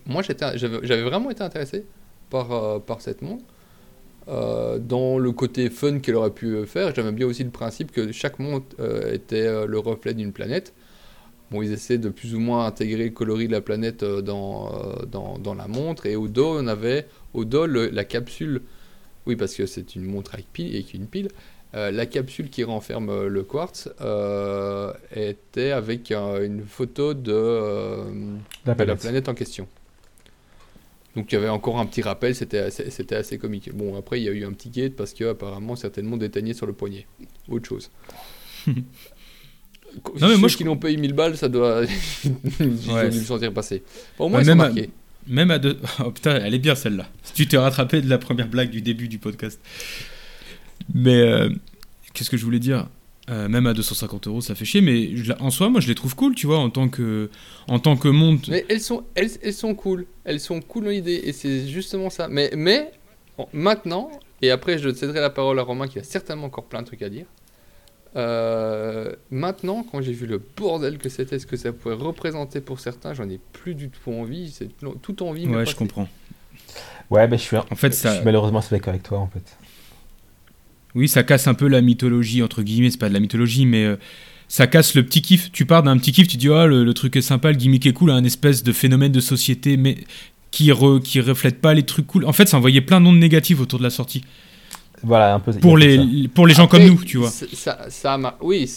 Moi, j'avais vraiment été intéressé par, euh, par cette montre. Euh, dans le côté fun qu'elle aurait pu faire, j'aimais bien aussi le principe que chaque montre euh, était le reflet d'une planète. Bon, ils essaient de plus ou moins intégrer le coloris de la planète dans, dans, dans, la montre. Et au dos, on avait au dos, la capsule, oui, parce que c'est une montre avec pile et une pile, euh, la capsule qui renferme euh, le quartz euh, était avec une photo de, la, planète. en question. Donc il y avait encore un petit rappel, c'était assez, c'était assez comique. Bon, après il y a eu un petit gate parce que apparemment certainement déteigné sur le poignet. Autre chose. [LAUGHS] non, mais moi, je... qui l'ont payé 1000 balles, ça doit. [LAUGHS] [LAUGHS] Ils ont dû le sentir passer. au moins, ils marqués. Même à deux. [LAUGHS] Oh putain, elle est bien celle-là. Si tu t'es rattrapé de la première blague du début du podcast. Mais euh, qu'est-ce que je voulais dire? Euh, Même à 250 euros, ça fait chier. Mais en soi, moi, je les trouve cool, tu vois, en tant que, en tant que monde. Mais elles sont, elles, elles sont cool. Elles sont cool dans l'idée. Et c'est justement ça. Mais, mais maintenant, et après, je céderai la parole à Romain qui a certainement encore plein de trucs à dire. Euh, maintenant, quand j'ai vu le bordel que c'était, ce que ça pouvait représenter pour certains, j'en ai plus du tout envie. C'est tout envie. Ouais, je comprends. Ouais, ben je suis, en fait, ça... je suis malheureusement d'accord avec toi, en fait. Oui, ça casse un peu la mythologie, entre guillemets, c'est pas de la mythologie, mais euh, ça casse le petit kiff. Tu pars d'un petit kiff, tu dis, oh, le, truc est sympa, le gimmick est cool, un espèce de phénomène de société, mais qui, qui reflète pas les trucs cool. En fait, ça envoyait plein d'ondes négatives autour de la sortie. Voilà, un peu. Pour les, pour les gens comme nous, tu vois. Ça, ça oui,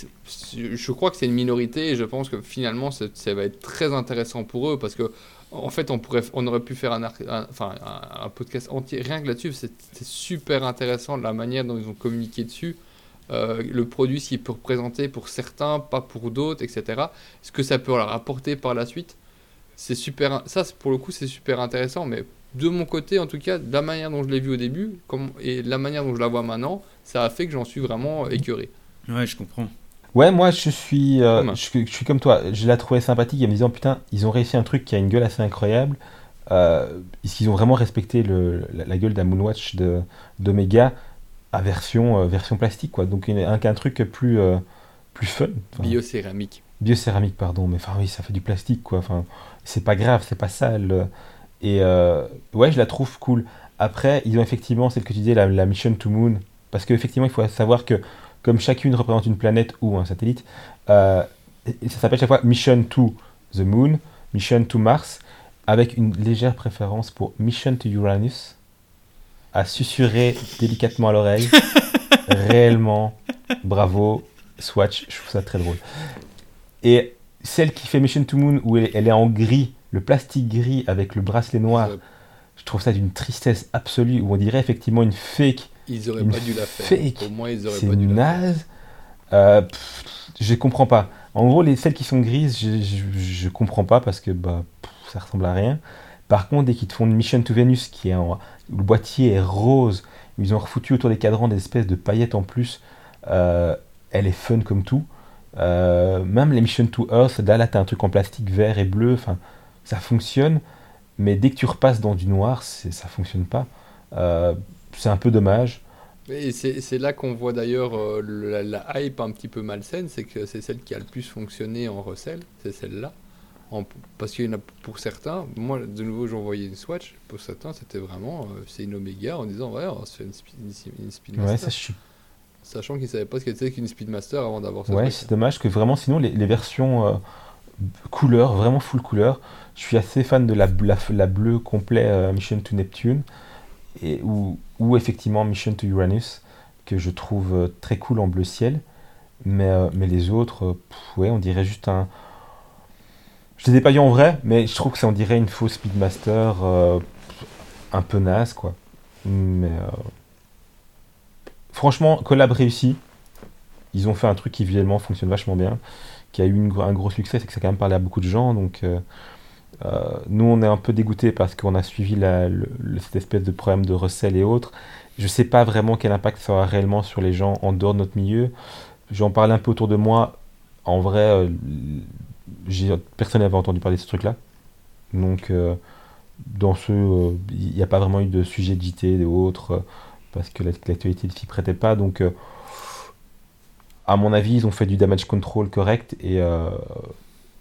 je crois que c'est une minorité et je pense que finalement ça, va être très intéressant pour eux parce que en fait on pourrait, on aurait pu faire un, enfin, un, podcast entier rien que là-dessus. C'est super intéressant la manière dont ils ont communiqué dessus. Euh, le produit s'il peut représenter pour certains, pas pour d'autres, etc. Ce que ça peut leur apporter par la suite, c'est super. Ça, pour le coup, c'est super intéressant, mais de mon côté, en tout cas, de la manière dont je l'ai vu au début comme, et la manière dont je la vois maintenant, ça a fait que j'en suis vraiment écœuré. Ouais, je comprends. Ouais, moi je suis, euh, je, suis comme toi. Je l'ai trouvé sympathique en me disant putain, ils ont réussi un truc qui a une gueule assez incroyable. Euh, ils ont vraiment respecté le, la, gueule d'un Moonwatch d'Omega à version, euh, version plastique, quoi. Donc un, un truc plus, euh, plus fun. Biocéramique. Biocéramique, pardon. Mais enfin, oui, ça fait du plastique, quoi. Enfin, c'est pas grave, c'est pas sale. Et euh, ouais, je la trouve cool. Après, ils ont effectivement celle que tu disais, la, Mission to Moon. Parce qu'effectivement, il faut savoir que comme chacune représente une planète ou un satellite, euh, ça s'appelle chaque fois Mission to the Moon, Mission to Mars, avec une légère préférence pour Mission to Uranus, à susurrer délicatement à l'oreille. [LAUGHS] Réellement, bravo. Swatch, je trouve ça très drôle. Et celle qui fait Mission to Moon, où elle, elle est en gris, le plastique gris avec le bracelet noir, je trouve ça d'une tristesse absolue, où on dirait effectivement une fake. Ils auraient Une pas dû la faire. fake. Au moins, ils auraient pas dû la faire. naze. Euh, pff, je comprends pas. En gros, les celles qui sont grises, je, je, je comprends pas parce que bah, pff, ça ressemble à rien. Par contre, dès qu'ils te font une Mission to Venus qui est en, où le boîtier est rose, où ils ont refoutu autour des cadrans des espèces de paillettes en plus, euh, elle est fun comme tout. Euh, même les Mission to Earth, là, là tu as un truc en plastique vert et bleu, enfin, ça fonctionne. Mais dès que tu repasses dans du noir, ça fonctionne pas. Euh, c'est un peu dommage. Et c'est là qu'on voit d'ailleurs euh, la, la hype un petit peu malsaine, c'est que c'est celle qui a le plus fonctionné en recel, c'est celle-là. Parce qu'il y en a pour certains, moi de nouveau j'envoyais une Swatch, pour certains c'était vraiment, euh, c'est une Omega en disant ouais on se fait une, spi- une, une Speedmaster, Ouais, ça, je sachant qu'ils ne savaient pas ce qu'était qu'une Speedmaster avant d'avoir ce Ouais, c'est dommage que vraiment, sinon, les, les versions couleur, vraiment full couleur, je suis assez fan de la, bleue complet euh, Mission to Neptune, ou, effectivement Mission to Uranus, que je trouve euh, très cool en bleu ciel. Mais, euh, mais les autres, ouais, on dirait juste un. Je les ai pas vus en vrai, mais je trouve que ça on dirait une fausse Speedmaster un peu naze, quoi. Mais. Franchement, collab réussi. Ils ont fait un truc qui visuellement fonctionne vachement bien, qui a eu un gros succès, c'est que ça a quand même parlé à beaucoup de gens. Donc, euh, nous, on est un peu dégoûtés parce qu'on a suivi cette espèce de problème de recel et autres. Je sais pas vraiment quel impact ça aura réellement sur les gens en dehors de notre milieu. J'en parlais un peu autour de moi. En vrai, euh, personne n'avait entendu parler de ce truc-là. Donc, euh, dans ce, il n'y a pas vraiment eu de sujet de et autres, parce que la- l'actualité ne s'y prêtait pas. Donc, à mon avis, ils ont fait du damage control correct et,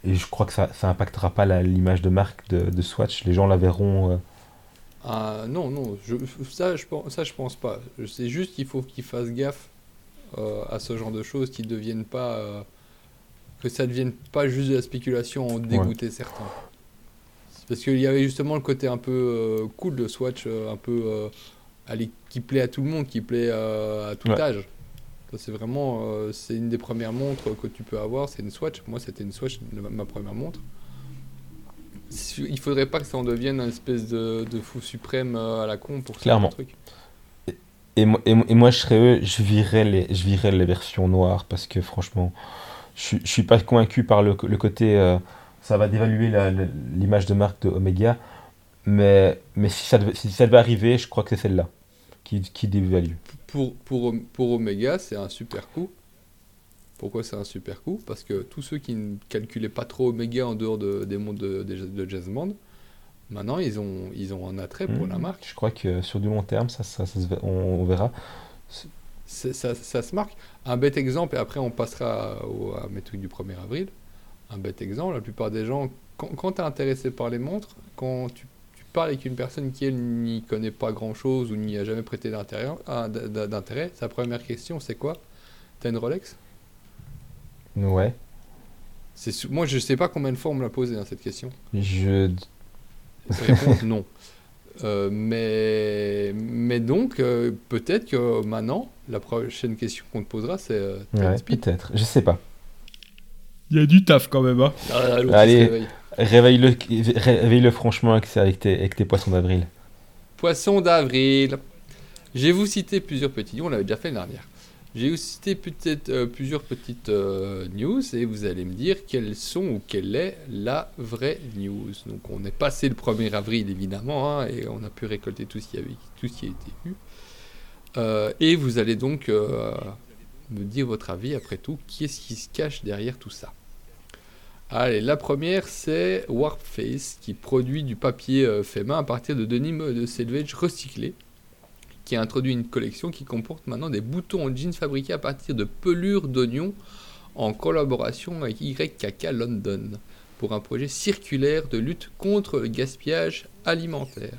et je crois que ça, ça impactera pas l'image de marque de, de Swatch. Les gens la verront. euh, Ah, non, non, je, ça, je, pense- ça je pense pas. C'est juste qu'il faut qu'ils fassent gaffe euh, à ce genre de choses, qu'ils deviennent pas. euh, que ça devienne pas juste de la spéculation en dégoûter certains. Parce qu'il y avait justement le côté un peu cool de Swatch, un peu. allez, qui plaît à tout le monde, qui plaît à tout Ouais. âge. C'est vraiment. euh, c'est une des premières montres que tu peux avoir, c'est une Swatch. Moi, c'était une Swatch, ma- première montre. Il faudrait pas que ça en devienne un espèce de, de fou suprême euh, à la con pour ce Clairement. truc. Et, moi- et, moi- et moi, je serais eux, je virais les, je virais les versions noires parce que franchement, je, je suis pas convaincu par le, le côté. euh, ça va dévaluer l'image de marque de Omega. Mais, mais si, ça devait, si ça devait arriver, je crois que c'est celle-là qui, qui dévalue. Pour, pour, pour Omega, c'est un super coup. Pourquoi c'est un super coup? Parce que tous ceux qui ne calculaient pas trop Omega en dehors de- des mondes de, de, de jazz band, maintenant ils ont, ils ont un attrait pour Hmm. la marque. Je crois que sur du long terme, ça, ça, on, on verra. Ça, ça se marque. Un bête exemple, et après on passera au, à mes trucs du 1er avril. Un bête exemple, la plupart des gens, quand, quand tu es intéressé par les montres, quand tu, tu parles avec une personne qui elle n'y connaît pas grand chose ou n'y a jamais prêté d'intérêt, ah, d'intérêt, sa première question c'est quoi? T'as une Rolex? Ouais. C'est sou- Moi je sais pas combien de fois on me l'a posé hein, cette question. Je. Réponse non. Euh, mais, mais donc, euh, peut-être que maintenant, la prochaine question qu'on te posera, c'est euh, Ouais, peut-être. Je sais pas. Il y a du taf quand même. Hein. Ah, Allez. Réveille. Réveille-le franchement avec, tes, poissons d'avril. Poisson d'avril. Je vais vous citer plusieurs petits. On l'avait déjà fait l'année dernière. Je vais vous citer peut-être euh, plusieurs petites euh, news et vous allez me dire quelles sont ou quelle est la vraie news. Donc on est passé le 1er avril évidemment hein, et on a pu récolter tout ce qui, a été vu. Euh, et vous allez donc euh, me dire votre avis après tout. Qui est-ce qui se cache derrière tout ça? Allez, la première c'est Warpface qui produit du papier euh, fait main à partir de denim de selvage recyclé qui a introduit une collection qui comporte maintenant des boutons en jeans fabriqués à partir de pelures d'oignons en collaboration avec YKK London pour un projet circulaire de lutte contre le gaspillage alimentaire.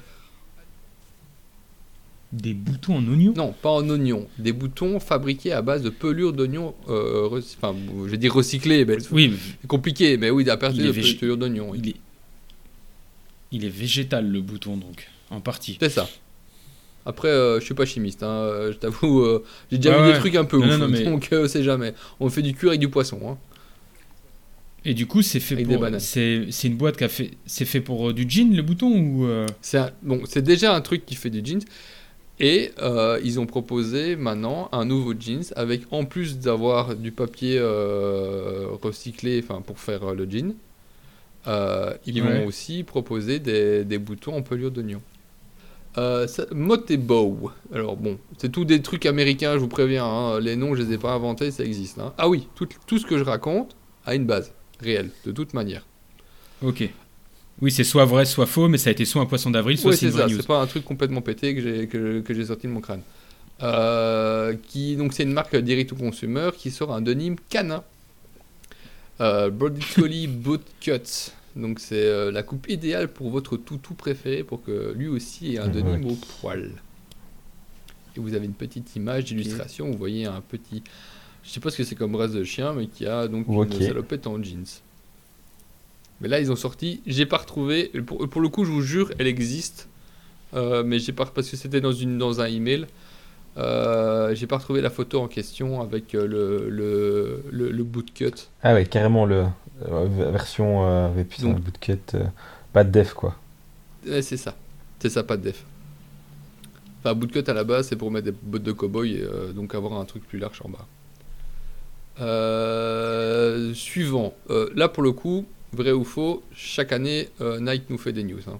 Des boutons en oignon Non, pas en oignons, des boutons fabriqués à base de pelures d'oignons, euh, rec- enfin, je vais dire recyclés, mais Oui, c'est compliqué, mais oui, à partir Il de végé- pelures d'oignons. oui. il est... il est végétal le bouton donc, en partie. C'est ça. Après, euh, je suis pas chimiste, hein, euh, je t'avoue, euh, j'ai déjà Ouais, vu ouais. des trucs un peu Non, ouf, non, non, mais- donc euh, c'est jamais. On fait du cuir avec du poisson. Hein. Et du coup, c'est fait Avec pour. C'est une boîte qui a fait. C'est fait pour du jean, le bouton ou. C'est un- bon, c'est déjà un truc qui fait du jeans. Et euh, ils ont proposé maintenant un nouveau jeans avec, en plus d'avoir du papier euh, recyclé pour faire euh, le jean, euh, ils Ouais. vont aussi proposer des, des boutons en pelure d'oignon. Euh, ça- Motebow. Alors bon, c'est tout des trucs américains, je vous préviens. hein. Les noms, je les ai pas inventés, ça existe. hein. Ah oui, tout, tout ce que je raconte a une base réelle, de toute manière. Ok. Oui, c'est soit vrai, soit faux, mais ça a été soit un poisson d'avril, soit Oui, c'est c'est une vraie ça, news. c'est pas un truc complètement pété que j'ai que, que j'ai sorti de mon crâne. Euh, qui donc c'est une marque direct to consumer qui sort un denim canin. Euh, Border Collie [LAUGHS] Boot Cut. Donc c'est euh, la coupe idéale pour votre toutou préféré pour que lui aussi ait un denim au poil. Et vous avez une petite image d'illustration, vous voyez un petit je sais pas ce que c'est comme race de chien mais qui a donc une salopette en jeans. Mais là, ils ont sorti. J'ai pas retrouvé. Pour, pour le coup, je vous jure, elle existe. Euh, mais j'ai pas parce que c'était dans une dans un email. Euh, j'ai pas retrouvé la photo en question avec euh, le, le, le, le bootcut. Ah ouais, carrément le version euh, le bootcut, pas de def quoi. C'est ça. C'est ça, pas de def. Enfin, bootcut à la base, c'est pour mettre des bottes de cow-boy et donc avoir un truc plus large en bas. Suivant. Là, pour le coup, vrai ou faux, chaque année, euh, Nike nous fait des news. hein.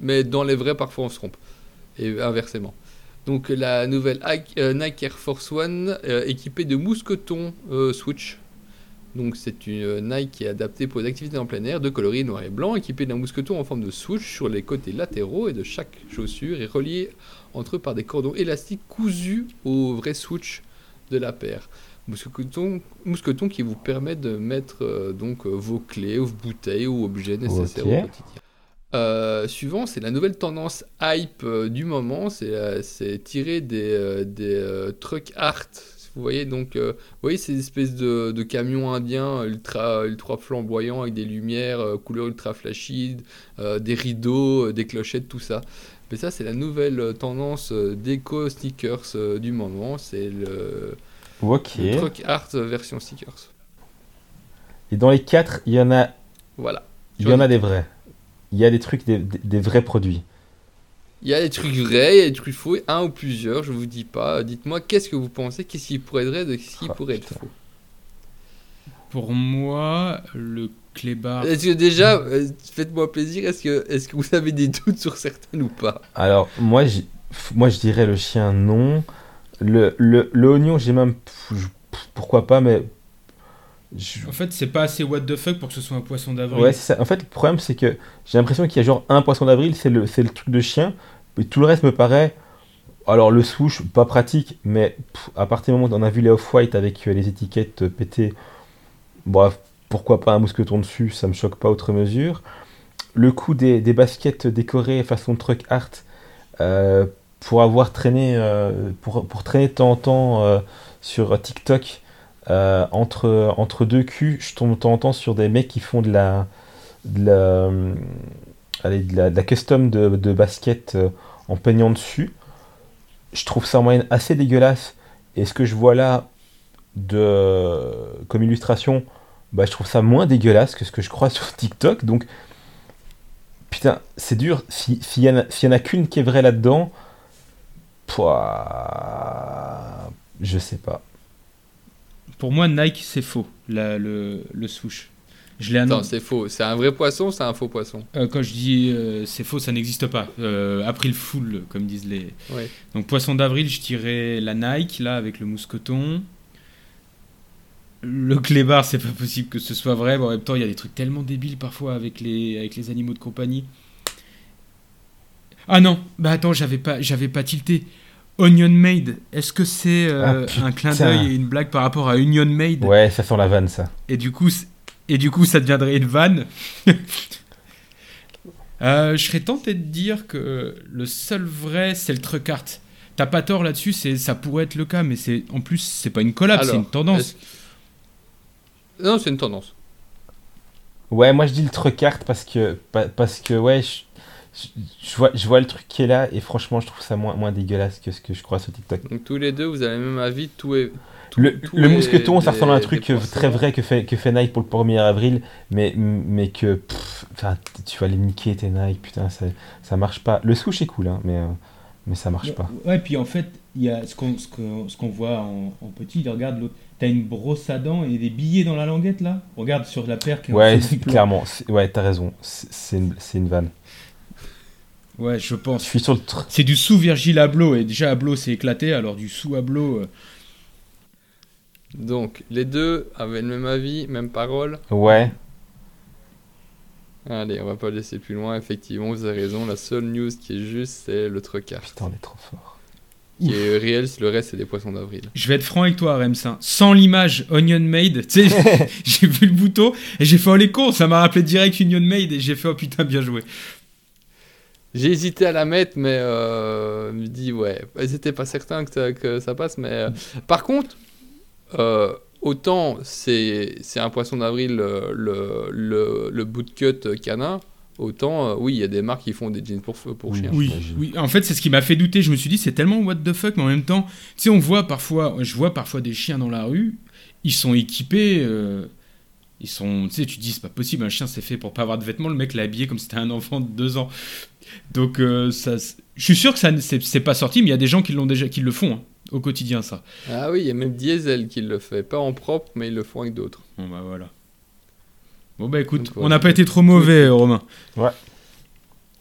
Mais dans les vrais, parfois, on se trompe. Et inversement. Donc, la nouvelle euh, Nike Air Force One euh, équipée de mousquetons Switch. Donc, c'est une Nike qui est adaptée pour les activités en plein air, de coloris noir et blanc, équipée d'un mousqueton en forme de swoosh sur les côtés latéraux et de chaque chaussure et relié entre eux par des cordons élastiques cousus au vrai swoosh de la paire. Mousqueton, mousqueton qui vous permet de mettre euh, donc euh, vos clés, vos bouteilles ou objets nécessaires au quotidien. Euh, suivant, c'est la nouvelle tendance hype euh, du moment. C'est tiré des, des truck art. Vous voyez donc, vous voyez ces espèces de, de camions indiens ultra ultra flamboyants avec des lumières euh, couleur ultra flashy, des rideaux, des clochettes, tout ça. Mais ça, c'est la nouvelle tendance déco sneakers du moment. C'est le, Ok. le truck art version sneakers. Et dans les quatre, il y en a, Voilà. il y en a des vrais. Il y a des trucs, des, des- des vrais produits. Il y a des trucs vrais, il y a des trucs faux, un ou plusieurs, je vous dis pas. Dites-moi, qu'est-ce que vous pensez? Qu'est-ce qui pourrait être vrai de ce qui Ah, pourrait être faux? Pour moi, le clébard. Est-ce que déjà, euh, faites-moi plaisir, est-ce que, est que vous avez des doutes sur certaines ou pas? Alors, moi, moi, je dirais le chien, non. Le, le, le oignon, j'ai même. Pourquoi pas, mais. je- En fait, c'est pas assez what the fuck pour que ce soit un poisson d'avril. Ouais, ça. En fait, le problème, c'est que j'ai l'impression qu'il y a genre un poisson d'avril, c'est le, le truc de chien. Mais tout le reste me paraît. Alors, le swoosh, pas pratique, mais pff, à partir du moment où on a vu les off-white avec euh, les étiquettes euh, pétées, bref, pourquoi pas un mousqueton dessus, ça me choque pas outre mesure. Le coup des, des baskets décorées façon truck art, euh, pour avoir traîné, euh, pour, traîner de temps en temps euh, sur TikTok, euh, entre, entre deux culs, je tombe de temps en temps sur des mecs qui font de la, de la, allez, de la, custom de, basket en peignant dessus. Je trouve ça en moyenne assez dégueulasse. Et ce que je vois là de, comme illustration, bah, je trouve ça moins dégueulasse que ce que je crois [LAUGHS] sur TikTok. Donc, putain, c'est dur. Si- S'il y en a, s'il y en a qu'une qui est vraie là-dedans, pouah, je sais pas. Pour moi, Nike, c'est faux, la- le, le swoosh. Je l'ai Non, annoncé. c'est faux. C'est un vrai poisson, c'est un faux poisson? Euh, quand je dis euh, c'est faux, ça n'existe pas. Euh, April Fool, comme disent les. Ouais. Donc poisson d'avril, je dirais la Nike, là, avec le mousqueton. Le clébard, c'est pas possible que ce soit vrai. mais en même temps, il y a des trucs tellement débiles parfois avec les, avec les animaux de compagnie. Ah non, bah attends, j'avais pas, j'avais pas tilté. Onion Maid, est-ce que c'est euh, Ah, un clin d'œil et une blague par rapport à Union Maid? Ouais, ça sent la vanne, ça. et du coup, et du coup, ça deviendrait une vanne. [LAUGHS] Euh, je serais tenté de dire que le seul vrai, c'est le truck art. T'as pas tort là-dessus, c'est ça pourrait être le cas, mais c'est en plus c'est pas une collab, c'est une tendance. Non, c'est une tendance. Ouais, moi je dis le truc art parce que, pa- parce que ouais, je- je, vois, je vois le truc qui est là et franchement, je trouve ça moins, moins dégueulasse que ce que je crois sur TikTok. Donc tous les deux, vous avez le même avis, tout est... tout- Le, tout le mousqueton, ça des- ressemble à un truc euh, très vrai que fait, que fait Nike pour le 1er avril, mais, mais que pff, tu vas les niquer tes Nike, putain, ça, ça marche pas. Le swoosh est cool, hein, mais, euh, mais ça marche pas. Ouais, puis en fait, il y a ce qu'on ce qu'on- ce qu'on voit en, en petit. Regarde l'autre. T'as une brosse à dents et des billets dans la languette là? Regarde sur la paire qui est Ouais, clairement, ouais, t'as raison, c'est une, c'est une vanne. Ouais, je Je pense. suis sur le tr- C'est du sous Virgil Abloh et déjà Abloh s'est éclaté, alors du sous Abloh. euh, Donc les deux avaient le même avis, même parole. Ouais, Allez, on va pas laisser plus loin. Effectivement, vous avez raison. La seule news qui est juste, c'est le trucard. putain, on est trop fort. Qui est réel, le reste, c'est des poissons d'avril. Je vais être franc avec toi, Rems. hein. Sans l'image Onion Made, tu sais, [LAUGHS] j'ai vu le bouton et j'ai fait oh les cons, ça m'a rappelé direct Union Made et j'ai fait oh putain, bien joué. J'ai hésité à la mettre, mais euh, je me dis, ouais, j'étais pas certain que ça, que ça passe. Mais euh, par contre, euh, autant c'est c'est un poisson d'avril, euh, le, le, le bootcut canin, autant, euh, oui, il y a des marques qui font des jeans pour, pour chiens. Oui, oui, en fait, c'est ce qui m'a fait douter. Je me suis dit, c'est tellement what the fuck, mais en même temps, tu sais, on voit parfois, je vois parfois des chiens dans la rue, ils sont équipés, euh, ils sont, tu sais, tu te dis, c'est pas possible, un chien c'est fait pour pas avoir de vêtements, le mec l'a habillé comme si c'était un enfant de deux ans. Donc, euh, ça, je suis sûr que ça, ne- c'est pas sorti, mais il y a des gens qui l'ont déjà, qui le font hein, au quotidien, ça. Ah oui, il y a même Diesel qui le fait. Pas en propre, mais ils le font avec d'autres. Bon bah voilà. Bon bah écoute, Donc, on n'a pas été trop mauvais, Romain.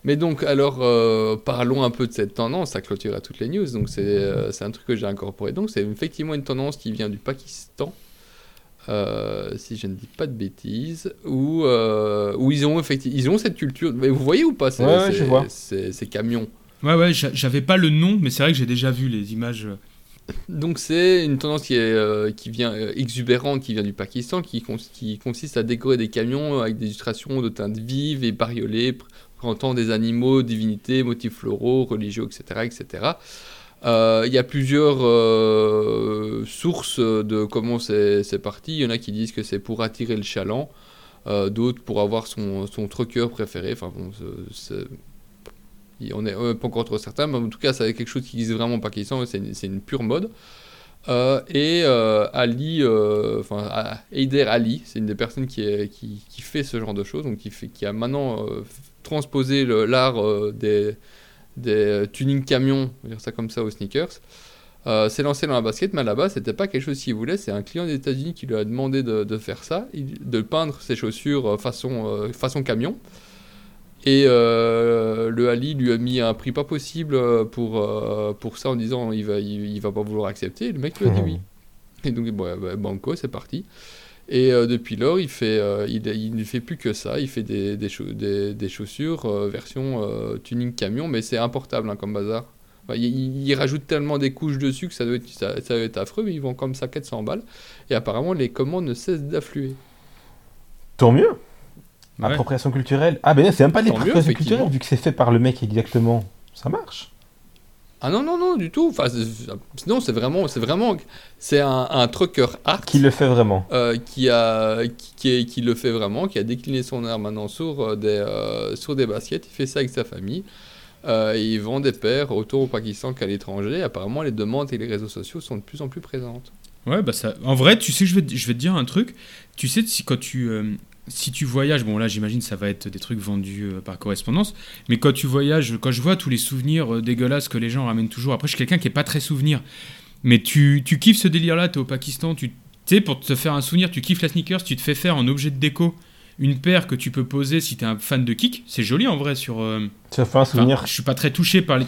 Mais donc, alors, euh, parlons un peu de cette tendance, ça clôture à toutes les news. Donc, c'est euh, c'est un truc que j'ai incorporé. Donc, c'est effectivement une tendance qui vient du Pakistan, euh, si je ne dis pas de bêtises, où, euh, où ils, ont effectivement, ils ont cette culture. Mais vous voyez ou pas ces, Ouais, ouais, ces- je vois. ces- ces camions? Ouais ouais, j'a- j'avais pas le nom, mais c'est vrai que j'ai déjà vu les images. Donc c'est une tendance qui, est, euh, qui vient euh, exubérante, qui vient du Pakistan, qui, cons- qui consiste à décorer des camions avec des illustrations de teintes vives et bariolées, représentant des animaux, divinités, motifs floraux, religieux, etc. etc. Euh, Il y a plusieurs euh, sources de comment c'est parti. Il y en a qui disent que c'est pour attirer le chaland, euh, d'autres pour avoir son, son trucker préféré. Enfin bon, on n'est pas encore trop certain, mais en tout cas, c'est quelque chose qui existe vraiment au Pakistan, c'est une, pure mode. Et euh, Ali, enfin Heider Ali, c'est une des personnes qui, fait ce genre de choses, donc qui, a maintenant transposé l'art des, des euh, tuning camions, on va dire ça comme ça, aux sneakers. Euh, s'est lancé dans la basket, mais à la base, c'était pas quelque chose qu'il voulait. C'est un client des États-Unis qui lui a demandé de, de faire ça, de peindre ses chaussures euh, façon, euh, façon camion. Et euh, le Ali lui a mis un prix pas possible pour, pour ça en disant il va, il, il va pas vouloir accepter. Et le mec lui a dit oui. Et donc, bon, bah, Banco, c'est parti. Et euh, depuis lors, il, fait, euh, il, il ne fait plus que ça. Il fait des, des, chau- des, des chaussures euh, version euh, tuning camion, mais c'est importable hein, comme bazar. Enfin, il, rajoute tellement des couches dessus que ça doit être, ça, ça doit être affreux, mais ils vendent comme ça 400 balles. Et apparemment, les commandes ne cessent d'affluer. Tant mieux. Ouais. Appropriation culturelle. Ah ben c'est même pas Tant mieux, l'appropriation culturelle vu que c'est fait par le mec exactement. Ça marche. Ah non, non, non, du tout. Enfin, c'est- non, c'est vraiment, c'est vraiment, c'est un, un trucker art. Qui le fait vraiment euh, qui, a, qui, qui est- qui le fait vraiment, qui a décliné son art maintenant sur, euh, des, euh, sur des baskets. Il fait ça avec sa famille. Euh, et il vend des paires autant au Pakistan qu'à l'étranger. Apparemment, les demandes et les réseaux sociaux sont de plus en plus présentes. Ouais, bah ça. En vrai, tu sais, je vais, te- je vais te dire un truc. Tu sais, si quand tu, euh, si tu voyages, bon là, j'imagine ça va être des trucs vendus euh, par correspondance. Mais quand tu voyages, quand je vois tous les souvenirs euh, dégueulasses que les gens ramènent toujours. Après, je suis quelqu'un qui est pas très souvenir. Mais tu, tu kiffes ce délire-là. T'es au Pakistan. Tu tu sais, pour te faire un souvenir, tu kiffes la sneakers. Tu te fais faire en objet de déco une paire que tu peux poser si t'es un fan de kick. C'est joli en vrai sur. euh, Ça fait un souvenir. je suis pas très touché par les.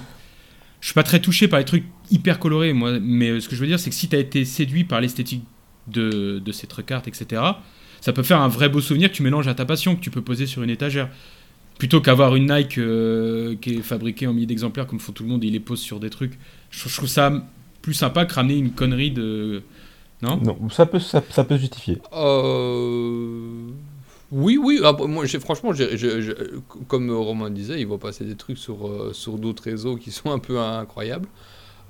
Je suis pas très touché par les trucs hyper colorés, moi. Mais euh, ce que je veux dire, c'est que si tu as été séduit par l'esthétique de, de ces trucs etc., ça peut faire un vrai beau souvenir que tu mélanges à ta passion, que tu peux poser sur une étagère. Plutôt qu'avoir une Nike euh, qui est fabriquée en milliers d'exemplaires, comme font tout le monde, et ils les posent sur des trucs. Je, je trouve ça plus sympa que ramener une connerie de. Non? Non, ça peut, ça, ça peut se justifier. Euh... Oui, oui. ah, bah, moi, j'ai- franchement, comme Romain disait, il va passer des trucs sur, euh, sur d'autres réseaux qui sont un peu incroyables.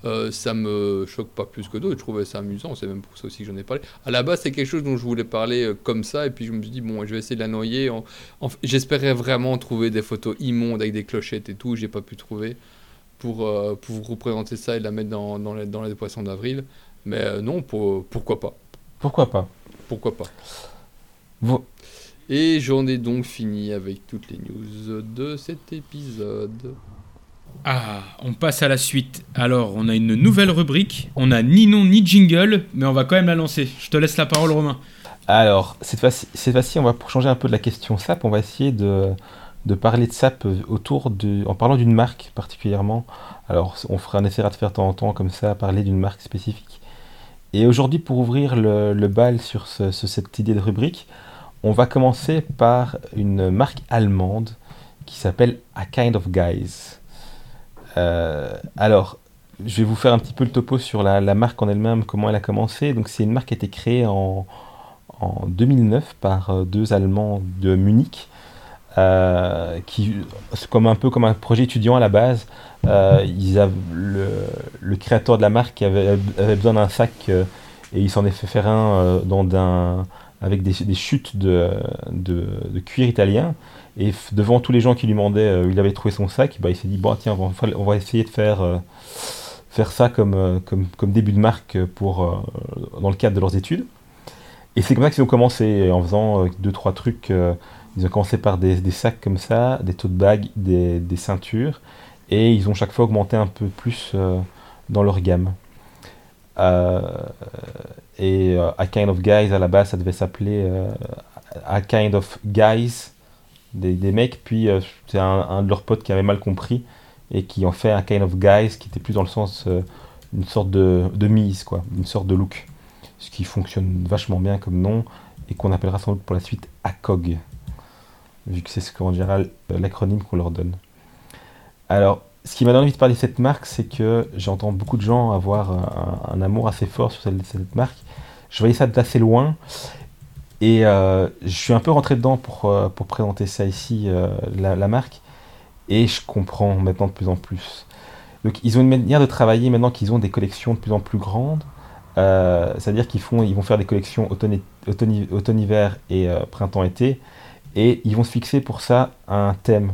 Euh, ça me choque pas plus que d'autres. Je trouvais ça amusant. C'est même pour ça aussi que j'en ai parlé. À la base, c'est quelque chose dont je voulais parler euh, comme ça. Et puis je me suis dit, bon, je vais essayer de la noyer. En... J'espérais vraiment trouver des photos immondes avec des clochettes et tout. J'ai pas pu trouver pour, euh, pour vous représenter ça et la mettre dans, dans, les, dans les poissons d'avril. Mais non, pour, pourquoi pas? Pourquoi pas? Pourquoi pas? Vous... Et j'en ai donc fini avec toutes les news de cet épisode. Ah, on passe à la suite. Alors, on a une nouvelle rubrique. On a ni nom ni jingle, mais on va quand même la lancer. Je te laisse la parole, Romain. Alors, cette fois-ci, on va pour changer un peu de la question SAP, on va essayer de, parler de SAP autour de, en parlant d'une marque particulièrement. Alors, on fera, on essaiera de faire de temps en temps comme ça, parler d'une marque spécifique. Et aujourd'hui, pour ouvrir le bal sur cette idée de rubrique, on va commencer par une marque allemande qui s'appelle A Kind of Guys. Euh, alors, je vais vous faire un petit peu le topo sur la, marque en elle-même, comment elle a commencé. Donc, c'est une marque qui a été créée en, 2009 par euh, deux Allemands de Munich, euh, qui, comme un peu comme un projet étudiant à la base. ils le, créateur de la marque avait, besoin d'un sac et il s'en est fait faire un avec des, chutes de, cuir italien. Et devant tous les gens qui lui demandaient où il avait trouvé son sac, bah, il s'est dit bon tiens on va, essayer de faire, euh, faire ça comme, euh, comme, comme, début de marque pour, euh, dans le cadre de leurs études. Et c'est comme ça qu'ils ont commencé en faisant deux trois trucs. ils ont commencé par des, sacs comme ça, des tote bags, des, des, ceintures, et ils ont chaque fois augmenté un peu plus dans leur gamme. Et euh, A Kind of Guys, à la base, ça devait s'appeler euh, A Kind of Guys, des, mecs. Puis euh, c'est un, de leurs potes qui avait mal compris et qui en fait A Kind of Guys, qui était plus dans le sens une sorte de, de mise, quoi, une sorte de look. Ce qui fonctionne vachement bien comme nom et qu'on appellera sans doute pour la suite ACOG, vu que c'est ce qu'en général l'acronyme qu'on leur donne. Alors, ce qui m'a donné envie de parler de cette marque, c'est que j'entends beaucoup de gens avoir un, amour assez fort sur cette, marque. Je voyais ça d'assez loin. Et euh, je suis un peu rentré dedans pour, euh, pour présenter ça ici, euh, la, marque. Et je comprends maintenant de plus en plus. Donc ils ont une manière de travailler maintenant qu'ils ont des collections de plus en plus grandes. C'est-à-dire qu'ils ils vont faire des collections automne-hiver et printemps-été. Et ils vont se fixer pour ça un thème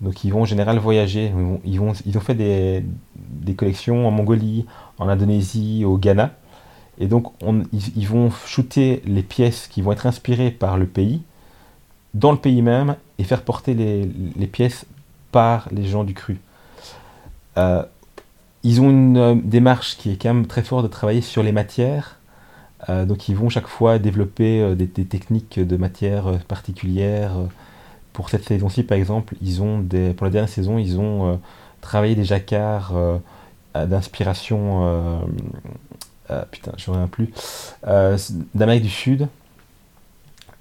donc ils vont en général voyager. Ils, vont, ils ont fait des, des, collections en Mongolie, en Indonésie, au Ghana. Et donc on, ils, vont shooter les pièces qui vont être inspirées par le pays, dans le pays même, et faire porter les, pièces par les gens du cru. Euh, ils ont une euh, démarche qui est quand même très forte de travailler sur les matières. Euh, donc ils vont chaque fois développer des, techniques de matières particulières pour cette saison-ci, par exemple, ils ont pour la dernière saison, ils ont travaillé des jacquards d'inspiration, euh, putain, je ne reviens plus, d'Amérique du Sud.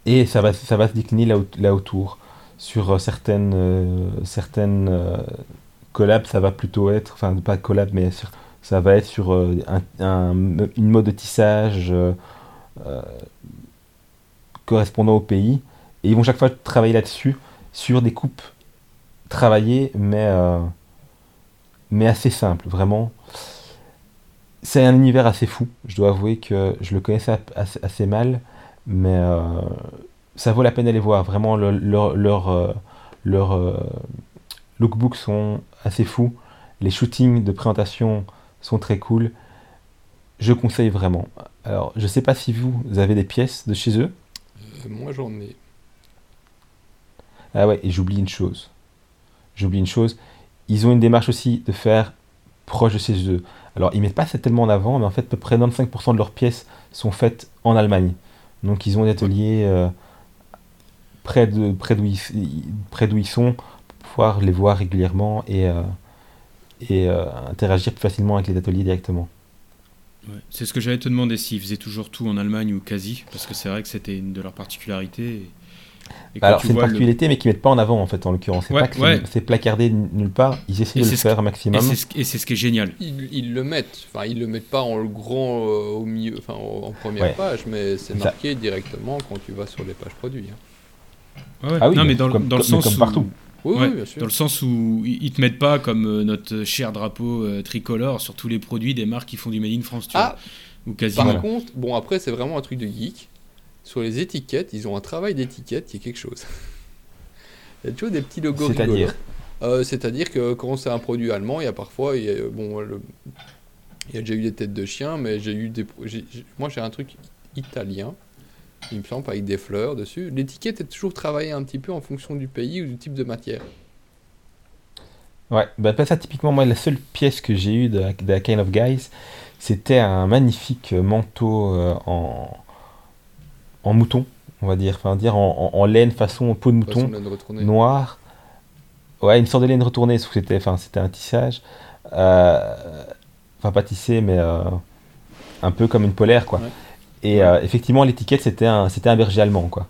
Et ça va, ça va se décliner là, autour. Sur certaines, certaines collabs, ça va plutôt être, enfin pas collab, mais ça va être sur un, une mode de tissage correspondant au pays. Et ils vont chaque fois travailler là-dessus sur des coupes travaillées, mais, euh, mais assez simples, vraiment. C'est un univers assez fou. Je dois avouer que je le connaissais assez, mal, mais euh, ça vaut la peine d'aller voir. Vraiment, leurs leur, leur, euh, lookbooks sont assez fous. Les shootings de présentation sont très cool. Je conseille vraiment. Alors, je sais pas si vous, vous avez des pièces de chez eux. moi, j'en ai. Ah ouais, et j'oublie une chose. J'oublie une chose. Ils ont une démarche aussi de faire proche de chez eux. Alors, ils mettent pas ça tellement en avant, mais en fait, à peu près 95% de leurs pièces sont faites en Allemagne. Donc, ils ont des ateliers euh, près d'où près ils, ils, sont pour pouvoir les voir régulièrement et, euh, et euh, interagir plus facilement avec les ateliers directement. c'est ce que j'allais te demander s'ils faisaient toujours tout en Allemagne ou quasi, parce que c'est vrai que c'était une de leurs particularités. Alors c'est une particularité, mais qu'ils mettent pas en avant en fait en l'occurrence. C'est pas que c'est placardé nulle part. Ils essaient de le faire un maximum. Et c'est ce, qui est génial. Ils, le mettent. Enfin, ils le mettent pas en grand euh, au milieu, enfin en, première page, mais c'est marqué directement quand tu vas sur les pages produits. Hein. Ah oui, non, mais dans, dans le sens comme partout. Oui, Ouais, oui, bien sûr. Dans le sens où ils te mettent pas comme euh, notre cher drapeau euh, tricolore sur tous les produits des marques qui font du Made in France, tu Ah, vois. Ou par quasiment. contre, bon, après, c'est vraiment un truc de geek. Sur les étiquettes, ils ont un travail d'étiquette qui est quelque chose. [LAUGHS] il y a toujours des petits logos rigolos. C'est-à-dire Euh, C'est-à-dire que quand c'est un produit allemand, il y a parfois, il y a, bon, le- il y a déjà eu des têtes de chien, mais j'ai eu des, moi j'ai un truc italien, il me semble, avec des fleurs dessus. L'étiquette est toujours travaillée un petit peu en fonction du pays ou du type de matière. Ouais, bah pas ça typiquement, moi la seule pièce que j'ai eue de, de Kind of Guys, c'était un magnifique manteau euh, en, en mouton, on va dire, enfin dire en, en- en laine façon peau de mouton, de la retourner. noir. Ouais, une sorte de laine retournée, sauf que c'était, enfin, c'était un tissage. Euh, enfin, pas tissé, mais euh, un peu comme une polaire, quoi. Ouais. Et euh, effectivement, l'étiquette, c'était un, c'était un berger allemand, quoi.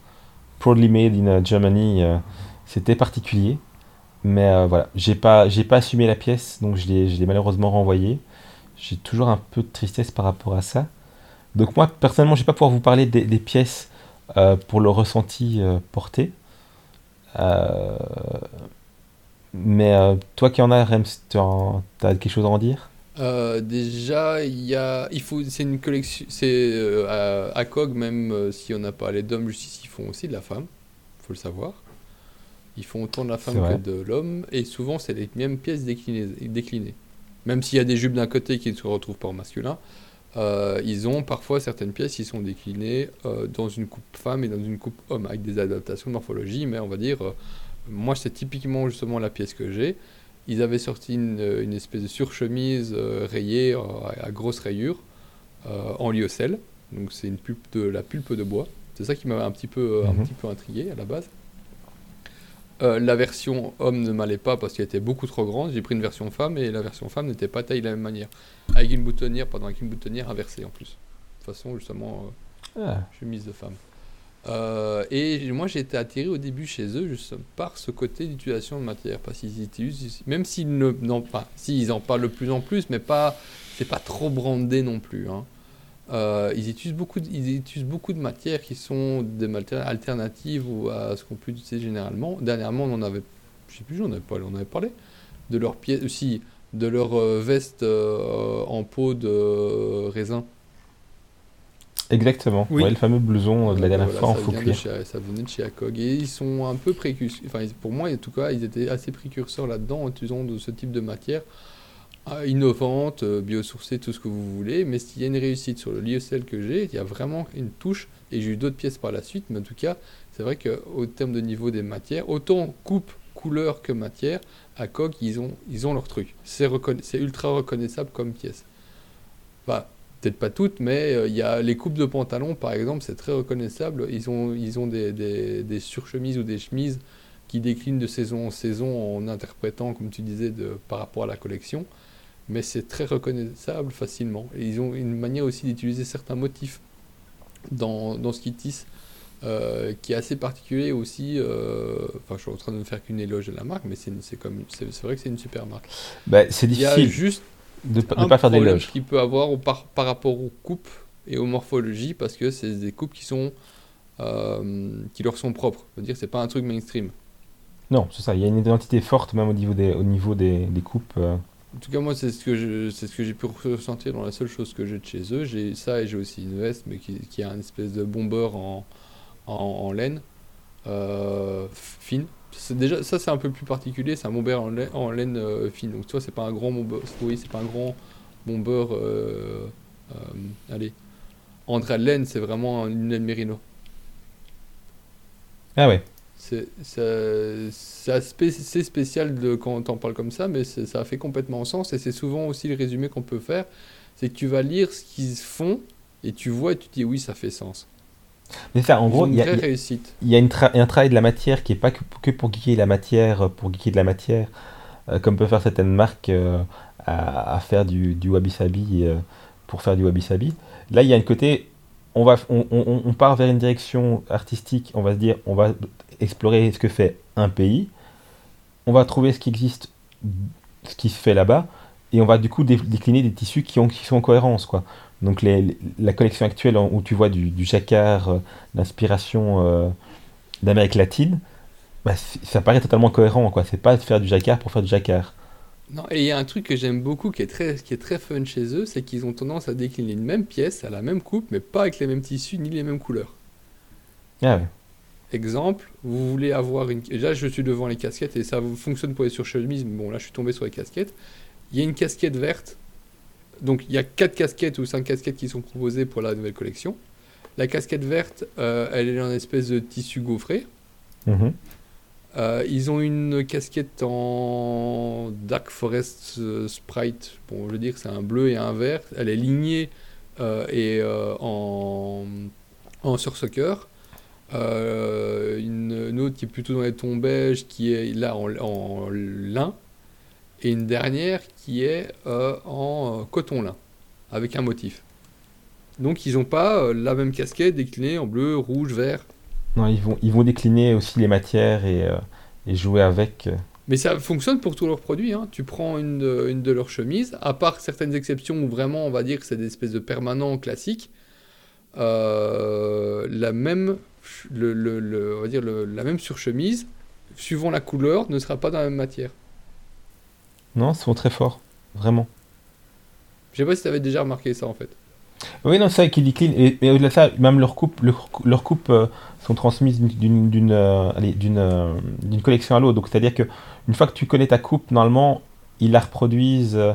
Proudly made in Germany, euh, c'était particulier. Mais euh, voilà, j'ai pas, j'ai pas assumé la pièce, donc je l'ai, je l'ai malheureusement renvoyée. J'ai toujours un peu de tristesse par rapport à ça. Donc moi, personnellement, je vais pas pouvoir vous parler des, des pièces euh, pour le ressenti euh, porté. Euh, mais toi qui en as, Rems, tu as quelque chose à en dire? Déjà, il y a, il faut, c'est une collection, c'est à, à COG même si on n'a pas les d'hommes justice, ils font aussi de la femme, faut le savoir. Ils font autant de la femme que de l'homme, et souvent c'est les mêmes pièces déclinées. déclinées. Même s'il y a des jupes d'un côté qui ne se retrouvent pas en masculin, euh, ils ont parfois certaines pièces qui sont déclinées euh, dans une coupe femme et dans une coupe homme, avec des adaptations de morphologie, mais on va dire, euh, moi c'est typiquement justement la pièce que j'ai. Ils avaient sorti une, une espèce de surchemise rayée euh, à grosse rayure en lyocell. Donc c'est une pulpe de la pulpe de bois. C'est ça qui m'avait un petit peu un Mhm. petit peu intrigué à la base. Euh, la version homme ne m'allait pas parce qu'elle était beaucoup trop grande. J'ai pris une version femme et la version femme n'était pas taillée de la même manière. Avec une boutonnière, pardon, avec une boutonnière inversée en plus. De toute façon, justement, euh, Ah, chemise de femme. Euh, et moi j'ai été attiré au début chez eux juste par ce côté d'utilisation de matière parce qu'ils utilisent même s'ils ne n'en pas si ils en parlent de plus en plus mais pas c'est pas trop brandé non plus hein. Euh, ils utilisent beaucoup de, ils utilisent beaucoup de matières qui sont des matières alternatives ou à ce qu'on peut utiliser généralement. Dernièrement on en avait je sais plus j'en avais pas on avait parlé. De leurs pièces aussi de leur euh, veste euh, en peau de euh, raisin. Exactement, Oui. ouais, le fameux blouson euh, de la dernière Voilà, fois en ça faux cuir. ça venait de chez ACOG. Et ils sont un peu précurseurs, enfin pour moi en tout cas ils étaient assez précurseurs là-dedans en utilisant de ce type de matière. euh, innovante, euh, biosourcée, tout ce que vous voulez, mais s'il y a une réussite sur le lyocell que j'ai, il y a vraiment une touche et j'ai eu d'autres pièces par la suite, mais en tout cas c'est vrai qu'au terme de niveau des matières, autant coupe, couleur que matière, ACOG ils ont, ils ont leur truc, c'est ultra reconnaissable comme pièce. Enfin, peut-être pas toutes, mais euh, il y a les coupes de pantalons, par exemple, c'est très reconnaissable. Ils ont, ils ont des, des, des surchemises ou des chemises qui déclinent de saison en saison en interprétant, comme tu disais, de, par rapport à la collection. Mais c'est très reconnaissable facilement. Et ils ont une manière aussi d'utiliser certains motifs dans, dans ce qu'ils tissent euh, qui est assez particulier aussi. euh, Enfin, je suis en train de ne faire qu'une éloge de la marque, mais c'est comme- c'est- vrai que c'est une super marque. Bah, c'est Il y a difficile juste de ne pas faire d'éloge. qu'il peut avoir au par, par rapport aux coupes et aux morphologies parce que c'est des coupes qui sont euh, qui leur sont propres. Dire, c'est pas un truc mainstream. Non, c'est ça, il y a une identité forte même au niveau des, au niveau des, des coupes. En tout cas, moi, c'est ce que ce que j'ai pu ressentir dans la seule chose que j'ai de chez eux. J'ai ça et j'ai aussi une veste, mais qui, qui a une espèce de bombeur en, en, laine euh, fine. Déjà ça, c'est un peu plus particulier. C'est un bomber en laine, en laine euh, fine. Donc, tu vois, c'est pas un grand bomber. Oui, c'est pas un grand bomber. Euh, euh, allez, de laine, c'est vraiment une laine mérino. Ah ouais, C'est spécial de, quand on parle comme ça, mais ça fait complètement sens et c'est souvent aussi le résumé qu'on peut faire. C'est que tu vas lire ce qu'ils font et tu vois et tu te dis oui, ça fait sens. mais en gros, il y a, il y a- réussite. il y a une tra- un travail de la matière qui est pas que, que pour geeker la matière, euh, pour geeker de la matière, euh, comme peuvent faire certaines marques euh, à, à faire du, du wabi-sabi euh, pour faire du wabi-sabi. Là, il y a un côté, on, va, on, on- on part vers une direction artistique, on va se dire, on va explorer ce que fait un pays, on va trouver ce qui existe, ce qui se fait là-bas, et on va du coup dé- décliner des tissus qui, ont, qui sont en cohérence. Quoi. Donc les- les- la collection actuelle où tu vois du, du jacquard, euh, d'inspiration euh, d'Amérique latine, bah, ça paraît totalement cohérent, quoi. C'est pas de faire du jacquard pour faire du jacquard. Non, et il y a un truc que j'aime beaucoup qui est très, qui est très fun chez eux, c'est qu'ils ont tendance à décliner une même pièce à la même coupe, mais pas avec les mêmes tissus ni les mêmes couleurs. Ah ouais. Exemple, vous voulez avoir une. et Là, je suis devant les casquettes et ça fonctionne pour les surchemises, mais bon, là, je suis tombé sur les casquettes. Il y a une casquette verte. Donc, il y a quatre casquettes ou cinq casquettes qui sont proposées pour la nouvelle collection. La casquette verte, euh, elle est en espèce de tissu gaufré. Mhm. Euh, ils ont une casquette en Dark Forest euh, Sprite. Bon, je veux dire, c'est un bleu et un vert. Elle est lignée et en, en. Euh, une, une autre qui est plutôt dans les tons beige, qui est là en, en lin. Et une dernière qui est euh, en euh, coton lin, avec un motif. Donc, ils n'ont pas euh, la même casquette déclinée en bleu, rouge, vert. Non, ils vont, ils vont décliner aussi les matières et, et jouer avec. Mais ça fonctionne pour tous leurs produits. hein. Tu prends une de, une de leurs chemises, à part certaines exceptions où vraiment on va dire que c'est des espèces de permanents classiques, la même, le, le- le- on va dire le- la même surchemise, suivant la couleur, ne sera pas dans la même matière. Non, ils sont très forts, vraiment. Je sais pas si tu avais déjà remarqué ça en fait. Oui, non, c'est vrai qu'ils déclinent. Et, et au-delà de ça, même leurs coupes, leur, leurs coupes euh, sont transmises d'une- d'une euh, euh, collection à l'autre. Donc, c'est-à-dire que une fois que tu connais ta coupe, normalement, ils la reproduisent. euh,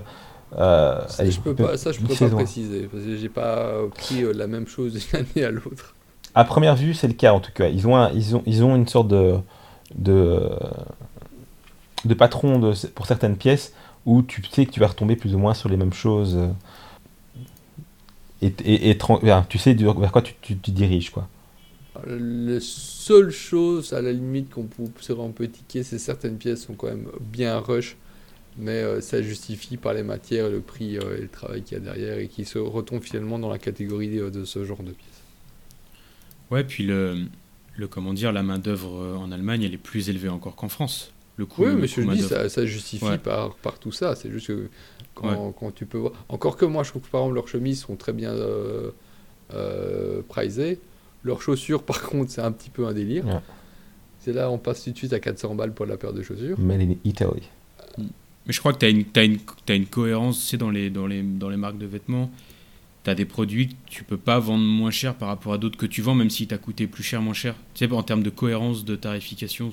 Ça, allez, je peux peu- pas, ça, je peux pas préciser parce que j'ai pas pris euh, la même chose [LAUGHS] d'une année à l'autre. À première vue, c'est le cas en tout cas. Ils ont, ils ont, ils ont une sorte de, de, patron pour certaines pièces où tu sais que tu vas retomber plus ou moins sur les mêmes choses. euh, Et, et, tu sais vers quoi tu, tu, diriges. Quoi. La seule chose à la limite qu'on peut, serait un peu tiquer, c'est certaines pièces sont quand même bien rush, mais euh, ça justifie par les matières, le prix euh, et le travail qu'il y a derrière et qui se retombe finalement dans la catégorie de ce genre de pièces. Ouais, puis le, le comment dire, la main d'œuvre euh, en Allemagne, elle est plus élevée encore qu'en France. Le coût. Oui, le mais je dis, ça, ça justifie Ouais. par, par tout ça. C'est juste que quand, quand tu peux voir. Encore que moi, je trouve que par exemple, leurs chemises sont très bien euh, euh, prisées. Leurs chaussures, [LAUGHS] par contre, c'est un petit peu un délire. Ouais. C'est là, on passe tout de suite à 400 balles pour la paire de chaussures. Made in Italy. Mais je crois que tu as une, t'as une, t'as une cohérence tu sais, dans, les, dans, les, dans les marques de vêtements. Tu as des produits que tu peux pas vendre moins cher par rapport à d'autres que tu vends, même si t'as coûté plus cher, moins cher. Tu sais, en termes de cohérence, de tarification.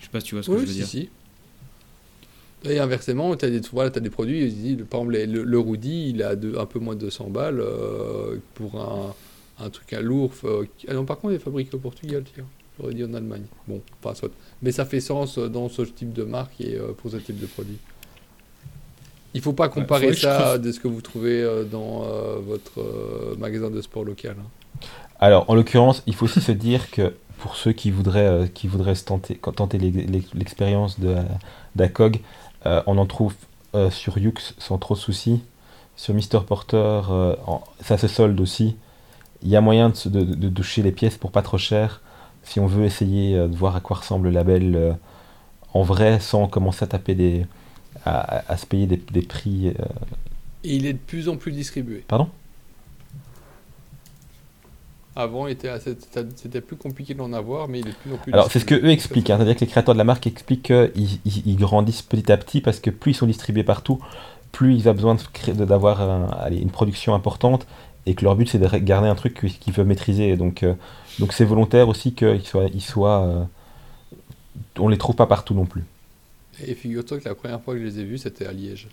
Je sais pas si tu vois ce que je veux si, dire. si. Et inversement, tu as des, voilà, as des produits, par exemple, le, le Rudy, il a de- un peu moins de 200 balles euh, pour un, un truc à lourd. euh, qui- ah non, par contre, il est fabriqué au Portugal, tiens. J'aurais dit en Allemagne. Bon, pas soit. Mais ça fait sens euh, dans ce type de marque et euh, pour ce type de produit. Il faut pas comparer ça à de ce que vous trouvez euh, dans euh, votre euh, magasin de sport local. hein. Alors, en l'occurrence, il faut aussi se dire que pour ceux qui voudraient, euh, qui voudraient se tenter, tenter l'ex- l'ex- l'expérience de d'ACOG, euh, on en trouve euh, sur Yux sans trop de soucis. Sur Mister Porter, euh, en- ça se solde aussi. Il y a moyen de, de, de toucher les pièces pour pas trop cher. Si on veut essayer euh, de voir à quoi ressemble le label euh, en vrai, sans commencer à taper des. À, se payer des, des prix. euh, Et il est de plus en plus distribué. Pardon? Avant, c'était plus compliqué d'en avoir, mais il est de plus en plus Alors, c'est ce que eux expliquent, hein. c'est-à-dire que les créateurs de la marque expliquent qu'ils ils- ils grandissent petit à petit parce que plus ils sont distribués partout, plus ils ont besoin d'avoir un- une production importante et que leur but c'est de garder un truc qu'ils qu'ils veulent maîtriser. Donc, euh, donc c'est volontaire aussi qu'ils soient, ils soient euh, on les trouve pas partout non plus. Et figure-toi que la première fois que je les ai vus, c'était à Liège.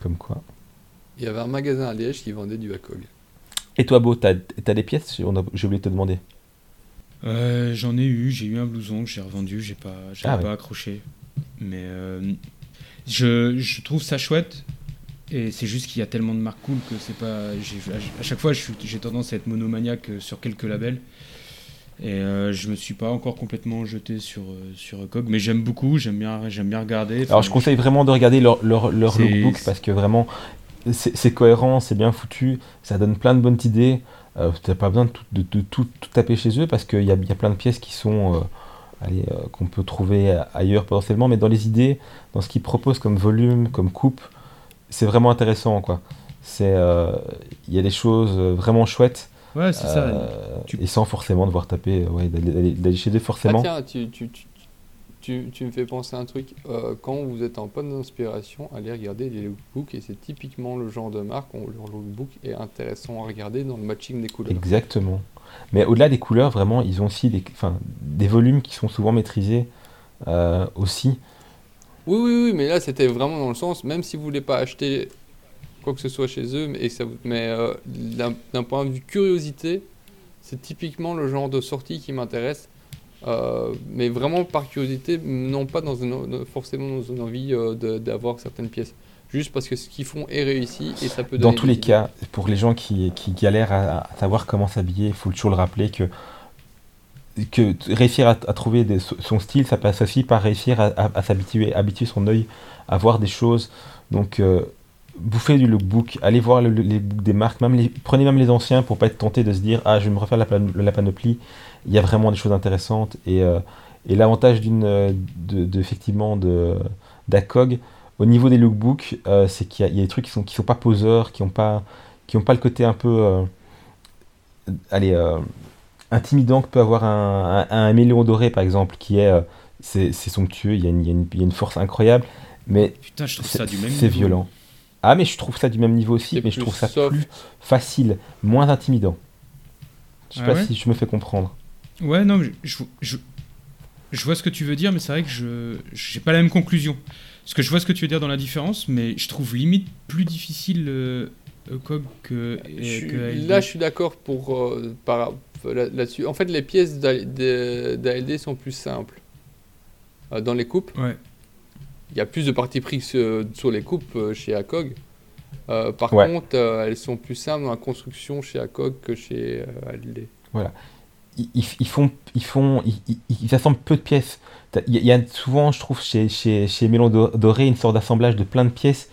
Comme quoi. Il y avait un magasin à Liège qui vendait du ACOG. Et toi, Beau, t'as as des pièces On a- J'ai oublié de te demander. Euh, J'en ai eu, j'ai eu un blouson que j'ai revendu, j'ai pas, j'avais Ah ouais. pas accroché. Mais euh, je, je trouve ça chouette. Et c'est juste qu'il y a tellement de marques cool que c'est pas. j'ai- À chaque fois, je suis- j'ai tendance à être monomaniaque euh, sur quelques labels. Et euh, je me suis pas encore complètement jeté sur, euh, sur COG, mais j'aime beaucoup, j'aime bien, j'aime bien regarder. Alors je conseille vraiment de regarder leur, leur, lookbook parce que vraiment c'est cohérent, c'est bien foutu, ça donne plein de bonnes idées. Euh, T'as pas besoin de tout, de, de tout, tout taper chez eux parce qu'il y a, y a plein de pièces qui sont euh, euh, qu'on peut trouver ailleurs potentiellement, mais dans les idées, dans ce qu'ils proposent comme volume, comme coupe, c'est vraiment intéressant quoi. C'est il y a des choses vraiment chouettes Ouais, c'est ça. euh, Tu- et sans forcément devoir taper, euh, ouais, d'aller- chez eux Ah forcément. tiens, tu, tu, tu, tu, tu me fais penser à un truc. Euh, quand vous êtes en panne d'inspiration, allez regarder les lookbooks et c'est typiquement le genre de marque où leur lookbook est intéressant à regarder dans le matching des couleurs. Exactement. Mais au-delà des couleurs, vraiment, ils ont aussi des, enfin, des volumes qui sont souvent maîtrisés euh, aussi. Oui, oui, oui, mais là c'était vraiment dans le sens, même si vous voulez pas acheter quoi que ce soit chez eux, mais, ça, vous- mais euh, d'un point de vue curiosité, c'est typiquement le genre de sortie qui m'intéresse. Euh, mais vraiment par curiosité, non pas dans une, forcément dans une envie euh, d'avoir certaines pièces. Juste parce que ce qu'ils font est réussi et ça peut Dans tous les idées. cas, pour les gens qui, qui galèrent à, à savoir comment s'habiller, il faut toujours le rappeler que, réussir à, à trouver des- son style, ça passe aussi par réussir à, à- à s'habituer, habituer son œil à voir des choses. Donc, euh, bouffez du lookbook, allez voir le- le- les books des marques, même les, prenez même les anciens pour pas être tenté de se dire ah je vais me refaire la, pan- la panoplie. Il y a vraiment des choses intéressantes et, euh, et l'avantage d'une euh, de, de- effectivement de d'ACOG au niveau des lookbooks, euh, c'est qu'il y, y a des trucs qui sont qui sont pas poseurs, qui ont pas qui ont pas le côté un peu euh, allez intimidant que peut avoir un, un, un méléon doré par exemple, qui est c'est somptueux, il y, a une, il, y a une, il y a une force incroyable, mais c'est violent. Ah mais je trouve ça du même niveau aussi, mais je trouve ça soft. plus facile, moins intimidant. Je sais Ah pas ouais si je me fais comprendre. Ouais, non, mais je, je, je, je vois ce que tu veux dire, mais c'est vrai que je j'ai pas la même conclusion. Parce que je vois ce que tu veux dire dans la différence, mais je trouve limite plus difficile euh, ECOG que, que ALD. là, je suis d'accord pour euh, par- là- là-dessus. en fait, les pièces d'ALD sont plus simples. Euh, dans les coupes, Ouais. Il y a plus de parti pris sur, les coupes euh, chez ACOG. Euh, par Ouais. contre, euh, elles sont plus simples dans la construction chez ACOG que chez euh, ALD. Ils, ils- ils font, ils font, ils, ils- ils assemblent peu de pièces. Il y, a- souvent, je trouve, chez, chez, chez Mélon Do- Doré, une sorte d'assemblage de plein de pièces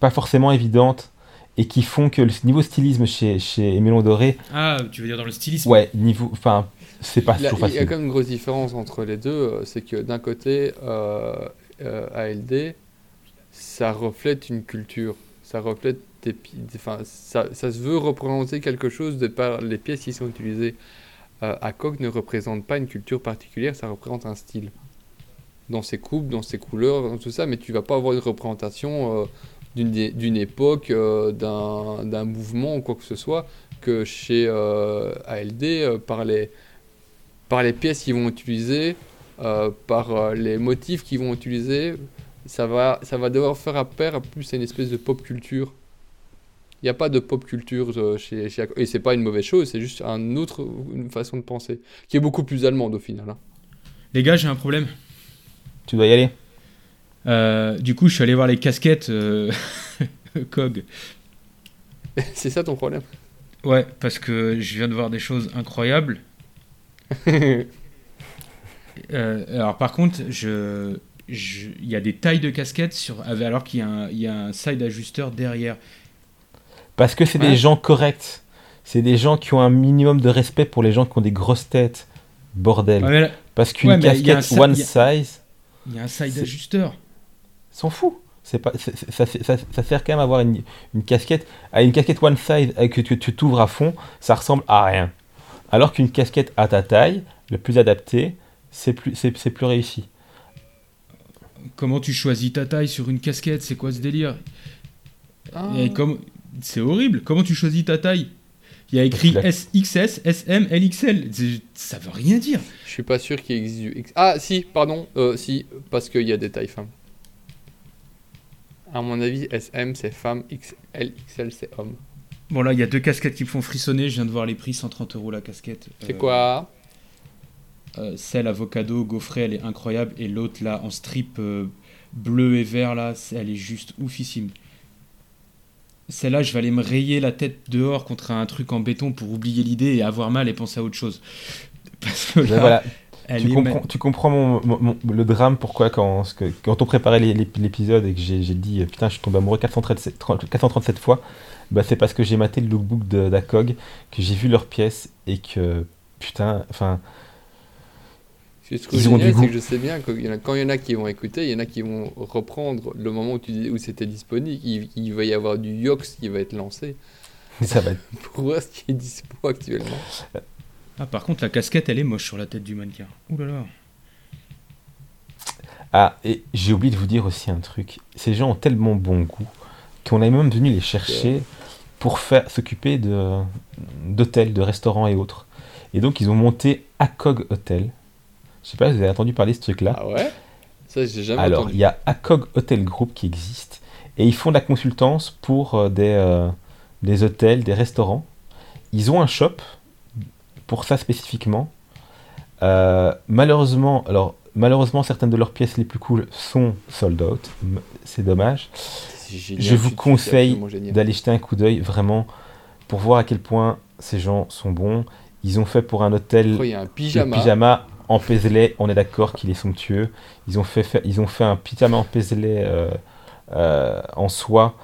pas forcément évidentes et qui font que le niveau stylisme chez, chez Mélon Doré, Ah, tu veux dire dans le stylisme? Ouais, niveau, enfin, c'est pas Il y a- toujours il y a facile. quand même une grosse différence entre les deux. C'est que d'un côté, euh, ALD, ça reflète une culture. Ça reflète des enfin, ça, se veut représenter quelque chose de par les pièces qui sont utilisées. Euh, ne représente pas une culture particulière, ça représente un style. Dans ses coupes, dans ses couleurs, dans tout ça, mais tu vas pas avoir une représentation euh, d'une époque, euh, d'un mouvement ou quoi que ce soit, que chez ALD, par, les, par les pièces qu'ils vont utiliser, euh, par euh, les motifs qu'ils vont utiliser, ça va, ça va devoir faire appel à plus à une espèce de pop culture. Il n'y a pas de pop culture euh, chez, chez. Et c'est pas une mauvaise chose, c'est juste un autre, une façon de penser, qui est beaucoup plus allemande au final. hein. Les gars, j'ai un problème. Tu dois y aller. Euh, du coup, je suis allé voir les casquettes euh, [LAUGHS] COG. [LAUGHS] c'est ça ton problème? Ouais, parce que je viens de voir des choses incroyables. [LAUGHS] Euh, alors par contre, je, il y a des tailles de casquettes sur, alors qu'il y, a un- il y a un side ajusteur derrière. Parce que c'est Ouais. des gens corrects. C'est des gens qui ont un minimum de respect pour les gens qui ont des grosses têtes. Bordel. Ouais, mais là, Parce qu'une Ouais, un casquette one size, il y a un side ajusteur. s'en fout. Pas, ça, ça, ça sert quand même à avoir une, une casquette. À une casquette one size euh, que, tu t'ouvres à fond, ça ressemble à rien. Alors qu'une casquette à ta taille, le plus adapté, c'est plus, c'est, c'est plus réussi. Comment tu choisis ta taille sur une casquette C'est quoi ce délire? Ah. Et comme- C'est horrible. Comment tu choisis ta taille? Il y a écrit SXS, SM, LXL. Ça veut rien dire. Je suis pas sûr qu'il existe du X. Ah, si, pardon, euh, si, parce qu'il y a des tailles femmes. À mon avis, SM c'est femme, XL, XL c'est homme. Bon là, il y a deux casquettes qui me font frissonner. Je viens de voir les prix, 130 euros la casquette. C'est Euh, quoi? Celle avocado gaufrée, elle est incroyable. Et l'autre là, en strip euh, bleu et vert là, elle est juste oufissime. Celle-là, je vais aller me rayer la tête dehors contre un truc en béton pour oublier l'idée et avoir mal et penser à autre chose. [LAUGHS] Parce que là, voilà, tu comprends, tu comprends mon, mon- mon- le drame pourquoi quand, quand on préparait l'épisode et que j'ai dit euh, putain je suis tombé amoureux 437, 30 437 fois, bah c'est parce que j'ai maté le lookbook d'ACOG, que j'ai vu leurs pièces et que putain, enfin Ce que je trouve Ils génial, c'est que je sais bien que y en a- quand il y en a qui vont écouter, il y en a qui vont reprendre le moment où, tu dis- où c'était disponible. Il, il va y avoir du Yox qui va être lancé ça va être [LAUGHS] pour voir ce qui est dispo actuellement. Ah, par contre, la casquette, elle est moche sur la tête du mannequin. Ouh là là. Ah, et j'ai oublié de vous dire aussi un truc. Ces gens ont tellement bon goût qu'on est même venu les chercher pour faire s'occuper de d'hôtels, de restaurants et autres. Et donc ils ont monté ACOG Hotel. Je sais pas si vous avez entendu parler de ce truc-là. Ah ouais? Ça, j'ai jamais Alors, entendu. il y a ACOG Hotel Group qui existe et ils font de la consultance pour euh, des, euh, des hôtels, des restaurants. Ils ont un shop pour ça spécifiquement. Euh, malheureusement, alors malheureusement, certaines de leurs pièces les plus cool sont sold out. C'est dommage. Génial, je vous conseille. D'aller jeter un coup d'œil vraiment pour voir à quel point ces gens sont bons. Ils ont fait pour un hôtel Oh, il y a un pyjama en on est d'accord qu'il est somptueux. Ils ont fait, ils ont fait un pyjama en euh, euh, en soie.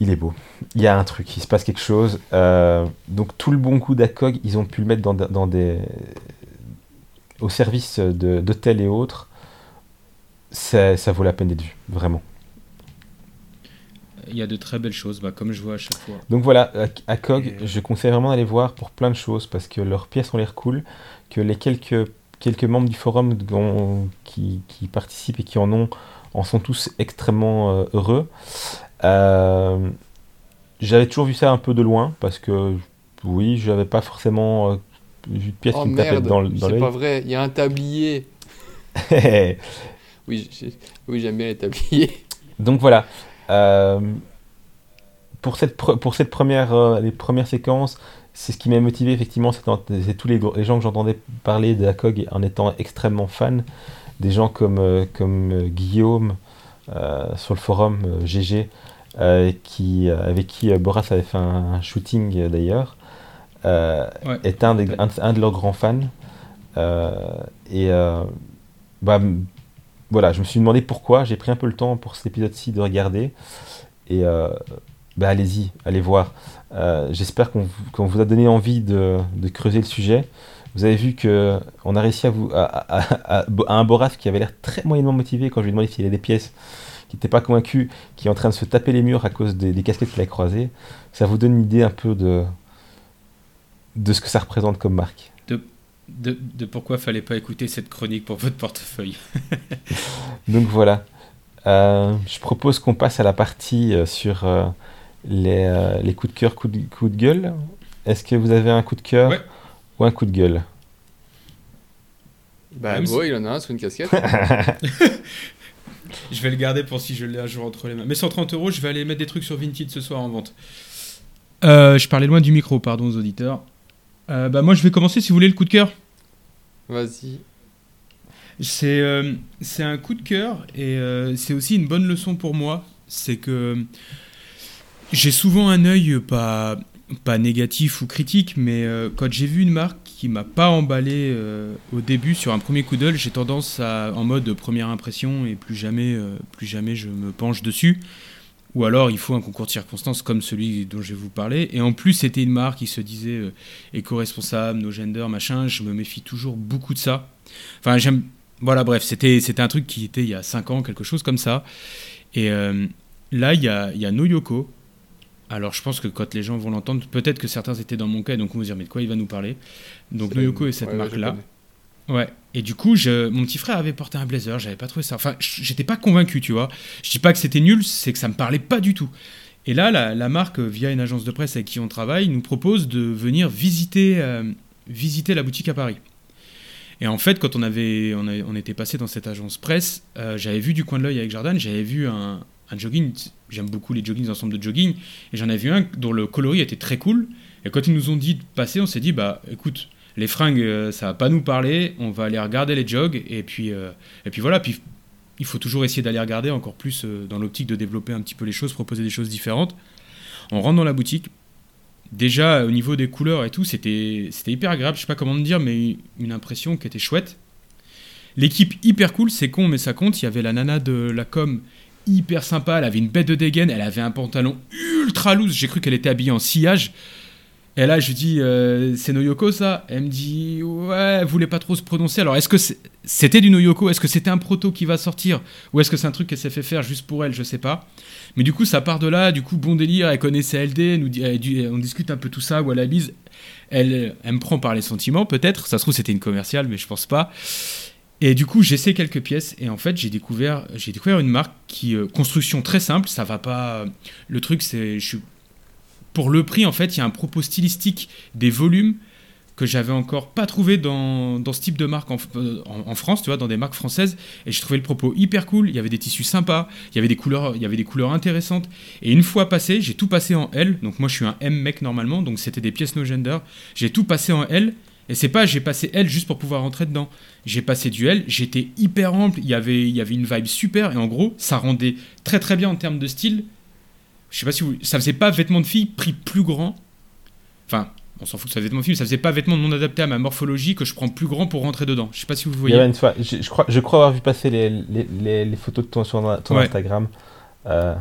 Il est beau. Il y a un truc, il se passe quelque chose. Euh, donc tout le bon goût d'ACOG, ils ont pu le mettre dans, dans des au service de- d'hôtels et autres. Ça, ça vaut la peine d'être vu, vraiment. Il y a de très belles choses, bah, comme je vois à chaque fois. Donc voilà, à- à COG, Et- je conseille vraiment d'aller voir pour plein de choses parce que leurs pièces ont l'air cool, que les quelques, quelques membres du forum dont- qui, qui participent et qui en ont en sont tous extrêmement euh, heureux. Euh, J'avais toujours vu ça un peu de loin parce que oui, j'avais pas forcément euh, vu de pièces Oh qui me tapaient merde, dans, le- dans c'est pas vrai, il y a un tablier. [LAUGHS] Oui j'aime bien les tabliers. Donc voilà. Euh, pour, cette pour cette première, euh, les premières séquences, c'est ce qui m'a motivé effectivement. C'est tous les, gens que j'entendais parler de ACOG en étant extrêmement fan. Des gens comme, euh, comme Guillaume euh, sur le forum euh, GG, euh, qui, avec qui Boras avait fait un, un shooting d'ailleurs, Ouais. est un, des, un, un de leurs grands fans. Et bah, voilà, je me suis demandé pourquoi. J'ai pris un peu le temps pour cet épisode-ci de regarder. Et euh, bah, allez-y, allez voir. Euh, J'espère qu'on vous, qu'on a donné envie de, creuser le sujet. Vous avez vu que on a réussi à vous à, un Boras qui avait l'air très moyennement motivé quand je lui ai demandé s'il avait des pièces, qui n'était pas convaincu, qui est en train de se taper les murs à cause des, casquettes qu'il a croisées. Ça vous donne une idée un peu de ce que ça représente comme marque. De, de pourquoi fallait pas écouter cette chronique pour votre portefeuille. [LAUGHS] Donc voilà. Euh, je propose qu'on passe à la partie euh, sur euh, les, euh, les coups de cœur, coups de, coups de gueule. Est-ce que vous avez un coup de cœur Ouais. ou un coup de gueule? Bah, Même ouais, il en a un sur une casquette. [LAUGHS] Je vais le garder pour si je l'ai un jour entre les mains. Mais 130 euros, je vais aller mettre des trucs sur Vinted ce soir en vente. Euh, je parlais loin du micro, pardon aux auditeurs. Euh, bah moi je vais commencer si vous voulez le coup de cœur. Vas-y. C'est euh, c'est un coup de cœur et euh, c'est aussi une bonne leçon pour moi. C'est que j'ai souvent un œil pas, pas négatif ou critique, mais euh, quand j'ai vu une marque qui m'a pas emballé euh, au début sur un premier coup d'œil, j'ai tendance à en mode première impression et plus jamais, euh, plus jamais je me penche dessus. Ou alors il faut un concours de circonstances comme celui dont je vais vous parler. Et en plus c'était une marque qui se disait euh, éco-responsable, no gender, machin. Je me méfie toujours beaucoup de ça. Enfin j'aime voilà, bref, c'était c'était un truc qui était il y a 5 ans, quelque chose comme ça. Et euh, là, il y a, il y a Noyoko. Alors, je pense que quand les gens vont l'entendre, peut-être que certains étaient dans mon cas, et donc on va dire, mais de quoi il va nous parler? Donc, Noyoko est cette Ouais, marque-là. Ouais. Et du coup, mon petit frère avait porté un blazer, j'avais pas trouvé ça. Enfin, j'étais pas convaincu, tu vois. Je dis pas que c'était nul, c'est que ça me parlait pas du tout. Et là, la, marque, euh, via une agence de presse avec qui on travaille, nous propose de venir visiter, euh, visiter la boutique à Paris. Et en fait, quand on, avait, on, était passé dans cette agence presse, euh, j'avais vu du coin de l'œil avec Jordan, j'avais vu un, jogging. J'aime beaucoup les joggings, les ensembles de jogging. Et j'en ai vu un dont le coloris était très cool. Et quand ils nous ont dit de passer, on s'est dit, bah écoute, les fringues, euh, ça va pas nous parler, on va aller regarder les jogs. Et puis, euh, et puis voilà, puis il faut toujours essayer d'aller regarder encore plus euh, dans l'optique de développer un petit peu les choses, proposer des choses différentes. On rentre dans la boutique. Déjà, au niveau des couleurs et tout, c'était c'était hyper agréable. Je sais pas comment te dire, mais une impression qui était chouette. L'équipe hyper cool, c'est con, mais ça compte. Il y avait la nana de la com hyper sympa. Elle avait une bête de dégaine. Elle avait un pantalon ultra loose. J'ai cru qu'elle était habillée en sillage. Et là, je lui dis, euh, c'est Noyoko ça? Elle me dit, ouais, elle voulait pas trop se prononcer. Alors, est-ce que c'était du Noyoko? Est-ce que c'était un proto qui va sortir? Ou est-ce que c'est un truc qu'elle s'est fait faire juste pour elle? Je sais pas. Mais du coup, ça part de là. Du coup, bon délire. Elle connaît CLD. Nous on discute un peu tout ça. Ou à la bise. Elle, elle me prend par les sentiments, peut-être. Ça se trouve, c'était une commerciale, mais je pense pas. Et du coup, j'essaie quelques pièces et en fait, j'ai découvert, j'ai découvert une marque qui euh, construction très simple. Ça va pas. Le truc, c'est, je suis pour le prix, en fait, il y a un propos stylistique des volumes que j'avais encore pas trouvé dans, dans, ce type de marque en, en, France, tu vois, dans des marques françaises. Et je trouvais le propos hyper cool. Il y avait des tissus sympas, il y avait des couleurs, il y avait des couleurs intéressantes. Et une fois passé, j'ai tout passé en L. Donc moi, je suis un M mec normalement, donc c'était des pièces no gender. J'ai tout passé en L. Et c'est pas j'ai passé L juste pour pouvoir rentrer dedans. J'ai passé du L, j'étais hyper ample, il y, avait, il y avait une vibe super, et en gros, ça rendait très très bien en termes de style. Je sais pas si vous. Ça faisait pas vêtement de fille pris plus grand. Enfin, on s'en fout que ça faisait vêtement de fille, mais ça faisait pas vêtement non adapté à ma morphologie que je prends plus grand pour rentrer dedans. Je sais pas si vous voyez. une fois, je, crois, je crois avoir vu passer les, les, les, photos de ton, sur ton Instagram. Euh,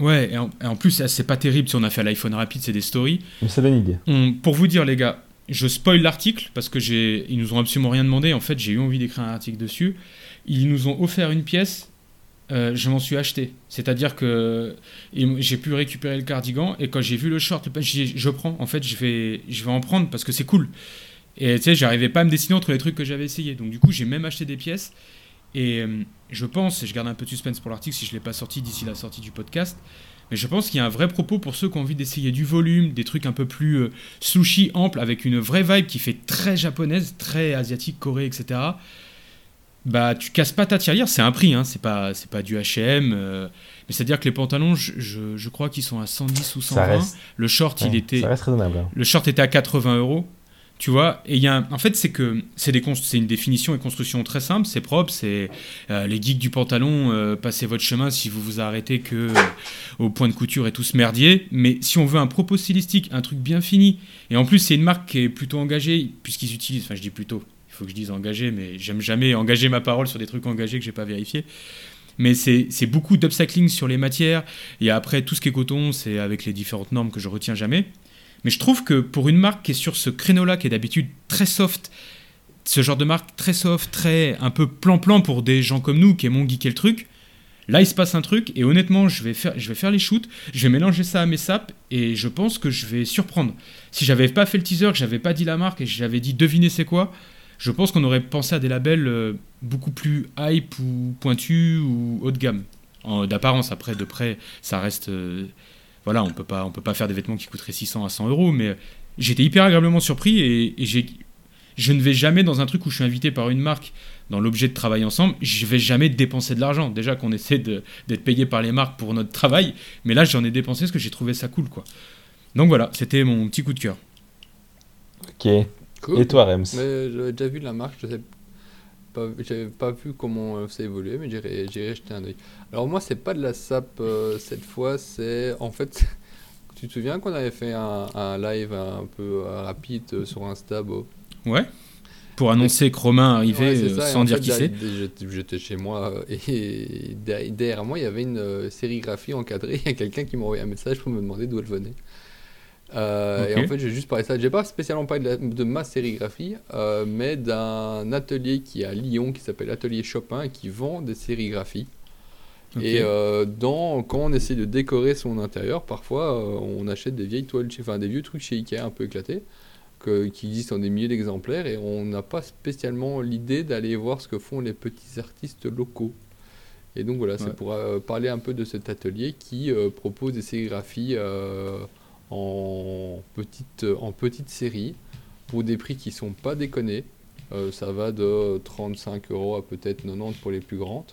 ouais, et en, plus, c'est pas terrible si on a fait l'iPhone rapide, c'est des stories. Mais ça donne une idée. pour vous dire, les gars, je spoil l'article parce que j'ai, ils nous ont absolument rien demandé. En fait, j'ai eu envie d'écrire un article dessus. Ils nous ont offert une pièce. Euh, je m'en suis acheté. C'est-à-dire que j'ai pu récupérer le cardigan et quand j'ai vu le short, je prends. En fait, je vais, je vais en prendre parce que c'est cool. Et tu sais, j'arrivais pas à me dessiner entre les trucs que j'avais essayé. Donc du coup, j'ai même acheté des pièces. Et euh, je pense, et je garde un peu de suspense pour l'article si je l'ai pas sorti d'ici la sortie du podcast, mais je pense qu'il y a un vrai propos pour ceux qui ont envie d'essayer du volume, des trucs un peu plus euh, sushi ample, avec une vraie vibe qui fait très japonaise, très asiatique, Corée, etc. Bah, tu casses pas ta tirelire, c'est un prix, hein, c'est pas, c'est pas du H&M, mais c'est-à-dire que les pantalons, je, je, crois qu'ils sont à 110 ou 120. le short, il était, ça reste raisonnable. Hein. Le short était à 80 euros. Tu vois, et il y a en fait, c'est que c'est des c'est une définition et construction très simple, c'est propre, c'est euh, les geeks du pantalon, euh, passez votre chemin si vous vous arrêtez que au point de couture et tout ce merdier. Mais si on veut un propos stylistique, un truc bien fini, et en plus c'est une marque qui est plutôt engagée, puisqu'ils utilisent, enfin je dis plutôt, faut que je dise engagé, mais j'aime jamais engager ma parole sur des trucs engagés que j'ai pas vérifié mais c'est beaucoup d'upcycling sur les matières. Et après, tout ce qui est coton, c'est avec les différentes normes que je retiens jamais. Mais je trouve que pour une marque qui est sur ce créneau-là, qui est d'habitude très soft, ce genre de marque très soft, très un peu plan-plan pour des gens comme nous qui aimons geeker le truc, là il se passe un truc et honnêtement je vais faire, je vais faire les shoots, je vais mélanger ça à mes saps et je pense que je vais surprendre. Si j'avais pas fait le teaser, que j'avais pas dit la marque et j'avais dit devinez c'est quoi, je pense qu'on aurait pensé à des labels euh, beaucoup plus hype ou pointus ou haut de gamme. D'apparence, après, de près, ça reste. Euh, voilà, on peut pas, on peut pas faire des vêtements qui coûteraient 600 à 100 euros, mais j'étais hyper agréablement surpris et, je ne vais jamais dans un truc où je suis invité par une marque dans l'objet de travailler ensemble, je vais jamais dépenser de l'argent. Déjà qu'on essaie d'être payé par les marques pour notre travail, mais là j'en ai dépensé parce que j'ai trouvé ça cool, quoi. Donc voilà, c'était mon petit coup de cœur. Ok. Et toi, Rems? J'avais déjà vu la marque, je sais j'avais pas vu comment euh, ça évoluait, mais j'irai jeter un oeil. Alors moi, c'est pas de la SAP euh, cette fois, c'est en fait, [LAUGHS] tu te souviens qu'on avait fait un, live un peu euh, rapide sur Insta, beau Ouais. Pour annoncer que Romain arrivait sans dire qui c'est. J'étais chez moi et derrière moi, il y avait une sérigraphie encadrée. Il y a quelqu'un qui m'a envoyé un message pour me demander d'où elle venait. Euh, et en fait, j'ai juste parlé de ça. J'ai pas spécialement parlé de, ma sérigraphie, euh, mais d'un atelier qui est à Lyon qui s'appelle Atelier Chopin qui vend des sérigraphies. Et euh, dans, quand on essaie de décorer son intérieur, parfois on achète des vieilles toiles, enfin des vieux trucs chez Ikea un peu éclatés, que, qui existent en des milliers d'exemplaires, et on n'a pas spécialement l'idée d'aller voir ce que font les petits artistes locaux. Et donc voilà, c'est pour parler un peu de cet atelier qui propose des sérigraphies en petite, en petite série pour des prix qui sont pas déconnés. Euh, ça va de 35 euros à peut-être 90 pour les plus grandes.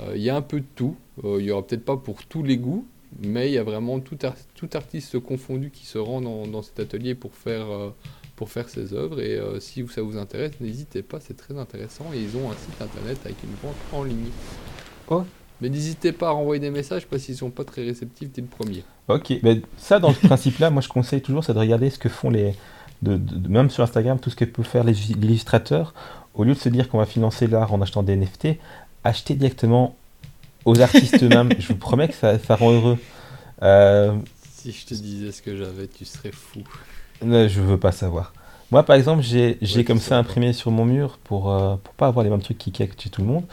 Euh, il y a un peu de tout. Euh, il y aura peut-être pas pour tous les goûts, mais il y a vraiment tout, tout artiste confondu qui se rend dans, dans cet atelier pour faire, pour faire ses œuvres. Et si ça vous intéresse, n'hésitez pas, c'est très intéressant. Et ils ont un site internet avec une vente en ligne. Oh. Mais n'hésitez pas à renvoyer des messages parce qu'ils sont pas très réceptifs dès le premier. Ok, mais ça dans ce principe-là, moi je conseille toujours, c'est de regarder ce que font les, de, même sur Instagram, tout ce que peuvent faire les illustrateurs. Au lieu de se dire qu'on va financer l'art en achetant des NFT, achetez directement aux artistes eux-mêmes. [LAUGHS] Je vous promets que ça, ça rend heureux. Euh, si je te disais ce que j'avais, tu serais fou. Je veux pas savoir. Moi, par exemple, j'ai comme ça imprimé sur mon mur pour ne euh, pour pas avoir les mêmes trucs qui chez tout le monde.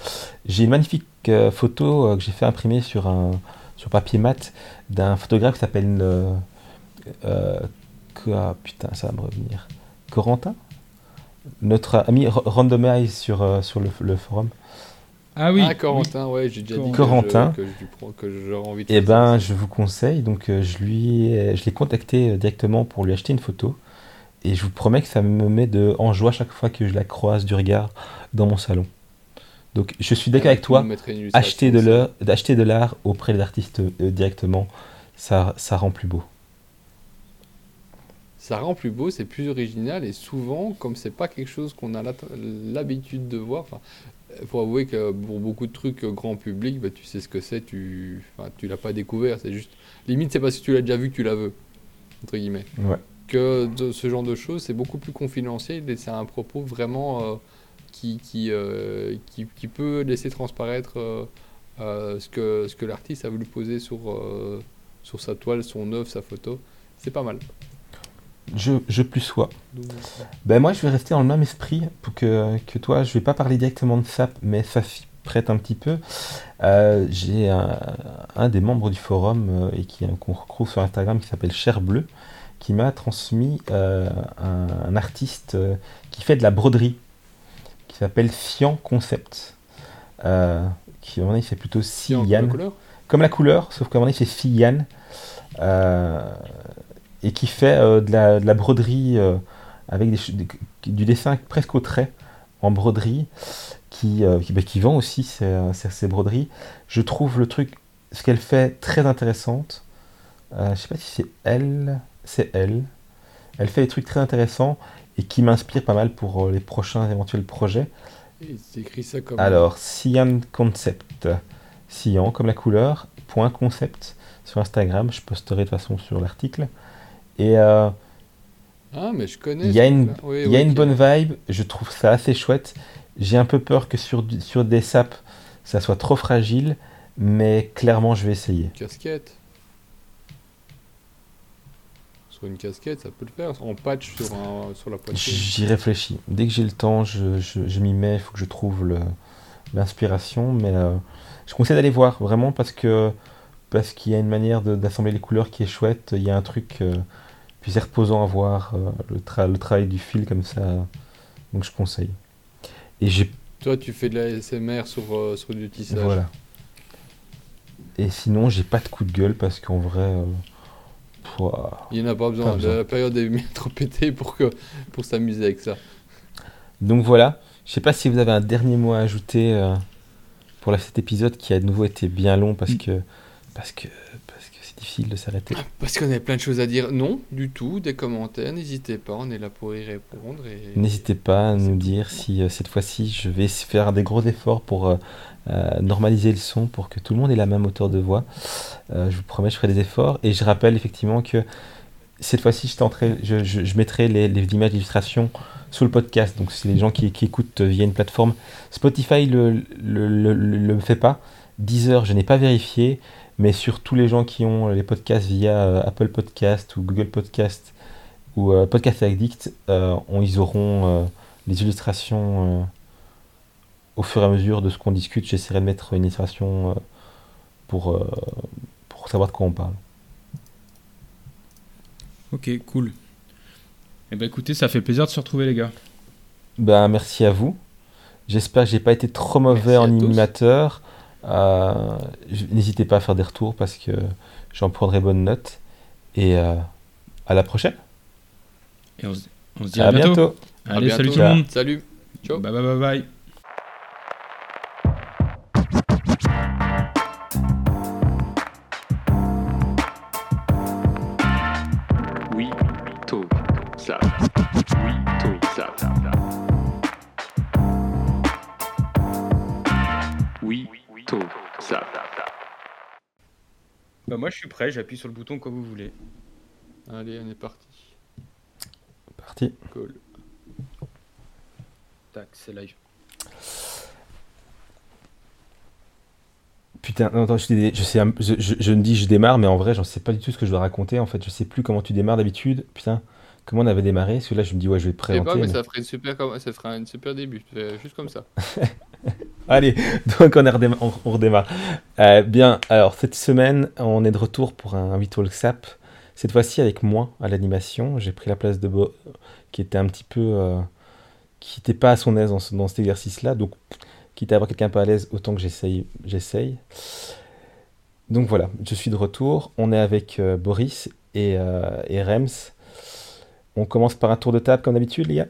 J'ai une magnifique euh, photo euh, que j'ai fait imprimer sur un sur papier mat d'un photographe qui s'appelle ah, putain, ça va me revenir. Corentin? Notre ami Randomize sur, euh, sur le, le forum. Ah oui. ah, Corentin, ouais, j'ai déjà dit Corentin. que j'aurais envie de Eh faire ben, ça. je vous conseille. Donc, euh, je lui, ai- je l'ai contacté directement pour lui acheter une photo. Et je vous promets que ça me met de, en joie chaque fois que je la croise du regard dans mon salon. Donc, je suis d'accord avec toi. Acheter de l'art, d'acheter de l'art auprès des artistes euh, directement, ça, ça rend plus beau. Ça rend plus beau, c'est plus original et souvent, comme c'est pas quelque chose qu'on a l'habitude de voir, enfin, faut avouer que pour beaucoup de trucs euh, grand public, bah, tu sais ce que c'est, tu, tu l'as pas découvert, c'est juste, limite c'est parce que tu l'as déjà vu que tu la veux, entre guillemets. Ouais. Que ce genre de choses, c'est beaucoup plus confidentiel et c'est un propos vraiment euh, qui, euh, qui, qui peut laisser transparaître euh, ce que, ce que l'artiste a voulu poser sur, sur sa toile, son œuvre, sa photo. C'est pas mal. Je, plus sois. Ben moi, je vais rester dans le même esprit pour que, que toi. Je vais pas parler directement de SAP, mais ça s'y prête un petit peu. J'ai un, des membres du forum et qui qu'on retrouve sur Instagram qui s'appelle Cher Bleu, qui m'a transmis euh, un, un artiste euh, qui fait de la broderie, qui s'appelle Fian Concept. Euh, qui à fait plutôt couleur? Comme la couleur, sauf qu'à moment donné, c'est Fian. Euh, et qui fait de, la, de la broderie avec des, ch- des- du dessin presque au trait en broderie, qui, qui, bah, qui vend aussi ses, ses- ses broderies. Je trouve le truc, ce qu'elle fait, très intéressante. Euh, je sais pas si c'est elle, c'est elle. Elle fait des trucs très intéressants et qui m'inspirent pas mal pour euh, les prochains éventuels projets. Et écrit ça comme. Alors, Cyan Concept. Cyan comme la couleur, point concept sur Instagram. Je posterai de toute façon sur l'article. Et euh, Ah, mais je connais. il y a une, truc-là. Oui, il y a oui, une ok. bonne vibe. Je trouve ça assez chouette. J'ai un peu peur que sur, sur des saps, ça soit trop fragile. Mais clairement, je vais essayer. Casquette. Sur une casquette, ça peut le faire. En patch sur, un, sur la poitrine. J'y réfléchis. Dès que j'ai le temps, je, je- je m'y mets. Il faut que je trouve l'inspiration. Mais euh, je conseille d'aller voir vraiment parce que parce qu'il y a une manière d'assembler les couleurs qui est chouette. Il y a un truc. euh, puis c'est reposant à voir euh, le, tra- le travail du fil comme ça. Donc je conseille. Et j'ai Toi, tu fais de la SMR sur, euh, sur du tissage. voilà. Et sinon, j'ai pas de coup de gueule parce qu'en vrai. Pouah. Il n'y en a pas besoin. Pas besoin. La période est bien [LAUGHS] trop pétée pour, que, pour s'amuser avec ça. Donc voilà, je sais pas si vous avez un dernier mot à ajouter euh, pour cet épisode qui a de nouveau été bien long parce Mm. que parce que difficile de s'arrêter. Parce qu'on avait plein de choses à dire. Non, du tout. Des commentaires, n'hésitez pas. On est là pour y répondre. Et... N'hésitez pas à nous dire si euh, cette fois-ci je vais faire des gros efforts pour euh, euh, normaliser le son pour que tout le monde ait la même hauteur de voix. Je vous promets, je ferai des efforts et je rappelle effectivement que cette fois-ci, je, tenterai- je, je- je mettrai les, les images d'illustration sous le podcast. Donc, c'est les gens qui, qui écoutent via une plateforme. Spotify le, le, le, le- le fait pas. Deezer, je n'ai pas vérifié. Mais sur tous les gens qui ont les podcasts via euh, Apple Podcast ou Google Podcast ou euh, Podcast Addict, euh, on- ils auront euh, les illustrations euh, au fur et à mesure de ce qu'on discute. J'essaierai de mettre une illustration euh, pour, euh, pour savoir de quoi on parle. Ok, cool. Eh ben écoutez, ça fait plaisir de se retrouver les gars. Ben, merci à vous. J'espère que j'ai pas été trop mauvais en animateur. Euh, N'hésitez pas à faire des retours parce que j'en prendrai bonne note. Et euh, à la prochaine. Et on se, on se dit à à, bientôt. bientôt. À Allez, salut tout le monde. Salut. Ciao. Bye bye bye bye. Bah moi je suis prêt, j'appuie sur le bouton quand vous voulez. Allez, on est parti. Parti. Cool. Tac, c'est live. Putain, non, attends, je, dé- je sais, je, je- je me dis je démarre, mais en vrai, j'en sais pas du tout ce que je dois raconter. En fait, je sais plus comment tu démarres d'habitude. Putain, comment on avait démarré? Parce que là, je me dis, ouais, je vais Je sais présenter. pas, mais mais- ça ferait, une super, com- ça ferait un super début. Juste comme ça. [LAUGHS] [LAUGHS] Allez, donc on, redémarre. Euh, bien, alors cette semaine, on est de retour pour un Virtual SAP. Cette fois-ci avec moi à l'animation. J'ai pris la place de Bo, qui était un petit peu, euh, qui n'était pas à son aise dans, ce- dans cet exercice-là. Donc, quitte à avoir quelqu'un pas à l'aise, autant que j'essaye. j'essaye. Donc voilà, je suis de retour. On est avec euh, Boris et, et Rems. On commence par un tour de table comme d'habitude, les.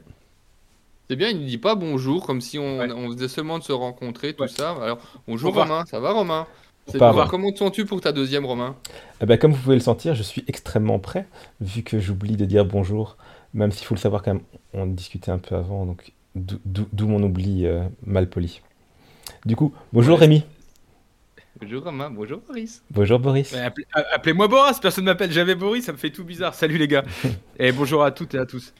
C'est bien, il ne dit pas bonjour, comme si on, Ouais. on venait seulement de se rencontrer, tout Ouais. ça. Alors, bonjour Au. Romain, ça va Romain C'est Pas bien. avoir. Comment te sens-tu pour ta deuxième Romain Eh ben, comme vous pouvez le sentir, je suis extrêmement prêt, vu que j'oublie de dire bonjour, même s'il faut le savoir quand même, on discutait un peu avant, donc d'où mon oubli euh, mal poli. Du coup, bonjour Ouais. Rémi, Bonjour Romain, bonjour Boris. bonjour Boris. Bah, appelez- a- Appelez-moi Boris, personne m'appelle jamais Boris, ça me fait tout bizarre. Salut les gars. [LAUGHS] Et bonjour à toutes et à tous.